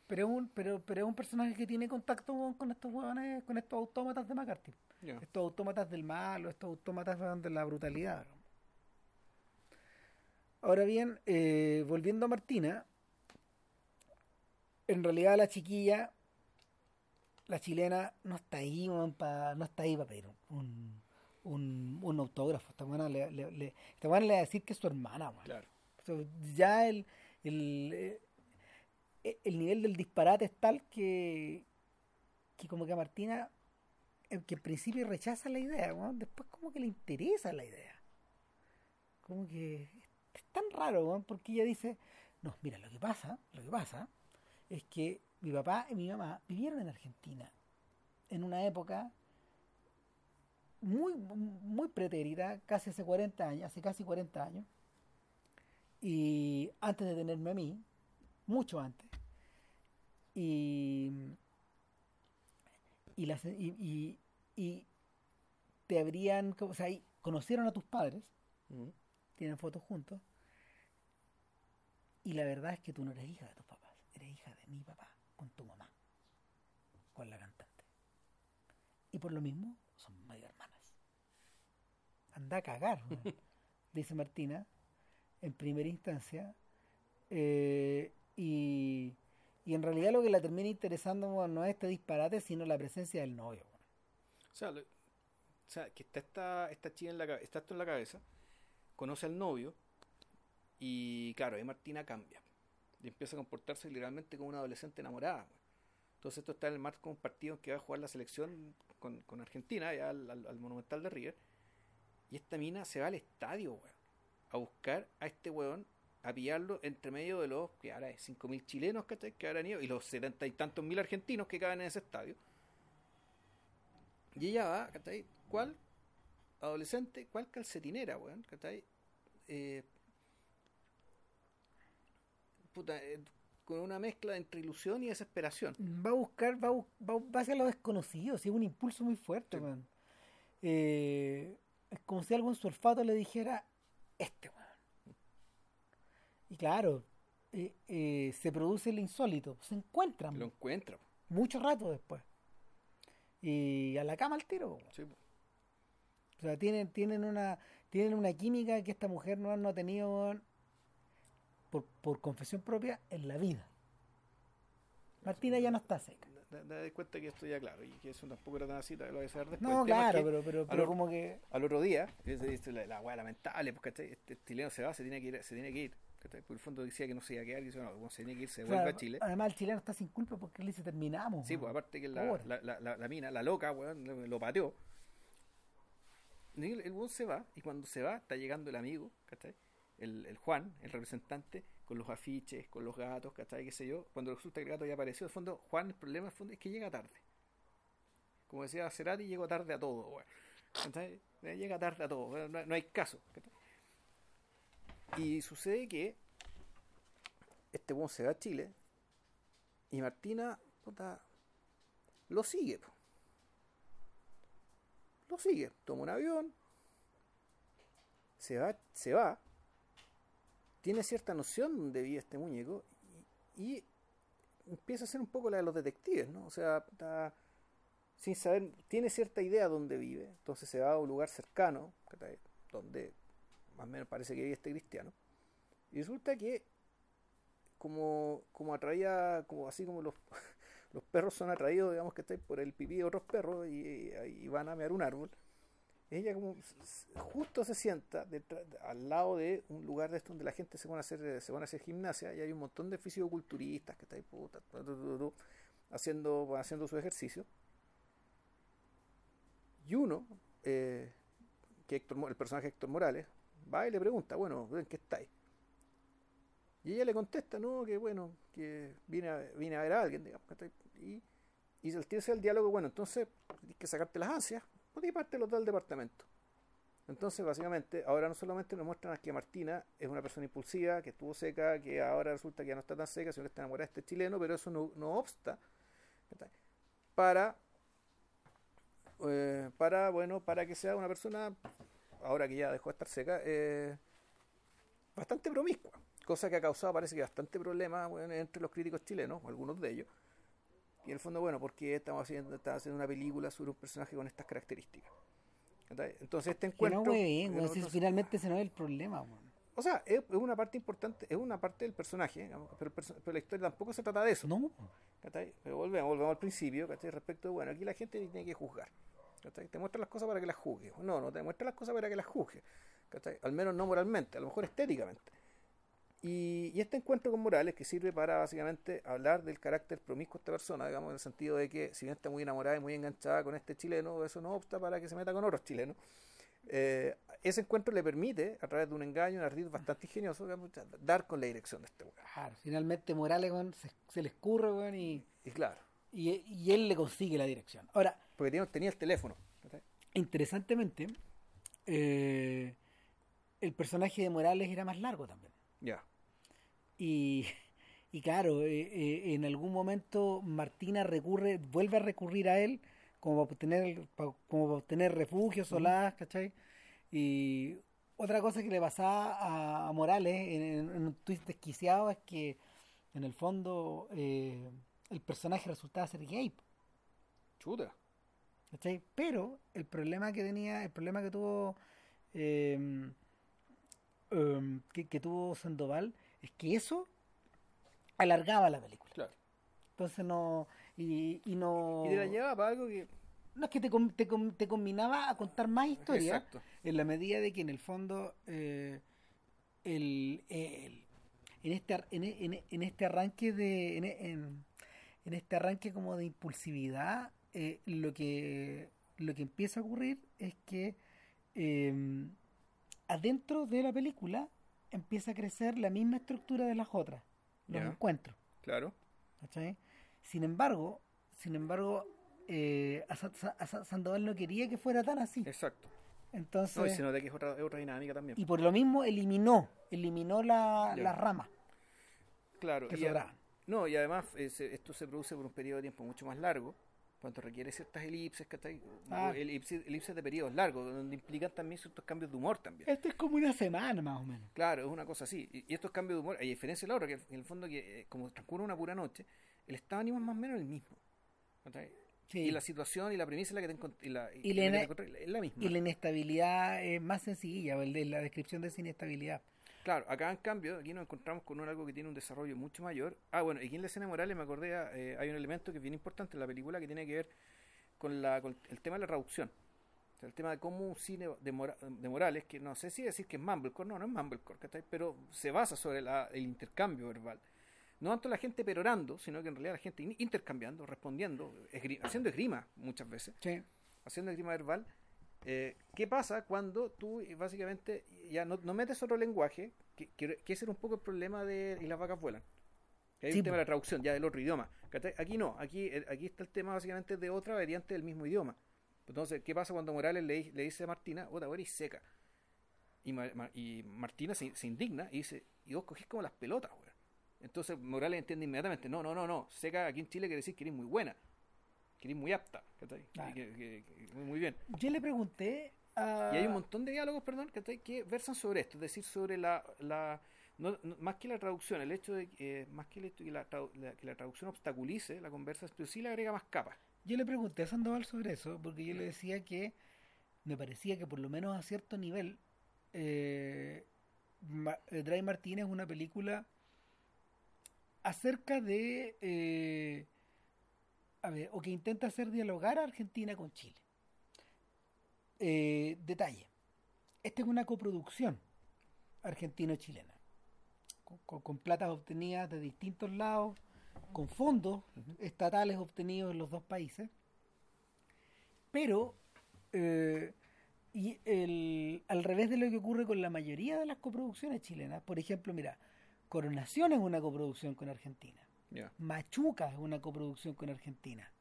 Pero es un, pero, pero es un personaje que tiene contacto con, con estos huevones, con estos autómatas de McCarthy. Estos autómatas del mal o estos autómatas de la brutalidad. ¿no? Ahora bien, eh, volviendo a Martina, en realidad la chiquilla, la chilena, no está ahí, pa- no está ahí para pedir un, un, un autógrafo. Esta buena le, le, le- esta buena le va a decir que es su hermana. Claro. O sea, ya el, el, eh, el nivel del disparate es tal que, que como que a Martina, eh, que en principio rechaza la idea, después como que le interesa la idea. Como que es tan raro, porque ella dice, no, mira, lo que pasa, lo que pasa es que mi papá y mi mamá vivieron en Argentina en una época muy, muy pretérita, casi hace 40 años, hace casi 40 años, Y antes de tenerme a mí, mucho antes. Y. Y, las, y, y, te habrían. O sea, y conocieron a tus padres. Tienen fotos juntos. Y la verdad es que tú no eres hija de tus papás, eres hija de mi papá, con tu mamá, con la cantante. Y por lo mismo, son medio hermanas. Anda a cagar, dice Martina, en primera instancia. Eh, y, y en realidad lo que la termina interesando no es este disparate, sino la presencia del novio. O sea, lo- o sea, que está esta, esta chica en la cabeza, está esto en la cabeza, conoce al novio y claro, ahí Martina cambia y empieza a comportarse literalmente como una adolescente enamorada. Entonces esto está en el marco de un partido en que va a jugar la selección con, con Argentina, ya al Monumental de River, y esta mina se va al estadio, güey, a buscar a este weón, a pillarlo entre medio de los, que ahora es 5.000 chilenos, ¿cachai? Que habrán ido, y los setenta y tantos mil argentinos que caben en ese estadio. Y ella va, ¿cachai? ¿Cuál? Adolescente, ¿cuál calcetinera, weón? ¿cachai? Eh, puta, eh, con una mezcla entre ilusión y desesperación. Va a buscar, va, va, a- va hacia lo desconocido, sí, es un impulso muy fuerte, Sí. weón. Eh, es como si algo en su olfato le dijera, este weón. Y claro, se produce el insólito, se encuentran Lo encuentra. po. mucho rato después. Y a la cama al tiro. Sí. O sea, tienen, tienen una, tienen una química que esta mujer no, no ha tenido por, por confesión propia en la vida. Martina ya no está seca. Da, da- da cuenta que esto ya claro, y que eso tampoco era tan así, te lo voy a hacer después. No, claro, pero, pero, al pero como que Al otro día, la, la weá lamentable, porque ¿cachai? este chileno se va, se tiene que ir, se tiene que ir. ¿cachai? Por el fondo decía que no se iba a quedar, y dice, no, se tiene que ir, se Claro, vuelve a Chile. Además, el chileno está sin culpa porque él dice terminamos. Sí, pues aparte que la, la, la, mina, la loca, weón, lo pateó. El, el weón se va, y cuando se va, está llegando el amigo, ¿cachai? El, el Juan, el representante, con los afiches, con los gatos, ¿cachai? ¿Qué sé yo? Cuando resulta que el gato ya apareció, de fondo, Juan, el problema fondo es que llega tarde. Como decía Cerati, llegó tarde a todo. ¿Cachai? Eh, Llega tarde a todo, no, hay caso. ¿cachai? Y sucede que este weón se va a Chile y Martina, lo sigue. po. Lo sigue. Toma un avión. Se va, se va. Tiene cierta noción de vive este muñeco. Y, empieza a ser un poco la de los detectives, ¿no? O sea, sin saber, tiene cierta idea de dónde vive. Entonces se va a un lugar cercano, donde más o menos parece que vive este cristiano. Y resulta que como, como atraía, como así como los, los perros son atraídos, digamos que estáis por el pipí de otros perros y, van a mear un árbol. Ella como justo se sienta detrás- al lado de un lugar de esto donde la gente se van a hacer, se van a hacer gimnasia y hay un montón de fisicoculturistas que estáis puta, haciendo, haciendo su ejercicio. Y uno, eh, que Héctor el personaje Héctor Morales, va y le pregunta, bueno, ¿en qué estáis? Y ella le contesta, no, que bueno, que vine a, a ver a alguien, digamos. Y, y al tirarse el diálogo, bueno, entonces tienes que sacarte las ansias, pues y parte los del departamento. Entonces, básicamente, ahora no solamente nos muestran que Martina es una persona impulsiva, que estuvo seca, que ahora resulta que ya no está tan seca, sino que está enamorada de este chileno, pero eso no, no obsta para, eh, para, bueno, para que sea una persona, ahora que ya dejó de estar seca, eh, bastante promiscua cosa que ha causado parece que bastante problema bueno, entre los críticos chilenos, algunos de ellos. Y en el fondo, bueno, porque estamos haciendo, estamos haciendo una película sobre un personaje con estas características. Entonces este encuentro... no, si otros- finalmente ese no es el problema, o sea, es, una parte importante, es una parte del personaje, digamos, pero, pero la historia tampoco se trata de eso. No. Pero volvemos, volvemos al principio, ¿cachai? Respecto de, bueno, aquí la gente tiene que juzgar. ¿cachai? Te muestra las cosas para que las juzgues. No, no te muestra las cosas para que las juzgues. ¿cachai? Al menos no moralmente, a lo mejor estéticamente. Y, y este encuentro con Morales, que sirve para básicamente hablar del carácter promiscuo de esta persona, digamos, en el sentido de que si bien está muy enamorada y muy enganchada con este chileno, eso no obsta para que se meta con otros chilenos. Eh, ese encuentro le permite, a través de un engaño, un ardid bastante ingenioso, digamos, dar con la dirección de este weón. claro, finalmente Morales, se, se le escurre, weón, y, Y claro, y, y él le consigue la dirección. Ahora, porque tenía, tenía el teléfono. interesantemente, eh, el personaje de Morales era más largo también. Ya. Y, y claro, eh, eh, en algún momento Martina recurre, vuelve a recurrir a él como para obtener, pa- como para obtener refugio, solaz, ¿cachai? Y otra cosa que le pasaba a, a Morales en, en- en un twist desquiciado es que en el fondo eh, el personaje resultaba ser gay. Chuta. ¿cachai? Pero el problema que tenía, el problema que tuvo eh, em, que, que tuvo Sandoval es que eso alargaba la película. Claro. Entonces no y, y no Y te la llevaba para algo que. no es que te, te, com- te combinaba a contar más historias Exacto. en la medida de que en el fondo eh, el, el- en este en, en- en este arranque de en, en- en este arranque como de impulsividad eh, lo que lo que empieza a ocurrir es que eh, adentro de la película empieza a crecer la misma estructura de las otras los encuentros Claro. ¿cachai? Sin embargo, sin embargo, eh, a, a Sandoval no quería que fuera tan así. Exacto. Entonces, No, y se nota que es otra, es otra dinámica también. y por lo mismo eliminó, eliminó la, la rama claro. que y a-. No, y además eh, esto se produce por un periodo de tiempo mucho más largo, cuando requiere ciertas elipses, ¿cachai? Ah. O elipsis, elipses de periodos largos, donde implican también ciertos cambios de humor también. Esto es como una semana más o menos. Claro, es una cosa así. Y, y estos cambios de humor, a diferencia de la otra, que en el fondo, que eh, como transcurre una pura noche, el estado de ánimo es más o menos el mismo. ¿cachai? Sí. Y la situación y la premisa es la que te y la, Y y la la que ina- te encontrás es la misma. Y la inestabilidad es más sencilla, la descripción de esa inestabilidad. Claro, acá en cambio, aquí nos encontramos con un- algo que tiene un desarrollo mucho mayor. Ah, bueno, aquí en la escena de Morales me acordé, eh, hay un elemento que es bien importante en la película que tiene que ver con, la, con el tema de la traducción. O sea, el tema de cómo un cine de, Mora- de Morales, que no sé si decir que es Mumblecore, no, no es Mumblecore, ¿cachai? pero se basa sobre la- el intercambio verbal. No tanto la gente perorando, sino que en realidad la gente in- intercambiando, respondiendo, haciendo esgrima muchas veces Sí. haciendo esgrima verbal, eh, ¿qué pasa cuando tú eh, básicamente ya no, no metes otro lenguaje? Que, que, que ese era un poco el problema de Y las vacas vuelan. Que hay Sí, un tema de la traducción ya del otro idioma. Aquí no, aquí, eh, aquí está el tema básicamente de otra variante del mismo idioma. Entonces, ¿qué pasa cuando Morales le, di- le dice a Martina, otra vez eres seca? Y, Ma- y Martina se, se indigna y dice, y vos cogés como las pelotas, weón. Entonces Morales entiende inmediatamente, no, no, no, no, seca aquí en Chile quiere decir que eres muy buena, que muy apta, ¿cachai? Claro. Y que- que- que- muy, bien. Yo le pregunté a... Y hay un montón de diálogos, perdón, ¿cachai? que versan sobre esto, es decir, sobre la... la no, no- más que la traducción, el hecho de que, eh, más que el hecho de que la, que la traducción obstaculice la conversación, pero sí le agrega más capas. Yo le pregunté a Sandoval sobre eso, porque yo le decía que me parecía que por lo menos a cierto nivel, eh, Ma- eh, Dry Martínez es una película acerca de, eh, a ver, o que intenta hacer dialogar a Argentina con Chile. Eh, detalle, esta es una coproducción argentino-chilena, con, con- con platas obtenidas de distintos lados, con fondos estatales obtenidos en los dos países, pero eh, y el, al revés de lo que ocurre con la mayoría de las coproducciones chilenas, por ejemplo, mira, Coronación es una coproducción con Argentina, Machuca es una coproducción con Argentina.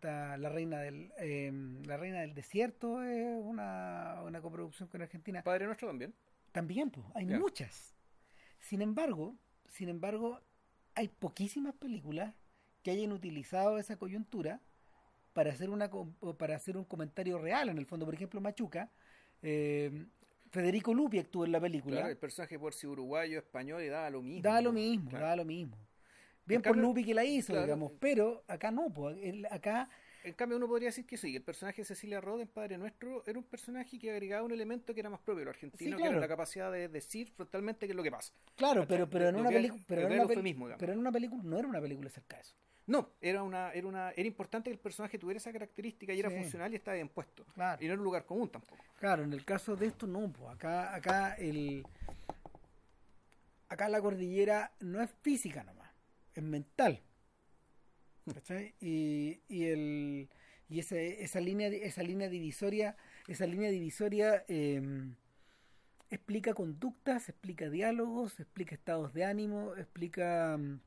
La reina del eh, la reina del desierto es una, una coproducción con Argentina. Padre Nuestro también. También, pues, hay muchas. Sin embargo, sin embargo, hay poquísimas películas que hayan utilizado esa coyuntura para hacer una para hacer un comentario real en el fondo. Por ejemplo, Machuca, eh, Federico Lupi actuó en la película. Claro, el personaje por si uruguayo, español, y daba lo mismo. Daba lo mismo, Claro. daba lo mismo. Bien En por cambio- Lupi que la hizo, claro. digamos, pero acá no, pues, el- acá En cambio, uno podría decir que sí, el personaje de Cecilia Roth en Padre Nuestro era un personaje que agregaba un elemento que era más propio lo argentino, Sí, que era la capacidad de decir frontalmente qué es lo que pasa. Claro, pero, pero en una película, pero en una pero en una película no era una película acerca de eso. No, era una, era una, era importante que el personaje tuviera esa característica y era funcional y estaba bien puesto. Claro. Y no era un lugar común tampoco. Claro, en el caso de esto no, pues acá, acá el acá la cordillera no es física nomás, es mental. ¿Cachai? Y, y el y esa, esa línea esa línea divisoria, esa línea divisoria eh, explica conductas, explica diálogos, explica estados de ánimo, explica mm,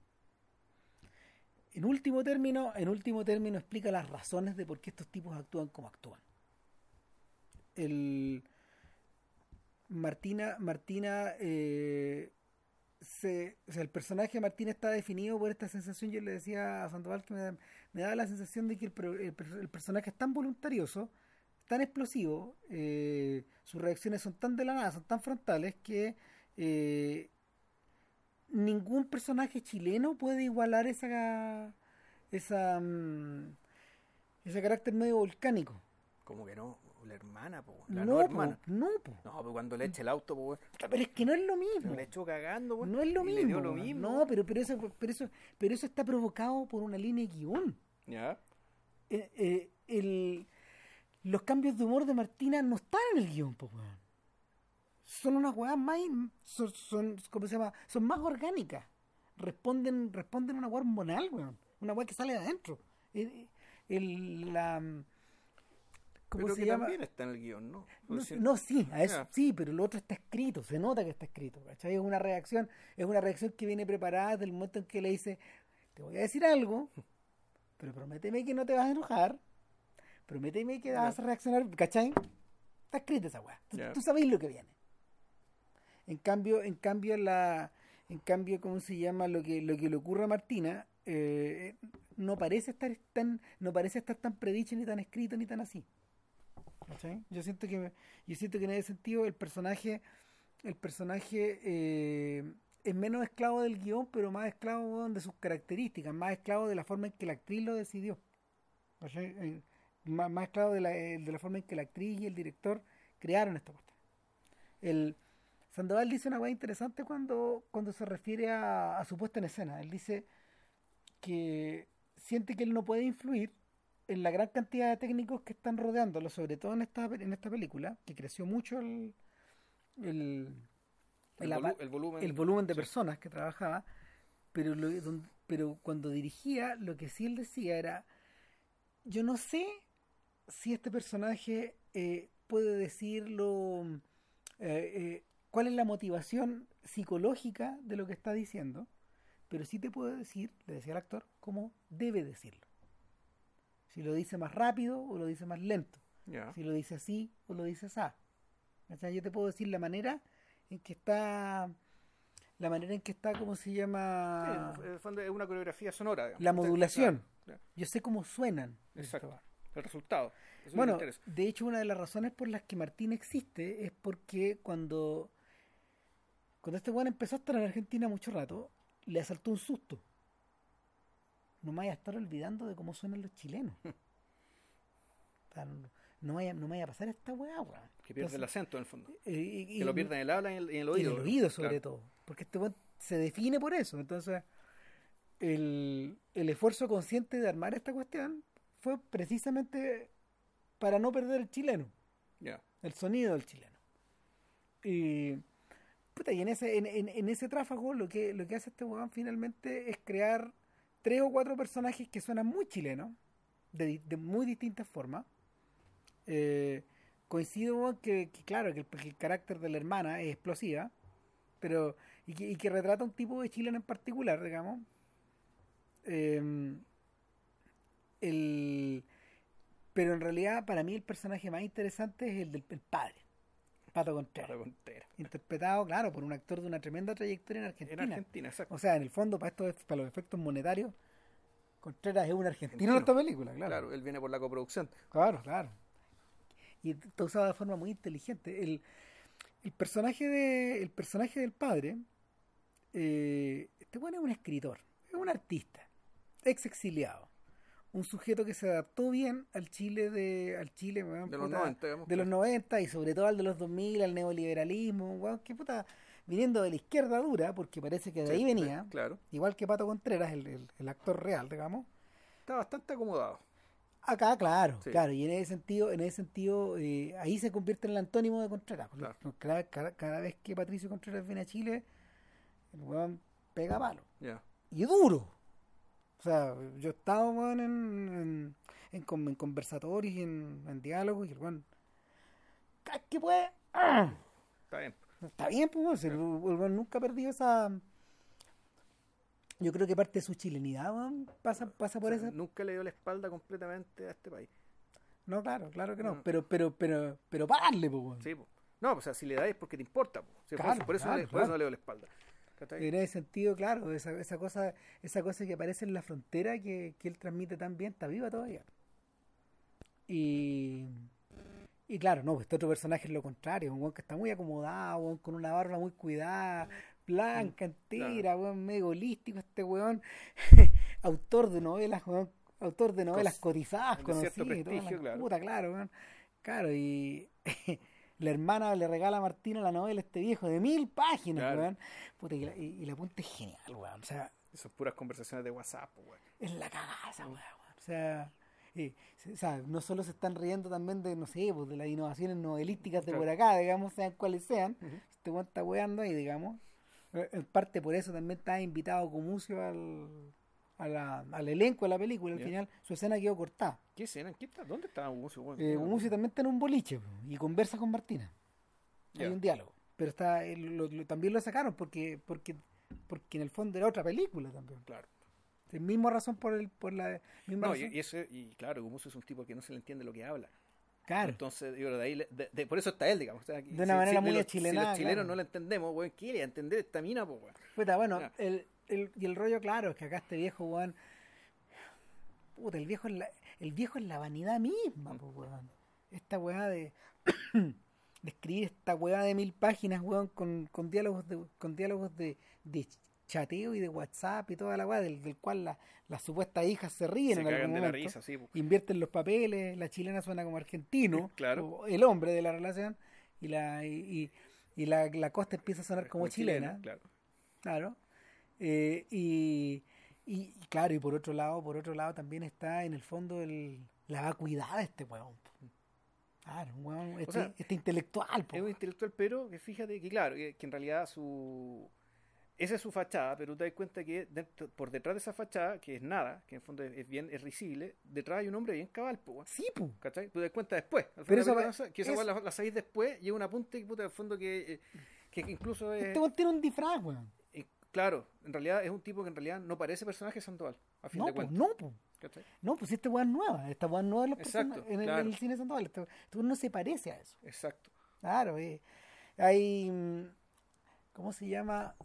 en último término, en último término explica las razones de por qué estos tipos actúan como actúan el Martina Martina eh, se, o sea, el personaje de Martín está definido por esta sensación, yo le decía a Sandoval que me, me daba la sensación de que el, personaje es tan voluntarioso, tan explosivo, eh, sus reacciones son tan de la nada, son tan frontales que eh, ningún personaje chileno puede igualar esa esa mm, ese carácter medio volcánico. Como que no, la hermana, po, la no, no, po, hermana. no, po. No, pero cuando le echa el auto, po, pero es que no es lo mismo. le echó cagando, po, No es lo mismo. Le dio lo weón. mismo. No, pero, pero, eso, pero, eso, pero eso está provocado por una línea de guion. Ya. Eh, eh, el, los cambios de humor de Martina no están en el guion, po, weón. Son unas weas más. Son, son, ¿cómo se llama? Son más orgánicas. Responden, responden a una wea hormonal, weón. Una wea que sale de adentro. El, el- la, ¿Cómo Pero se que llama? también está en el guion, ¿no? No, sí. no, sí, a eso Ya. sí, pero lo otro está escrito, se nota que está escrito, ¿cachai? Es una reacción, es una reacción que viene preparada desde el momento en que le dice, te voy a decir algo, pero prométeme que no te vas a enojar, prométeme que vas a reaccionar, ¿cachai? Está escrita esa weá, tú, Ya. tú sabes lo que viene. En cambio, en cambio la, en cambio, ¿cómo se llama? Lo que, lo que le ocurre a Martina, eh, no parece estar tan, no parece estar tan predicho ni tan escrito ni tan así. Yo siento que yo siento que en ese sentido el personaje el personaje eh, es menos esclavo del guion pero más esclavo de sus características más esclavo de la forma en que la actriz lo decidió. Eh, más, más esclavo de la, eh, de la forma en que la actriz y el director crearon esta cuestión. El Sandoval dice una cosa interesante cuando cuando se refiere a su puesta en escena. Él dice que siente que él no puede influir en la gran cantidad de técnicos que están rodeándolo, sobre todo en esta, en esta película, que creció mucho el, el, El, el volu- apa- el volumen. el volumen de sí. personas que trabajaba, pero, lo- don- pero cuando dirigía, lo que sí él decía era, yo no sé si este personaje eh, puede decirlo, eh, eh, cuál es la motivación psicológica de lo que está diciendo, pero sí te puedo decir, le decía el actor, cómo debe decirlo. Si lo dice más rápido o lo dice más lento. Ya. Si lo dice así o lo dice así. O sea, yo te puedo decir la manera en que está, la manera en que está, ¿cómo se llama? Sí, en el fondo es una coreografía sonora. digamos. La modulación. claro, claro. Yo sé cómo suenan. Exacto. El resultado. Eso Bueno, de hecho, una de las razones por las que Martín existe es porque cuando, cuando este weón empezó a estar en Argentina mucho rato, le asaltó un susto. No me vaya a estar olvidando de cómo suenan los chilenos. No, vaya, no me vaya a pasar esta weá, weón. Que pierde el acento en el fondo. eh, y- Que lo en el habla y en el, en oído. en el oído sobre Claro. todo. Porque este weón se define por eso. Entonces, el, el esfuerzo consciente de armar esta cuestión fue precisamente para no perder el chileno, el sonido del chileno. Y, puta, y en ese, en, en- en ese tráfago lo que, lo que hace este weón finalmente es crear tres o cuatro personajes que suenan muy chilenos, de, muy distintas formas. Eh, coincido que, que claro, que el, carácter de la hermana es explosiva, pero y que, retrata un tipo de chileno en particular, digamos. Eh, el, pero en realidad para mí el personaje más interesante es el del el padre, Pato Contreras, interpretado, claro, por un actor de una tremenda trayectoria en En Argentina. Argentina, exacto. O sea, en el fondo, para, estos, para los efectos monetarios, Contreras es un argentino Argentino. en esta película, claro. Claro, él viene por la coproducción. Claro, claro. Y está usado de forma muy inteligente. El, el personaje de el personaje del padre, eh, este bueno es un escritor, es un artista, ex exiliado, un sujeto que se adaptó bien al Chile de al Chile De los puta, 90, digamos. de los 90 y sobre todo al de los 2000, al neoliberalismo, weón, que puta, viniendo de la izquierda dura, porque parece que de Sí, ahí sí, venía, Claro. igual que Pato Contreras, el, el- el actor real, digamos. Está bastante acomodado. Acá, claro, Sí. claro, y en ese sentido, en ese sentido, eh, ahí se convierte en el antónimo de Contreras. Claro. Cada, cada- cada vez que Patricio Contreras viene a Chile, el weón pega palo. Ya. Y duro. O sea, yo estaba weón, en, en, en en conversatorios y en, en diálogos y el weón. que puede. ¡ah! Está bien. Está bien, pues, el, el weón nunca ha perdido esa. Yo creo que parte de su chilenidad, weón, pasa, pasa por O sea, esa. Nunca le dio la espalda completamente a este país. No, claro, claro que no. No. Pero, pero, pero, pero pararle, pues, weón. Sí, po. No, o sea, si le das es porque te importa. po. Por Claro, eso- por, eso, claro, no le, por eso claro. no le dio la espalda. ¿Cachai? En ese sentido, claro, esa, esa cosa esa cosa que aparece en la frontera que, que él transmite tan bien está viva todavía. Y, y claro, no, pues este otro personaje es lo contrario, un weón que está muy acomodado, weón, con una barba muy cuidada, blanca, entera, weón, medio holístico, este weón, autor de novelas, weón, autor de novelas Con- cotizadas, conocidas, la prestigio, claro. puta, claro, weón. Claro, y la hermana le regala a Martina la novela a este viejo de mil páginas, Claro. weón. Puta, y la, y, y la punta es genial, weón. O sea, Son puras conversaciones de WhatsApp, weón. es la weá, weón. O sea, eh, se- o sea, no solo se están riendo también de, no sé, pues de las innovaciones novelísticas de Claro. por acá, digamos, sean cuales sean. Ujú. Este weón está weando ahí, digamos. Eh, En parte por eso también está invitado Comucio al, a la- al elenco de la película. Al final su escena quedó cortada. ¿Qué escena? ¿Qué está? ¿Dónde está Gumucio, weón? Eh, Gumucio también está en un boliche y conversa con Martina. Hay un diálogo. Pero está eh, lo- lo- también lo sacaron porque, porque, porque en el fondo era otra película también. Claro. Es misma razón por el por la misma No, razón. y, y ese, y claro, Gumucio es un tipo que no se le entiende lo que habla. claro. Entonces, yo de ahí, de, de- por eso está él, digamos. O sea, De una manera muy los- achilenada, Si los chilenos claro. no lo entendemos, weón, ¿qué le entender esta mina? Puta, bueno, el, el, y el rollo claro es que acá este viejo, weón. Puta, el viejo es la, el viejo es la vanidad misma, po, weón. Esta weá de, de escribir esta weá de mil páginas, weón, con, con diálogos de, con diálogos de, de chateo y de WhatsApp y toda la weá, del, del cual la- las supuestas hijas se ríen Se en algún la risa, sí. Invierten los papeles, la chilena suena como argentino, Claro. el hombre de la relación, y la, y, y- y la, la costa empieza a sonar como chilena. Claro. Claro. Eh, y, y claro, y por otro lado, por otro lado también está en el fondo el, la vacuidad de este po. Claro, un weón, este, sea, este intelectual, po. Es un intelectual, pero que fíjate que, claro, que, que en realidad su. Esa es su fachada, pero te das cuenta que dentro- por detrás de esa fachada, que es nada, que en el fondo es, es bien, es risible, detrás hay un hombre bien cabal, po. Sí, po. ¿Cachai? Tú te das cuenta después. Al Pero va- película, que esa es- la, la sabéis después y es un apunte que, puta, el fondo que, eh, que incluso es. Este tiene un disfraz, weón. Claro, en realidad es un tipo que en realidad no parece personaje Sandoval, a fin No, de po, cuentas. no, po. ¿cachai? No, pues esta weón es nueva. Esta weón nueva en, los Exacto, en, el, claro. en el cine Sandoval. Este, este no se parece a eso. Exacto. Claro, eh. hay. mm, ¿Cómo se llama?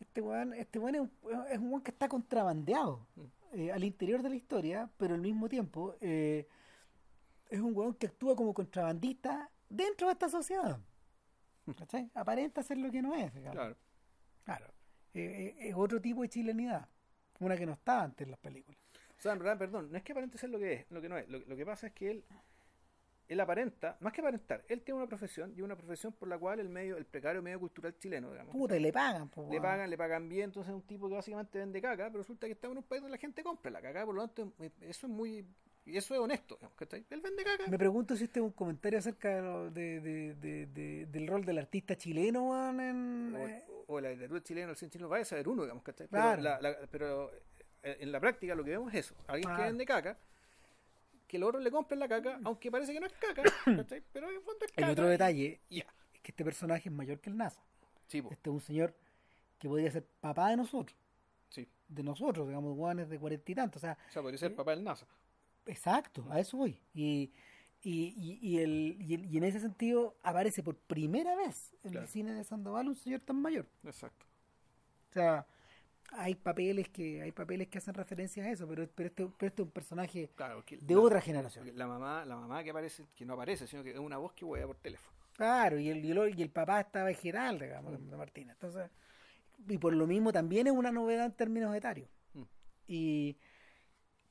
Este weón, este weón es, un, es un weón que está contrabandeado eh, al interior de la historia, pero al mismo tiempo eh, es un weón que actúa como contrabandista dentro de esta sociedad. ¿Cachai? Aparenta ser lo que no es. Claro. Claro. Eh, eh, es otro tipo de chilenidad, una que no estaba antes en las películas. O sea, en verdad, perdón, no es que aparente ser lo que es, lo que no es. Lo, lo que pasa es que él, él aparenta, más que aparentar, él tiene una profesión y una profesión por la cual el medio, el precario medio cultural chileno, digamos. Puta, y le pagan, po, Le pagan, le pagan bien, entonces es un tipo que básicamente vende caca, pero resulta que está en un país donde la gente compra la caca, por lo tanto, eso es muy, y eso es honesto, ¿cachai? Él vende caca. Me pregunto si este es un comentario acerca de de- de- de- de- del rol del artista chileno, en... eh, o, o la literatura chilena, el cine chileno, vaya a saber uno, digamos, ¿cachai? Claro. Pero, la- la- pero eh, en la práctica lo que vemos es eso, alguien que Ah. vende caca, que los otros le compren la caca, aunque parece que no es caca, ¿cachai? Pero en el fondo es caca. El otro detalle y ya. es que este personaje es mayor que el NASA. Sí, po, Este es un señor que podría ser papá de nosotros, sí. de nosotros, digamos, guanes de cuarenta y tantos. O sea, O sea, podría ser papá del NASA. Exacto, a eso voy. Y, y, y, y el, y, el- y en ese sentido aparece por primera vez en Claro. el cine de Sandoval un señor tan mayor. Exacto. O sea, hay papeles que hay papeles que hacen referencia a eso, pero, pero, este, pero este es un personaje Claro, de la- otra generación. La mamá, la mamá que aparece, que no aparece, sino que es una voz que huella por teléfono. Claro, y el, y el, y el papá estaba en digamos, de Martina. Entonces, y por lo mismo también es una novedad en términos etarios. Mm. Y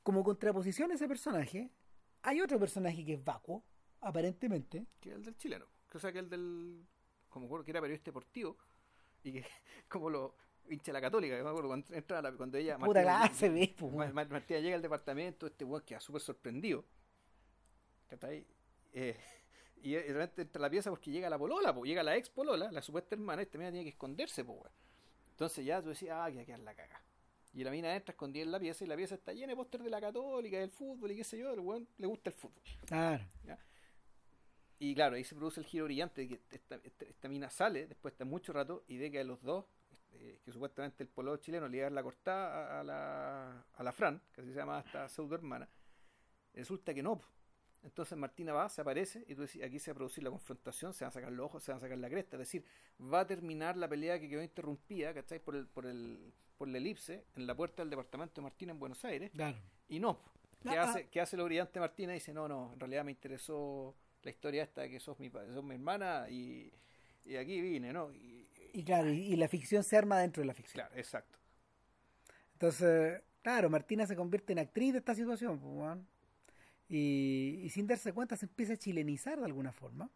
como contraposición a ese personaje, hay otro personaje que es vacuo, aparentemente. Que es el del chileno. O sea, que el del. Como acuerdo que era periodista deportivo. Y que, como lo. hincha la católica, que me acuerdo cuando entra la- cuando ella. Puta Martina- la se ve. Ma- Martina llega al departamento, este weón queda súper sorprendido. ¿Cachai? Eh, y de repente entra a la pieza porque llega la polola, po, llega la ex polola, la supuesta hermana, y esta mina tiene que esconderse, po, weón. Entonces ya tú decías, ah, que quedar la caga. Y la mina entra escondida en la pieza y la pieza está llena de póster de la católica, del fútbol y qué sé yo, el weón le gusta el fútbol. Claro. Y claro, ahí se produce el giro brillante de que esta, esta, esta mina sale después de mucho rato y ve que a los dos, este, que supuestamente el polo chileno le iba a dar la cortada a, a la, a la Fran, que así se llama esta pseudo hermana, resulta que no, Entonces Martina va, se aparece y tú decís, aquí se va a producir la confrontación, se van a sacar los ojos, se van a sacar la cresta. Es decir, va a terminar la pelea que quedó interrumpida, ¿cachai? Por el, por el, por la elipse en la puerta del departamento de Martina en Buenos Aires. Claro. Y no. ¿Qué, Ah, hace, ¿Qué hace lo brillante Martina? Dice, no, no, en realidad me interesó la historia esta de que sos mi, sos mi hermana y, y aquí vine, ¿no? Y, Y claro, y, y la ficción se arma dentro de la ficción. claro, exacto. Entonces, claro, Martina se convierte en actriz de esta situación, pues. Y, y sin darse cuenta se empieza a chilenizar de alguna forma.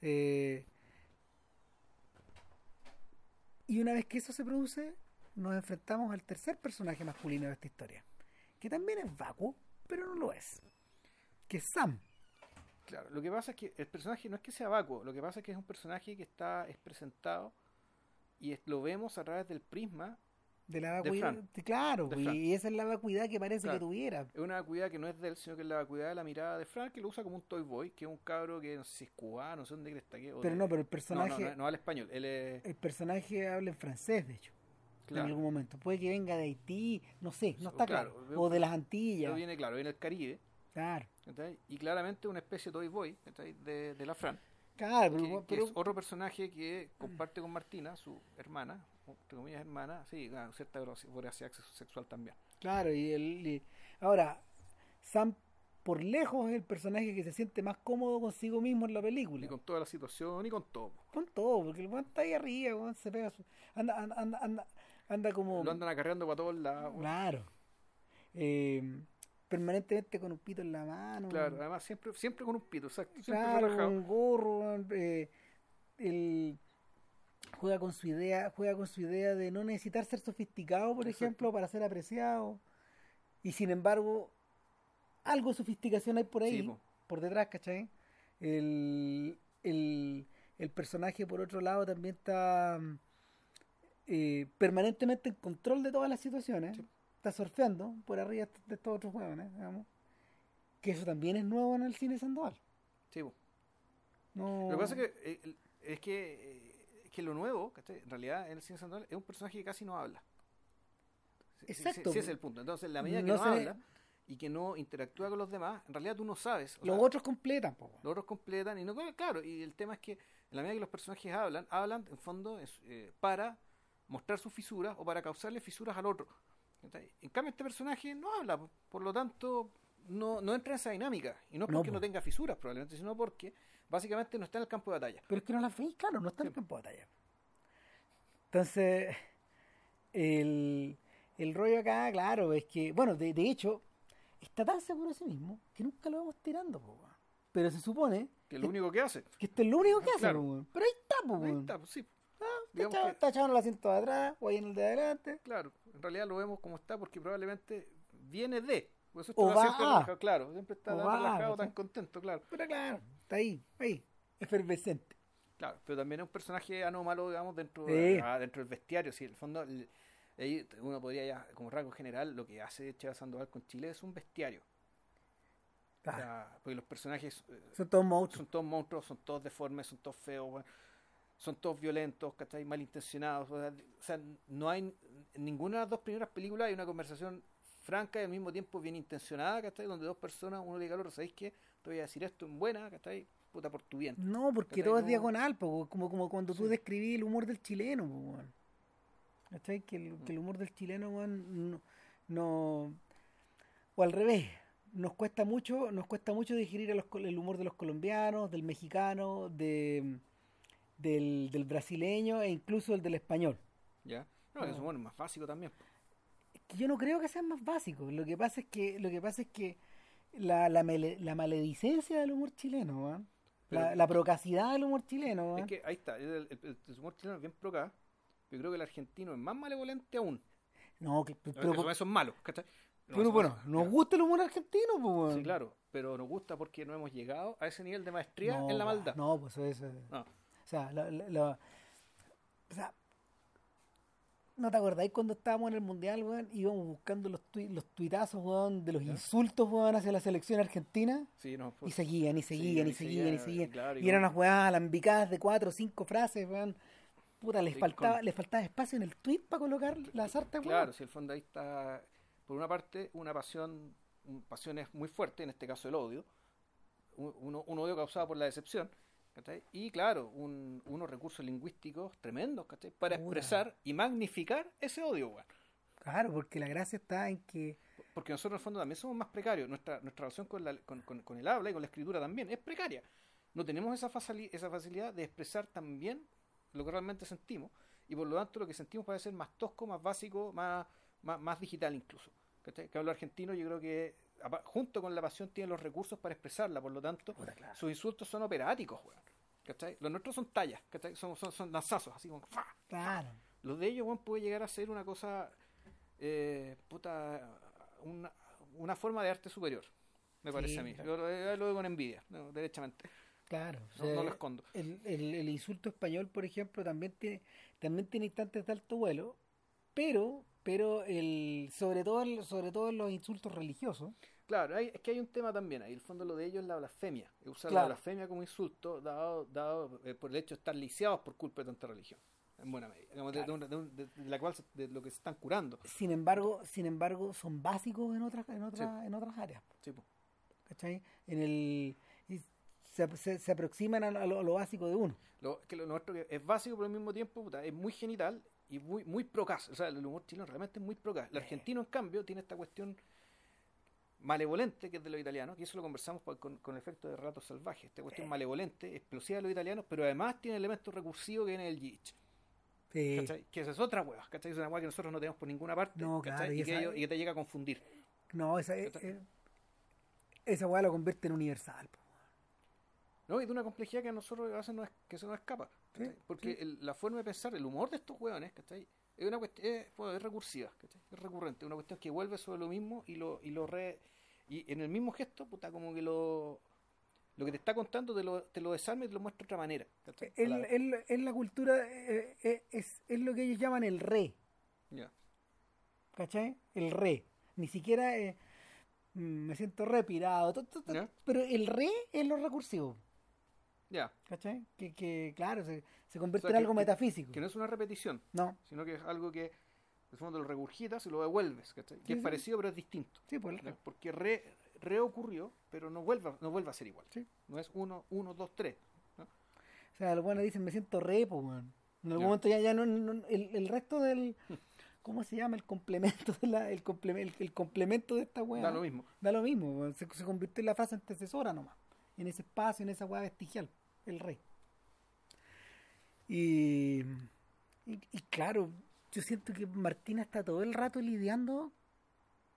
Eh, y una vez que eso se produce, nos enfrentamos al tercer personaje masculino de esta historia, que también es vacuo, pero no lo es, que es Sam. Claro, lo que pasa es que el personaje no es que sea vacuo, lo que pasa es que es un personaje que está es presentado y lo vemos a través del prisma. De la vacuidad, claro, De y esa es la vacuidad que parece Claro. que tuviera. Es una vacuidad que no es de él, sino que es la vacuidad de la mirada de Frank, que lo usa como un toy boy, que es un cabro que no sé si es cubano, no sé dónde cresta que. Pero de- no, pero el personaje, no, no, no habla español. Él es. el personaje habla en francés, de hecho. Claro, en algún momento. Puede que venga de Haití, no sé, no está claro, O de las Antillas. viene, claro, viene del Caribe. Claro. Y claramente una especie de toy boy de, de la Fran. Claro, que, pero, que es otro personaje que comparte con Martina, su hermana, entre comillas hermana, sí, claro, cierta voraci- voracidad sex- sexual también. claro, y el y- ahora Sam por lejos es el personaje que se siente más cómodo consigo mismo en la película. Y con toda la situación y con todo. Con todo, porque el weón está ahí arriba, se pega su- anda, anda, anda, anda, anda como Lo andan acarreando para todos lados. claro. Eh, permanentemente con un pito en la mano. Claro, además siempre, siempre con un pito, exacto. Siempre Claro, relajado. un gorro, eh, el- juega con su idea, juega con su idea de no necesitar ser sofisticado, por Exacto. ejemplo, para ser apreciado. Y sin embargo, algo de sofisticación hay por ahí, Sí, por detrás, ¿cachai? El, el, el personaje, por otro lado, también está eh, permanentemente en control de todas las situaciones. Sí. Está surfeando por arriba de estos otros huevones, digamos. Que eso también es nuevo en el cine Sandoval. Sí. No... Lo que pasa es que, eh, es que, eh, que lo nuevo, ¿cachai? en realidad en el cine Sandoval es un personaje que casi no habla. Exacto. Sí, ese es el punto. Entonces, en la medida que No habla y que no interactúa con los demás, en realidad tú no sabes. Los sea, otros completan, po, los otros completan y no claro y el tema es que en la medida que los personajes hablan hablan en fondo es, eh, para mostrar sus fisuras o para causarle fisuras al otro ¿cachai? en cambio este personaje no habla por lo tanto no, no entra en esa dinámica y no es porque po. no, tenga fisuras probablemente sino porque básicamente no está en el campo de batalla Pero es que no las veis, claro, no está en el campo de batalla. Entonces, el, el rollo acá, claro, es que, bueno, de, de hecho, está tan seguro de sí mismo que nunca lo vamos tirando, po. Pero se supone que es lo único que hace que esto es lo único que hace, Claro. po. Pero ahí está, po, ahí está pues, sí Ah, está echado- que- está echado en el asiento de atrás o ahí en el de adelante. claro en realidad lo vemos como está porque probablemente viene de por eso O está va siempre a. relajado, claro siempre está tan va relajado tan contento claro Pero claro, está ahí, ahí, efervescente. Claro, pero también es un personaje anómalo, digamos, dentro, Sí. ah, dentro del bestiario. Si en el fondo, el- uno podría ya, como rango general, lo que hace Cheva Sandoval con Chile es un bestiario. O Claro, sea, porque los personajes eh, son todos monstruos. son todos monstruos, son todos deformes, son todos feos, bueno, son todos violentos, ¿cachai? Malintencionados. O sea, no hay, en ninguna de las dos primeras películas hay una conversación franca y al mismo tiempo bien intencionada, ¿cachai? Donde dos personas, uno le diga al otro, ¿sabéis qué? Te voy a decir esto en buena, ¿cachai? Puta por tu bien. No, porque todo es diagonal, po, como, como cuando tú Sí. describís el humor del chileno, po. ¿Cachai? Que el, que el humor del chileno, no, no- O al revés, nos cuesta mucho, nos cuesta mucho digerir los el humor de los colombianos, del mexicano, de, del, del brasileño e incluso el del español. ¿Ya? No, No. eso bueno, es más básico también. Que yo no creo que sean más básicos. Lo que pasa es que, lo que pasa es que la, la, male- la maledicencia del humor chileno, weón, la, Pero- la procacidad del humor chileno, weón, Es que ahí está, el, el, el- el humor chileno es bien pro acá. Yo creo que el argentino es más malevolente aún. No, que, pero, eso, eso es malo, ¿cachai? No, pero bueno, nos gusta el humor argentino, pues, weón. Sí, claro, pero nos gusta porque no hemos llegado a ese nivel de maestría No, en la maldad. No, pues eso es. No. O sea, la- o sea, ¿no te acordáis cuando estábamos en el mundial, weón? Íbamos buscando los, los tuitazos, weón, de los ¿Ya? insultos, weón, hacia la selección argentina. Sí, no, Y pues, seguían, y seguían, y y seguían, y seguían, seguían. claro, y y eran unas weas alambicadas de cuatro o cinco frases, weón. Puta, les Y faltaba, con- les faltaba espacio en el tweet para colocar la sarta, weón. claro, si el fondo ahí está, por una parte, una pasión pasiones muy fuertes, en este caso el odio, un odio causado por la decepción, ¿cachai? y claro, un- unos recursos lingüísticos tremendos ¿cachai? para expresar y magnificar ese odio, weón. Claro, porque la gracia está en que Porque nosotros en el fondo también somos más precarios. Nuestra, nuestra relación con, la- con, con- con el habla y con la escritura también es precaria. No tenemos esa, facili- esa facilidad de expresar también lo que realmente sentimos. Y por lo tanto lo que sentimos puede ser más tosco, más básico, más, más, más digital incluso. ¿Cachai? Que hablo argentino yo creo que junto con la pasión tiene los recursos para expresarla. Por lo tanto, Puta, claro. sus insultos son operáticos. weón. ¿Cachai? Los nuestros son tallas. ¿cachai? Son, son, son lanzazos, así como... ¡fa! Claro. Los de ellos, weón, puede llegar a ser una cosa, eh, puta, una, una forma de arte superior, me Sí, parece a mí. claro. Yo lo, yo lo veo con envidia, no, derechamente. Claro. o No, sea, no lo escondo. el, el- el insulto español, por ejemplo, también tiene, también tiene instantes de alto vuelo, pero, pero el, sobre todo, sobre todo los insultos religiosos. Claro, hay- es que hay un tema también ahí. El fondo lo de ellos es la blasfemia. Usar Claro. la blasfemia como insulto, dado, dado eh, por el hecho de estar lisiados por culpa de tanta religión. En buena medida. Digamos, de- de, una- de un- de- la cual se- de lo que se están curando. Sin embargo, sin embargo, son básicos en otras, en otras, en otras áreas. Sí, po. ¿Cachai? En el y se, se- se aproximan a lo, a lo- básico de uno. Lo, que lo nuestro es básico, pero al mismo tiempo puta, es muy genital y muy, muy procas. O sea, el humor chileno realmente es muy procas. El argentino, en cambio, tiene esta cuestión malevolente que es de los italianos, y eso lo conversamos con, con el efecto de relatos salvajes. Esta cuestión malevolente, explosiva de los italianos, pero además tiene elementos recursivos que viene del Yich. Sí. Que esa es otra hueá, ¿cachai? Es una hueá que nosotros no tenemos por ninguna parte, No, claro, y y, que esa- ellos- y que te llega a confundir. No, esa, eh, esa weá lo convierte en universal. po. ¿no? Y de una complejidad que a nosotros a veces no es, que se nos escapa. Sí, Porque el- la forma de pensar, el humor de estos hueones, ¿cachai? Es una cuestión, es, bueno, es recursiva, ¿cachai? Es recurrente, una cuestión que vuelve sobre lo mismo y lo, y lo re, y en el mismo gesto, puta, como que lo lo que te está contando te lo, te lo desarma y te lo muestra de otra manera. Es, la- la cultura, eh, eh, es, es lo que ellos llaman el re, Ya. ¿cachai? El re. Ni siquiera eh, mm, me siento repirado, to- to- to- Ya. pero el re es lo recursivo, Ya. ¿cachai? Que, que claro, se, se convierte O sea, en que- algo metafísico. Que no es una repetición, No, sino que es algo que de fondo lo regurgitas y lo devuelves, ¿cachai? Sí, Que es parecido pero es distinto. sí, pues ¿ya? re. Porque re, reocurrió, pero no vuelve, a- no vuelve a ser igual. Sí. No es uno, uno, dos, tres. ¿no? O sea, los buenos dicen, me siento re, pues, weón. En algún Ya. momento ya, ya no, no- el, el resto del, ¿cómo se llama? El complemento de la, el, comple- el, el complemento de esta weá. Da lo mismo. Da lo mismo, se, se convirtió en la frase antecesora nomás. En ese espacio, en esa weá vestigial. El rey. Y, claro, yo siento que Martina está todo el rato lidiando.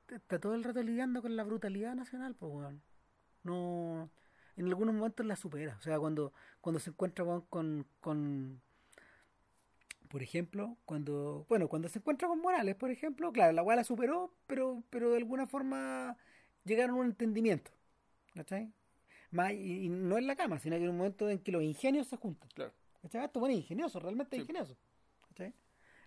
Está todo el rato lidiando con la brutalidad nacional, pues weón. No. En algunos momentos la supera. O sea, cuando, cuando se encuentra con, con. Por ejemplo, cuando. Bueno, cuando se encuentra con Morales, por ejemplo, claro, la weá la superó, pero, pero de alguna forma llegaron a un entendimiento. ¿Cachai? Más, y, y no en la cama, sino que en un momento en que los ingenios se juntan. Claro. ¿Cachai? Esto bueno, ingenioso, realmente Sí. ingenioso. ¿Cachai?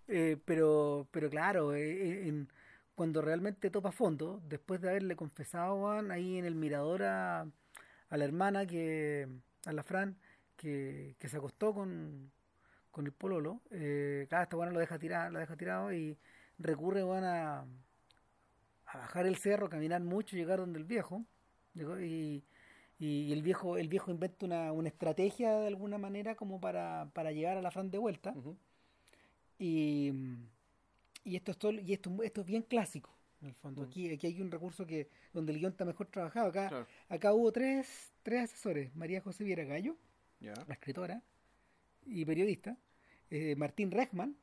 Eh, pero, pero claro, eh, eh, en- cuando realmente topa fondo, después de haberle confesado weón, ahí en el mirador a, a la hermana que, a la Fran, que, que se acostó con, con el pololo, eh, claro, esta bueno lo deja tirado, lo deja tirado y recurre weón, a, a bajar el cerro, caminar mucho, llegar donde el viejo, y, y el viejo, el viejo inventa una, una estrategia de alguna manera como para, para llevar a la Fran de vuelta. Y, y esto es todo- y esto, esto es bien clásico, en el fondo. Aquí, aquí hay un recurso que donde el guion está mejor trabajado. Acá, Claro. acá hubo tres, tres asesores. María José Viera Gallo, la escritora y periodista. eh, Martín Rechman,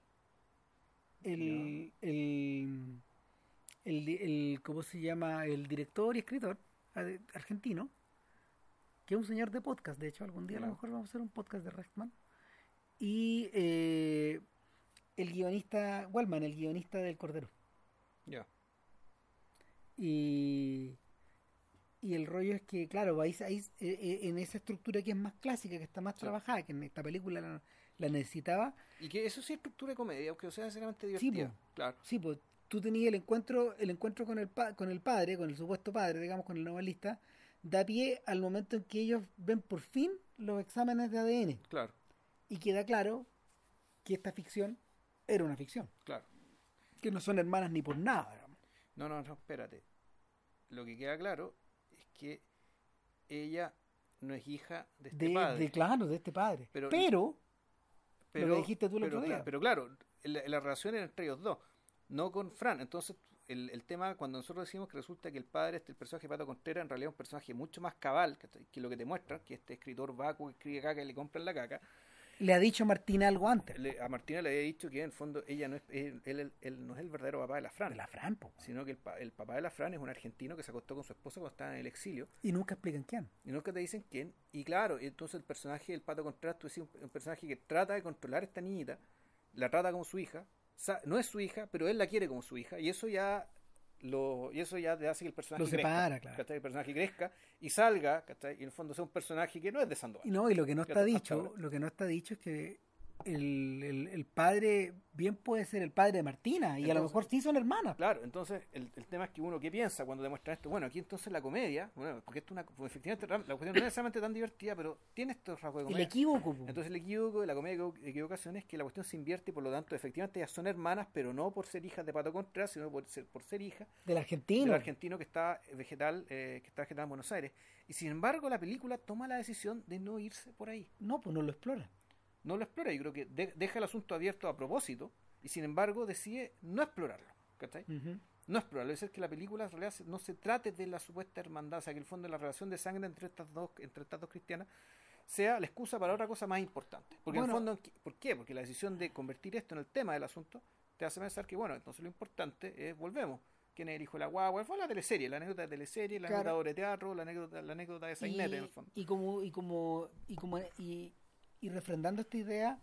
el, el, el, ¿cómo se llama? El director y escritor argentino, que es un señor de podcast. De hecho, algún día a lo mejor vamos a hacer un podcast de Rechman. Y eh, el guionista, Wallman, el guionista del Cordero. Ya. Y, y el rollo es que, claro, ahí, ahí, eh, eh, en esa estructura que es más clásica, que está más Sí. trabajada, que en esta película la, la necesitaba, Y que eso sí es estructura de comedia, aunque sea sinceramente Sí, divertida. po. claro. sí, pues tú tenías el encuentro, el encuentro con el, pa- con el padre, con el supuesto padre, digamos, con el novelista, da pie al momento en que ellos ven por fin los exámenes de ADN Claro, y queda claro que esta ficción era una ficción, claro. que no son hermanas ni por nada. digamos. No, no, no, espérate. lo que queda claro es que ella no es hija de este De, padre. de claro, de este padre. Pero- Pero, pero, lo que dijiste tú el pero, otro día. pero claro, la, la relación era entre ellos dos, no con Fran. Entonces, el, el tema, cuando nosotros decimos que resulta que el padre, este el personaje Pato Contreras, en realidad es un personaje mucho más cabal ¿cachai? que lo que te muestra, que este escritor vacuo que escribe caca y le compran la caca. le ha dicho Martina algo antes. Le- a Martina le había dicho que en el fondo ella no es, él, él- él no es el verdadero papá de la Fran, De la Fran, po. sino que el, el papá de la Fran es un argentino que se acostó con su esposa cuando estaba en el exilio. Y nunca explican quién. Y nunca te dicen quién. Y claro, entonces el personaje del Pato Contreras, tú decís, un, un personaje que trata de controlar a esta niñita, la trata como su hija, no es su hija, pero él la quiere como su hija, y eso ya lo y eso ya te hace que el personaje Lo crezca, separa, claro. ¿cachai? el personaje crezca y salga, ¿cachai? y en el fondo sea un personaje que no es de Sandoval. Y no, y lo que no está dicho, lo que no está dicho es que el, el- el padre bien puede ser el padre de Martina, y a lo mejor sí son hermanas. Claro, entonces el, el tema es que uno qué piensa cuando demuestra esto. Bueno, aquí entonces la comedia, bueno, porque esto es una, pues, efectivamente la cuestión no es necesariamente tan divertida, pero tiene estos rasgos de El comedia. equívoco, po. Entonces el equívoco de la comedia de equivocación es que la cuestión se invierte y por lo tanto efectivamente ellas son hermanas, pero no por ser hijas de Pato Contreras, sino por ser, por ser hijas del argentino. del argentino que está vegetal, eh, que está vegetal en Buenos Aires. Y sin embargo la película toma la decisión de no irse por ahí. No, pues no lo explora. No lo explora, yo creo que de- deja el asunto abierto a propósito y sin embargo decide no explorarlo. ¿cachai? Ujú. No explorarlo, es que la película en realidad no se trate de la supuesta hermandad, o sea, que el fondo de la relación de sangre entre estas dos, entre estas dos cristianas sea la excusa para otra cosa más importante. Porque en el Bueno. fondo, ¿por qué? Porque la decisión de convertir esto en el tema del asunto te hace pensar que, bueno, entonces lo importante es, volvemos, quién es el hijo de la guagua, fue la teleserie, la anécdota de teleserie, la Claro. anécdota de teatro, la anécdota, la anécdota de Sainete, en el fondo. y como y como y como y, y refrendando esta idea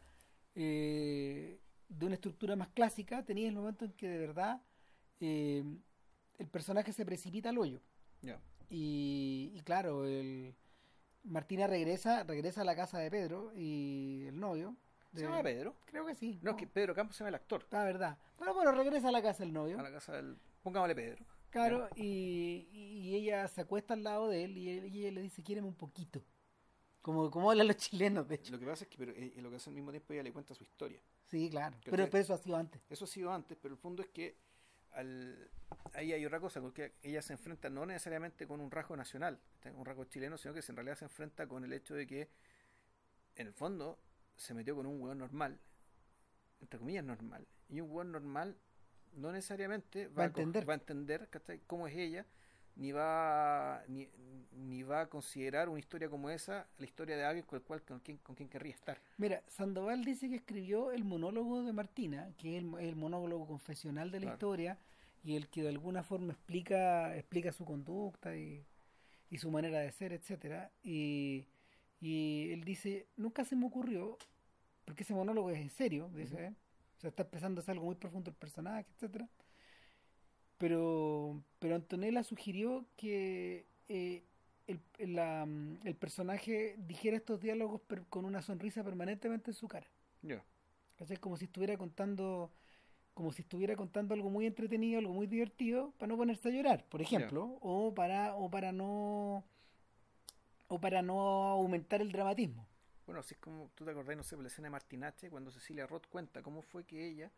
eh, de una estructura más clásica tenía el momento en que de verdad eh, el personaje se precipita al hoyo y, y claro el Martina regresa regresa a la casa de Pedro y el novio ¿Se llama Pedro? creo que sí No, es que Pedro Campos se llama el actor. la verdad pero bueno regresa a la casa del novio A la casa del... Pongámosle Pedro. Claro, y, y ella se acuesta al lado de él y, él- y ella le dice, quiéreme un poquito. Como, como hablan los chilenos, de hecho. Lo que pasa es que pero, eh, lo que hace al mismo tiempo ella le cuenta su historia. Sí, claro. Pero, pero eso ha sido antes. Eso ha sido antes, pero el punto es que al, ahí hay otra cosa, porque ella se enfrenta no necesariamente con un rasgo nacional, un rasgo chileno, sino que en realidad se enfrenta con el hecho de que, en el fondo, se metió con un hueón normal, entre comillas normal, y un hueón normal no necesariamente Va a entender. va a entender ¿cachai? cómo es ella, ni va, ni, ni va a considerar una historia como esa la historia de alguien con el cual con quien, con quien querría estar. Mira, Sandoval dice que escribió el monólogo de Martina, que es el, el monólogo confesional de la Claro. historia y el que de alguna forma explica explica su conducta y, y su manera de ser, etcétera. Y, y él dice, nunca se me ocurrió, porque ese monólogo es en serio, dice, Ujú. ¿eh? o sea, está algo muy profundo el personaje, etcétera. Pero, pero Antonella sugirió que eh, el, la, mm, el personaje dijera estos diálogos per- con una sonrisa permanentemente en su cara. Ya. ¿Cachai? Como si estuviera contando como si estuviera contando algo muy entretenido, algo muy divertido, para no ponerse a llorar, por ejemplo, o para o para no o para no aumentar el dramatismo. Bueno, así es como tú te acordás, no sé, por la escena de Martinache, cuando Cecilia Roth cuenta cómo fue que ella,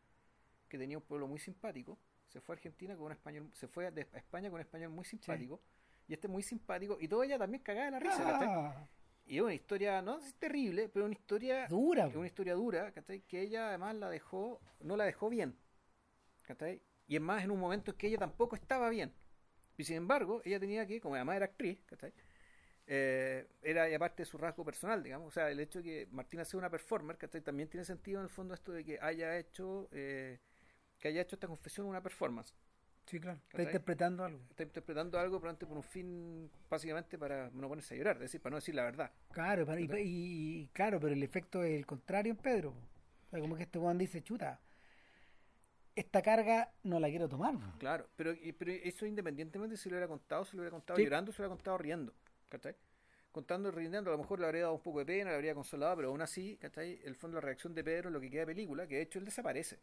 que tenía un pueblo muy simpático, se fue a Argentina con un español, se fue de- España con un español muy simpático, y este muy simpático, y toda ella también cagada de la risa, ¿cachai? Ah, Y es una historia, no es terrible, pero una historia, dura. una historia dura, ¿cachai? Que ella además la dejó, no la dejó bien, ¿cachai? Y es más en un momento en que ella tampoco estaba bien. Y sin embargo, ella tenía que, como además era actriz, ¿cachai? Eh, era y aparte de su rasgo personal, digamos. O sea, el hecho de que Martina sea una performer, ¿cachai? También tiene sentido en el fondo esto de que haya hecho, eh, que haya hecho esta confesión una performance. Sí, claro. Está interpretando algo. Está interpretando algo, pero antes por un fin, básicamente para no ponerse a llorar, es decir, para no decir la verdad. Claro, para- y, y- claro, pero el efecto es el contrario en Pedro. O sea, como que este Juan dice, chuta, esta carga no la quiero tomar. po". Claro, pero, pero eso independientemente si lo hubiera contado, si lo hubiera contado Sí. llorando, si lo hubiera contado riendo, ¿cachai? Contando y riendo, a lo mejor le habría dado un poco de pena, le habría consolado, pero aún así, ¿cachai? El fondo de la reacción de Pedro, lo que queda de película, que de hecho él desaparece,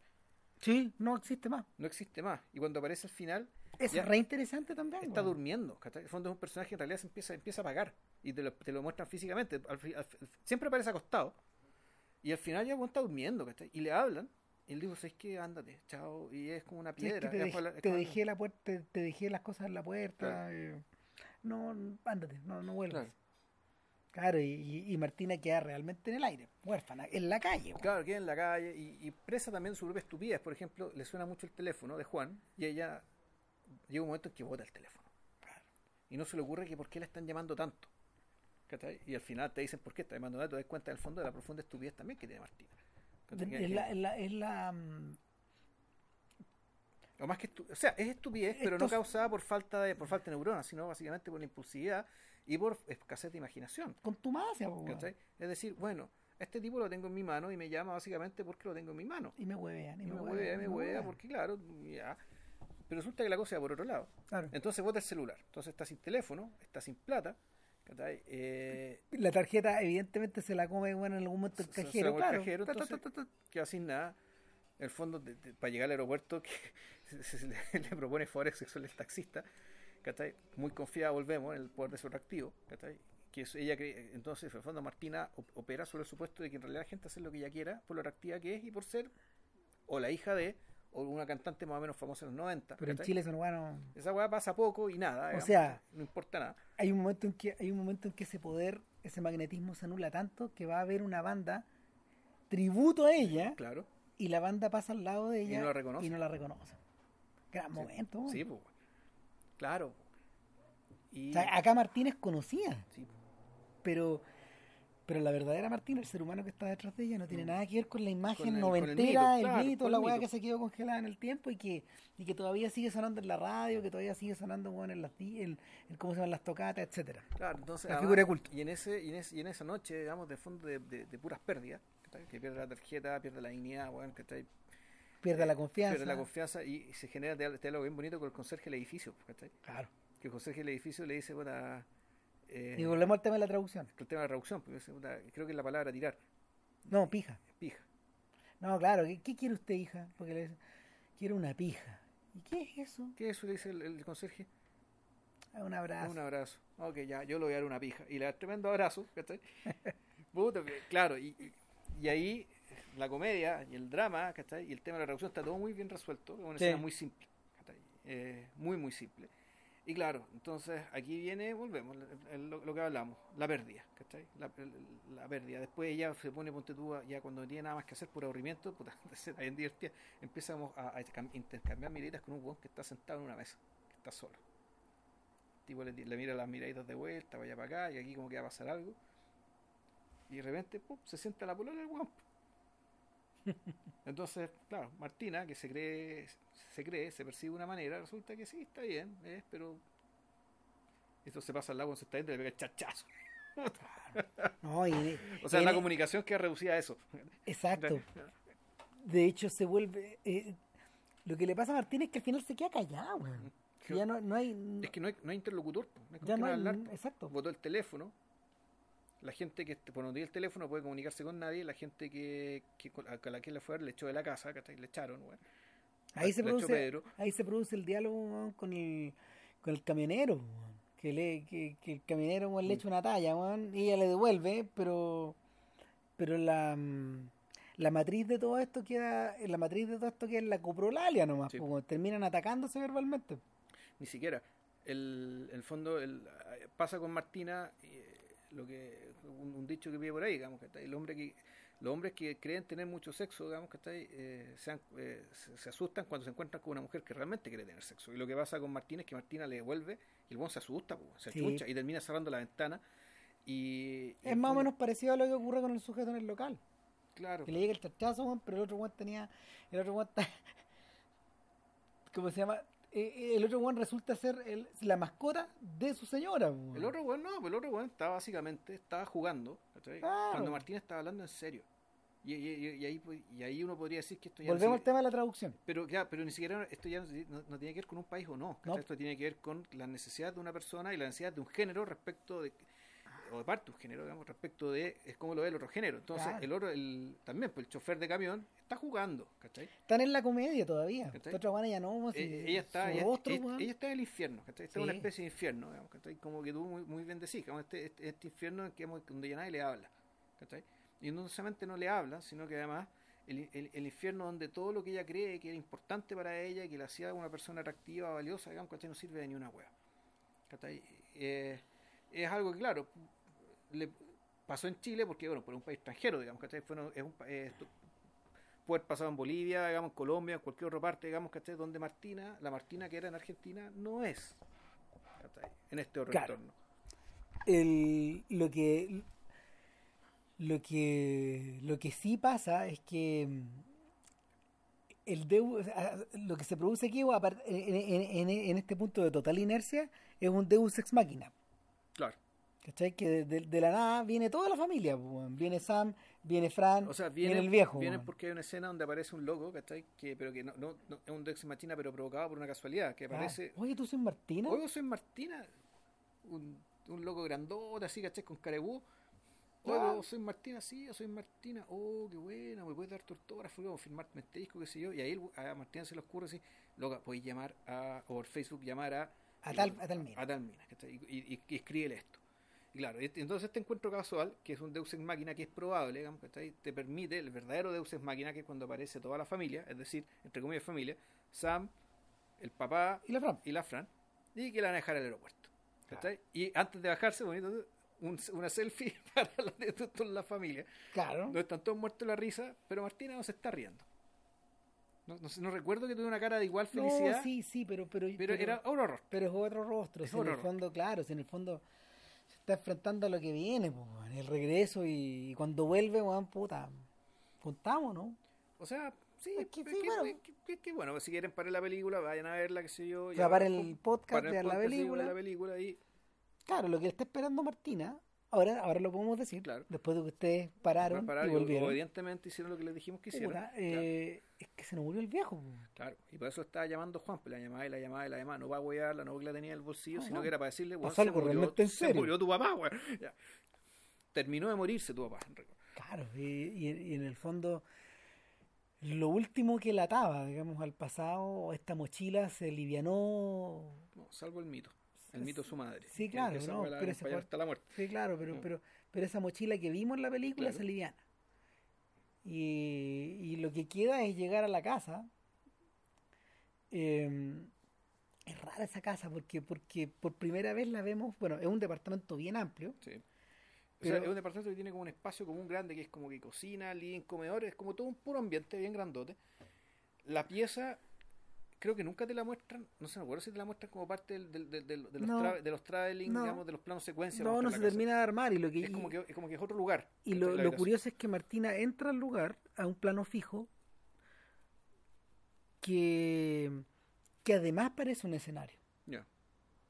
Sí, no existe más. no existe más. Y cuando aparece al final, Es re interesante también. está weón. durmiendo, ¿cachai? El fondo es un personaje que en realidad se empieza, empieza a apagar y te lo, te lo muestran físicamente. Al al siempre aparece acostado y al final ya está durmiendo, ¿cachai? Y le hablan Y él dijo, ¿sabes qué? Ándate, chao. Y es como una Sí, es que piedra. te, dej- la- te dejé la puerta, te, te dejé las cosas en la puerta. Claro. eh, no, ándate, no, no vuelvas. Claro. Claro, y, Martina queda realmente en el aire, huérfana, en la calle. Claro, queda en la calle y, y presa también su propia estupidez. Por ejemplo, le suena mucho el teléfono de Juan y ella llega un momento en que bota el teléfono. Y no se le ocurre que por qué le están llamando tanto. Y al final te dicen por qué está llamando tanto. Te das cuenta en el fondo de la profunda estupidez también que tiene Martina. Es la, es la, es la, mm, O más que o sea, es estupidez, pero no causada por falta de por falta de neuronas, sino básicamente por la impulsividad y por escasez de imaginación. po, weón. ¿cachai? Es decir, bueno, este tipo lo tengo en mi mano y me llama básicamente porque lo tengo en mi mano. Y me huevean, y Y me, me huevean, huevea, y me me huevea, huevean. porque claro, ya. Pero resulta que la cosa va por otro lado. Claro. Entonces bota el celular. Entonces está sin teléfono, está sin plata. ¿cachai? Eh, La tarjeta, evidentemente, se la come bueno, en algún momento el se cajero. la come el claro. cajero, Ta, ta, entonces- ta, ta, ta. queda sin nada. En el fondo, de- de- para llegar al aeropuerto, que se, se- se le, le propone favores sexuales al taxista. ¿Cachai? Muy confiada, volvemos, en el poder de su reactivo. ¿cachai? Que es- ella cree- entonces, en el fondo, Martina op- opera sobre el supuesto de que en realidad la gente hace lo que ella quiera por lo reactiva que es y por ser o la hija de o una cantante más o menos famosa en los 90. Pero en. Chile son bueno. Esa weá pasa poco y nada. digamos, sea- no importa nada. Hay un momento en que hay un momento en que ese poder, ese magnetismo se anula tanto que va a haber una banda tributo a ella Claro. y la banda pasa al lado de ella no la reconoce. y no la reconoce. Gran momento. Sí, pues. Claro. Y, O sea, acá Martínez conocía, sí, pero pero la verdadera Martínez, el ser humano que está detrás de ella, no tiene nada que ver con la imagen Mm. Con el- con el noventera, el mito, la weá que se quedó congelada en el tiempo y que y que todavía sigue sonando en la radio, que todavía sigue sonando bueno, en las en, en cómo se llaman las tocatas, etcétera. Claro, entonces. La además, figura de culto. Y en, ese, y, en ese- y en esa noche, digamos, de fondo de, de- de puras pérdidas, que pierde la tarjeta, pierde la dignidad, weón, ¿cachai? Pierde la confianza. pierde la confianza y, se genera diálogo diálogo bien bonito con el conserje del edificio, ¿cachai? Claro. Que el conserje del edificio le dice, puta. Eh, Y volvemos al tema de la traducción. el tema de la porque dice, puta, creo que es la palabra tirar, No, pija. pija. No, claro, ¿qué, qué quiere usted, hija? Porque le dice, quiero una pija. ¿Y qué es eso? ¿Qué es eso? Le dice el, el conserje. Ah, Un abrazo. Un abrazo. Ok, ya, yo le voy a dar una pija. Y le da tremendo abrazo, ¿cachai? Claro, y- y ahí la comedia y el drama, ¿cachai? Y el tema de la reducción está todo muy bien resuelto. Es una Sí. escena muy simple, ¿cachai? Eh, muy, muy simple. Y claro, entonces aquí viene, volvemos, lo, lo que hablamos, la pérdida, ¿cachai? La, pérdida. Después ella se pone, ponte tú, ya cuando no tiene nada más que hacer por aburrimiento, puta, escena bien divertida, empezamos a, a cam- intercambiar miraditas con un weón que está sentado en una mesa, que está solo. El tipo le, le mira las miraditas de vuelta, vaya para acá, y aquí como que va a pasar algo. Y de repente, pum, se sienta la polola del weón. Entonces, claro, Martina, que se cree, se cree, se percibe de una manera, resulta que sí, está bien, es, pero esto se pasa al lado cuando se está yendo y le pega el chachazo. No, y- O sea, la en- comunicación queda reducida a eso. Exacto. De hecho, se vuelve. eh, lo que le pasa a Martín es que al final se queda callado, weón. Ya no, no hay. Es que no hay, no hay interlocutor, no hay ya no hay. hablar. Exacto. Botó el teléfono. La gente que por no tiene el teléfono puede comunicarse con nadie. La gente que, que a la que le fue le echó de la casa, ¿cachai? le echaron. weón. Ahí se produce. Ahí se produce el diálogo con el, con el camionero. Que, le, que, que el camionero weón, le Mm. echa una talla, weón, y ella le devuelve, pero. Pero la. mm, La matriz de todo esto queda. La matriz de todo esto queda en la coprolalia nomás, Sí. pues, weón. terminan atacándose verbalmente. Ni siquiera. El, el fondo el, pasa con Martina eh, lo que un, un dicho que vive por ahí, digamos, que el hombre que los hombres que creen tener mucho sexo, digamos, que eh, se, han- eh, se, se asustan cuando se encuentran con una mujer que realmente quiere tener sexo. Y lo que pasa con Martina es que Martina le devuelve y el buen se asusta, pues, se Sí. achucha y termina cerrando la ventana. Y, y Es más o menos parecido a lo que ocurre con el sujeto en el local. Claro. Que le llega el chachazo, pero el otro weón tenía. El otro está. ¿Cómo se llama? Eh, eh, el otro weón resulta ser el- la mascota de su señora. weón. El otro weón no, el otro weón estaba básicamente, estaba jugando, cuando Martín estaba hablando en serio. Y, y- y- y ahí, pues- y ahí uno podría decir que esto ya no Volvemos al sigue- tema de la traducción. Pero, ya, pero ni siquiera esto ya no, no tiene que ver con un país o no. No. Esto tiene que ver con la necesidad de una persona y la necesidad de un género respecto de o de parte un género, digamos, respecto de es como lo ve el otro género. Entonces, Claro. el otro, el, también, pues el chofer de camión está jugando, ¿cachai? Están en la comedia todavía. Otra weona ya no. si- Eh, ella está ella, está en el infierno ¿cachai? está en una especie de infierno digamos, ¿cachai? como que tú muy, muy bien decís digamos, este, este, este infierno en que donde ya nadie le habla ¿cachai? y no solamente no le hablan sino que además el, el- el infierno donde todo lo que ella cree que era importante para ella que la hacía una persona atractiva, valiosa, digamos, ¿cachai? No sirve de ni una hueá. ¿cachai? Eh, es algo que, claro, le pasó en Chile porque, bueno, por un país extranjero, digamos, ¿cachai? Fue uno- es un, eh, esto- puede haber pasado en Bolivia, digamos, en Colombia, en cualquier otra parte, digamos, ¿cachai? Donde Martina, la Martina que era en Argentina, no es, ¿cachai? En este otro Claro. entorno. el, lo que lo que lo que sí pasa es que mm, el Deus, lo que se produce aquí en, en- en- este punto de total inercia es un Deus ex machina Claro. ¿Cachai? que de, de- de la nada viene toda la familia pues, viene Sam viene Fran O sea, viene, el viejo vienen weón. porque hay una escena donde aparece un loco, ¿cachai? Que, pero que no, no, no- es un Dex Machina, pero provocado por una casualidad, que Ah, aparece... oye tú soy Martina Oye, soy Martina, un, un loco grandote, así, ¿cachai? Con carebú. Oye, soy Martina, sí, yo soy Martina. Oh, qué buena, me puedes dar tu autógrafo, luego firmarte este disco, qué sé yo. Y ahí a Martina se le ocurre así, loca, podéis llamar a, o por Facebook llamar a... A tal- a tal mina. A tal mina, ¿cachai? Y, y, y escríbele esto. Claro, entonces este encuentro casual, que es un Deus Ex Máquina que es probable, digamos, ¿cachai? te permite, el verdadero Deus Ex Máquina, que es cuando aparece toda la familia, es decir, entre comillas familia, Sam, el papá y la Fran y la Fran, y que la van a dejar al aeropuerto. Y antes de bajarse, bonito, un- una selfie para la, de toda la familia, claro donde están todos muertos de la risa, pero Martina no se está riendo. No, no, no recuerdo que tuviera una cara de igual felicidad, no, sí sí pero pero, pero, era un horror. Pero es otro rostro, Es si en otro el rostro. fondo, claro, si en el fondo está enfrentando a lo que viene, weón, el regreso y, cuando vuelve, weón, puta, contamos, ¿no? O sea, sí, Es que es sí, que, bueno. es que- es que, bueno, si quieren parar la película, vayan a verla, qué sé yo. y Grabar ahora, el podcast, ver la película. la película y Claro, lo que está esperando Martina, ahora, ahora lo podemos decir, Claro. después de que ustedes pararon parar y y volvieron. obedientemente hicieron lo que les dijimos que Claro. eh, Es que se nos murió el viejo. Claro, y por eso estaba llamando Juan, pues la llamaba y la llamaba y la llamaba, no va a huearla, no que la tenía en el bolsillo, No, sino no. que era para decirle, weón, se murió, realmente en se serio. murió tu papá, weón. Ya. Terminó de morirse tu papá. Claro, y, y- y en el fondo, lo último que la ataba, digamos, al pasado, esta mochila se livianó. No, salvo el mito, el mito de su madre. Sí, claro, no, pero ese acompañar fue- hasta la muerte. Sí, claro, pero, Mm. pero, pero esa mochila que vimos en la película Claro. se liviana. Y, y lo que queda es llegar a la casa. Eh, es rara esa casa porque, porque por primera vez la vemos, bueno, es un departamento bien amplio. Sí. O sea, es un departamento que tiene como un espacio como un grande que es como que cocina, living, comedor, es como todo un puro ambiente bien grandote. La pieza, creo que nunca te la muestran, no sé, me acuerdo si te la muestran como parte del, del- del- del- de, los No. tra- de los traveling, No. digamos, de los planos secuencia. No, no se casa. termina de armar y lo que Es como que, es como que es otro lugar. y lo, lo curioso es que Martina entra al lugar a un plano fijo que, que además parece un escenario. Ya.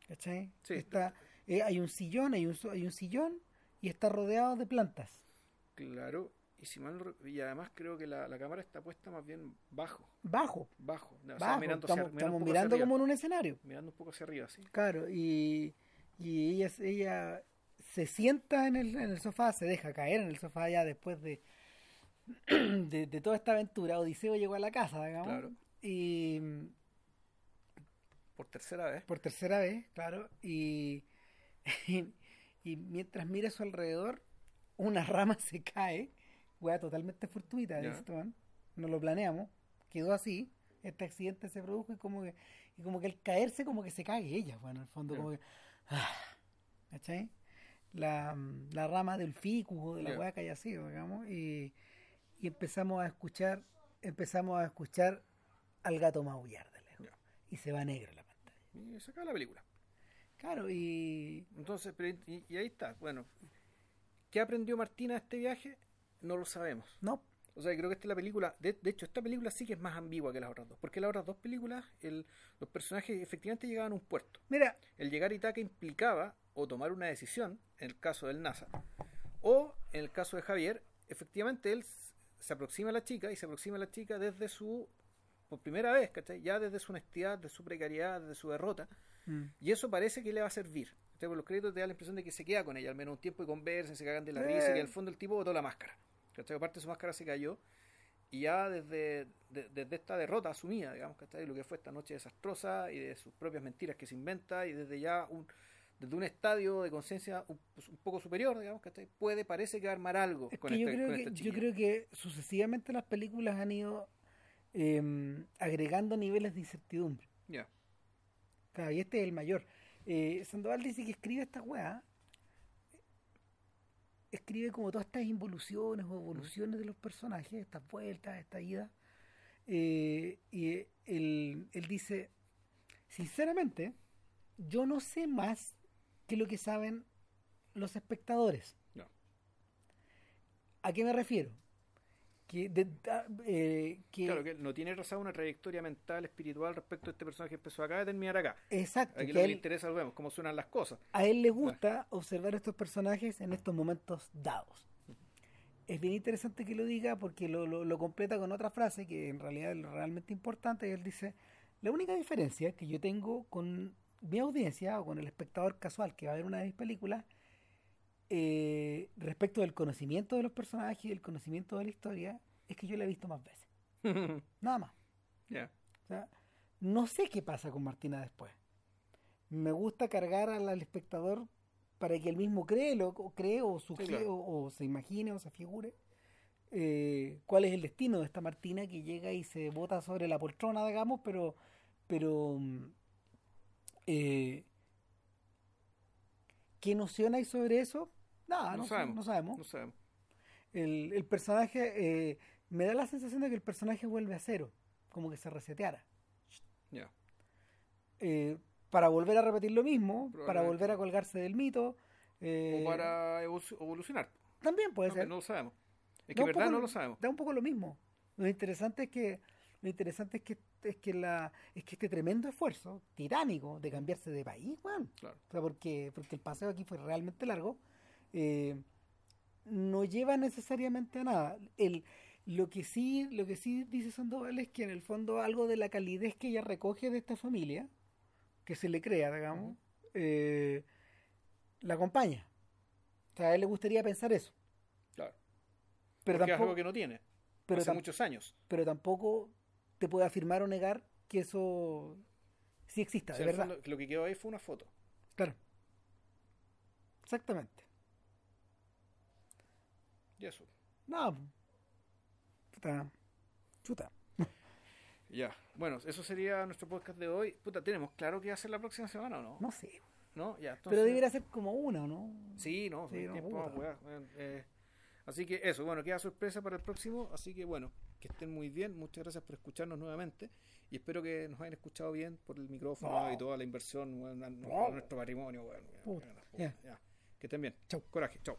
¿Cachai? Sí. Está, eh, hay un sillón, hay un, hay un sillón y está rodeado de plantas. Claro, y si mal no rec- y además creo que la, la cámara está puesta más bien bajo, Bajo, bajo, o sea, bajo. mirando, hacia- estamos mirando estamos mirando hacia como en un escenario. mirando un poco hacia arriba, sí. Claro, y, y ella, ella se sienta en el, en el sofá, se deja caer en el sofá ya después de, de, de toda esta aventura. Odiseo llegó a la casa, digamos. Claro. Y Por tercera vez. por tercera vez, claro. Y, y, mientras mira a su alrededor, una rama se cae. Wea totalmente fortuita, Ya. dice Esteban. No lo planeamos. Quedó así. Este accidente se produjo y como que, y como que al caerse como que se cae ella, bueno, en el fondo como que... ah, ¿Cachai? La, la rama del ficus o de la hueá que haya sido, digamos, y, y empezamos a escuchar, empezamos a escuchar al gato maullar de lejos. Y se va negro la pantalla. Y se acaba la película. Claro, y Entonces, pero, y, y ahí está. Bueno, ¿qué aprendió Martina de este viaje? No lo sabemos. no, O sea, creo que esta es la película. De, de hecho, esta película sí que es más ambigua que las otras dos. Porque las otras dos películas, el, los personajes efectivamente llegaban a un puerto. mira, El llegar a Itaca implicaba o tomar una decisión, en el caso del NASA, o en el caso de Javier, efectivamente él se aproxima a la chica y se aproxima a la chica desde su, por primera vez, ¿cachai? Ya desde su honestidad, de su precariedad, desde su derrota, mm, y eso parece que le va a servir. ¿cachai? Por los créditos te da la impresión de que se queda con ella al menos un tiempo y conversan, se cagan de la Eh. risa, y que al fondo el tipo botó la máscara. ¿Cachai? Aparte su máscara se cayó, y ya desde, de- desde esta derrota asumida, digamos, ¿cachai? Lo que fue esta noche desastrosa y de sus propias mentiras que se inventa, y desde ya un desde un estadio de conciencia un, pues, un poco superior, digamos, que puede, parece que armar algo Es con, que yo, este- creo con que, yo creo que sucesivamente las películas han ido eh, agregando niveles de incertidumbre. Ya. Claro, y este es el mayor. Eh, Sandoval dice que escribe esta weá. Escribe como todas estas involuciones o evoluciones de los personajes, estas vueltas, esta ida. Eh, y él, él dice, sinceramente, yo no sé más que lo que saben los espectadores. ¿A qué me refiero? Que, de- eh, que- Claro, que no tiene trazada una trayectoria mental, espiritual respecto a este personaje que empezó acá de terminar acá. exacto, Aquí lo a que le él- interesa, lo vemos, cómo suenan las cosas. a él le gusta observar estos personajes en estos momentos dados. Es bien interesante que lo diga porque lo, lo- lo completa con otra frase que en realidad es realmente importante. Y él dice, la única diferencia que yo tengo con mi audiencia o con el espectador casual que va a ver una de mis películas eh, respecto del conocimiento de los personajes y del conocimiento de la historia es que yo la he visto más veces. Nada más. Ya. O sea, no sé qué pasa con Martina después. Me gusta cargar al, al espectador para que él mismo cree, lo, o cree o, sugie- claro. o, o se imagine o se figure eh, cuál es el destino de esta Martina que llega y se bota sobre la poltrona, digamos, pero, pero mm, eh, ¿qué noción hay sobre eso? Nada, No no, sa- sabemos. no sabemos. No sabemos. El, el personaje, eh, me da la sensación de que el personaje vuelve a cero, como que se reseteara. Ya. eh, para volver a repetir lo mismo, para volver a colgarse del mito. eh, O para evo- evolucionar. También puede No, ser. no lo sabemos. Es que verdad poco no lo- sabemos. Da un poco lo mismo. Lo interesante es que lo interesante es que es que la es que este tremendo esfuerzo titánico de cambiarse de país, weón. Claro. O sea, porque porque el paseo aquí fue realmente largo. Eh, no lleva necesariamente a nada. El, lo que sí, lo que sí dice Sandoval es que en el fondo algo de la calidez que ella recoge de esta familia, que se le crea, digamos, eh, la acompaña. O sea, a él le gustaría pensar eso. Claro. Pero Porque es tampoco, algo que no tiene. pero, hace muchos años. pero tampoco te puede afirmar o negar que eso sí exista, O de sea, verdad. fondo, lo que quedó ahí fue una foto. Claro. Exactamente. Y eso. No. Puta. Chuta. Ya. Bueno, eso sería nuestro podcast de hoy. Puta, ¿tenemos claro qué hacer la próxima semana o no? No sé. ¿No? Ya, entonces... Pero debería ser como una, ¿no? Sí, no, Sí, no, tiempo weón, eh, así que eso, bueno, queda sorpresa para el próximo. Así que bueno, que estén muy bien. Muchas gracias por escucharnos nuevamente. Y espero que nos hayan escuchado bien por el micrófono No. y toda la inversión weón, a, a No. nuestro patrimonio. ya. ya. Que estén bien. Chau. Coraje. Chau.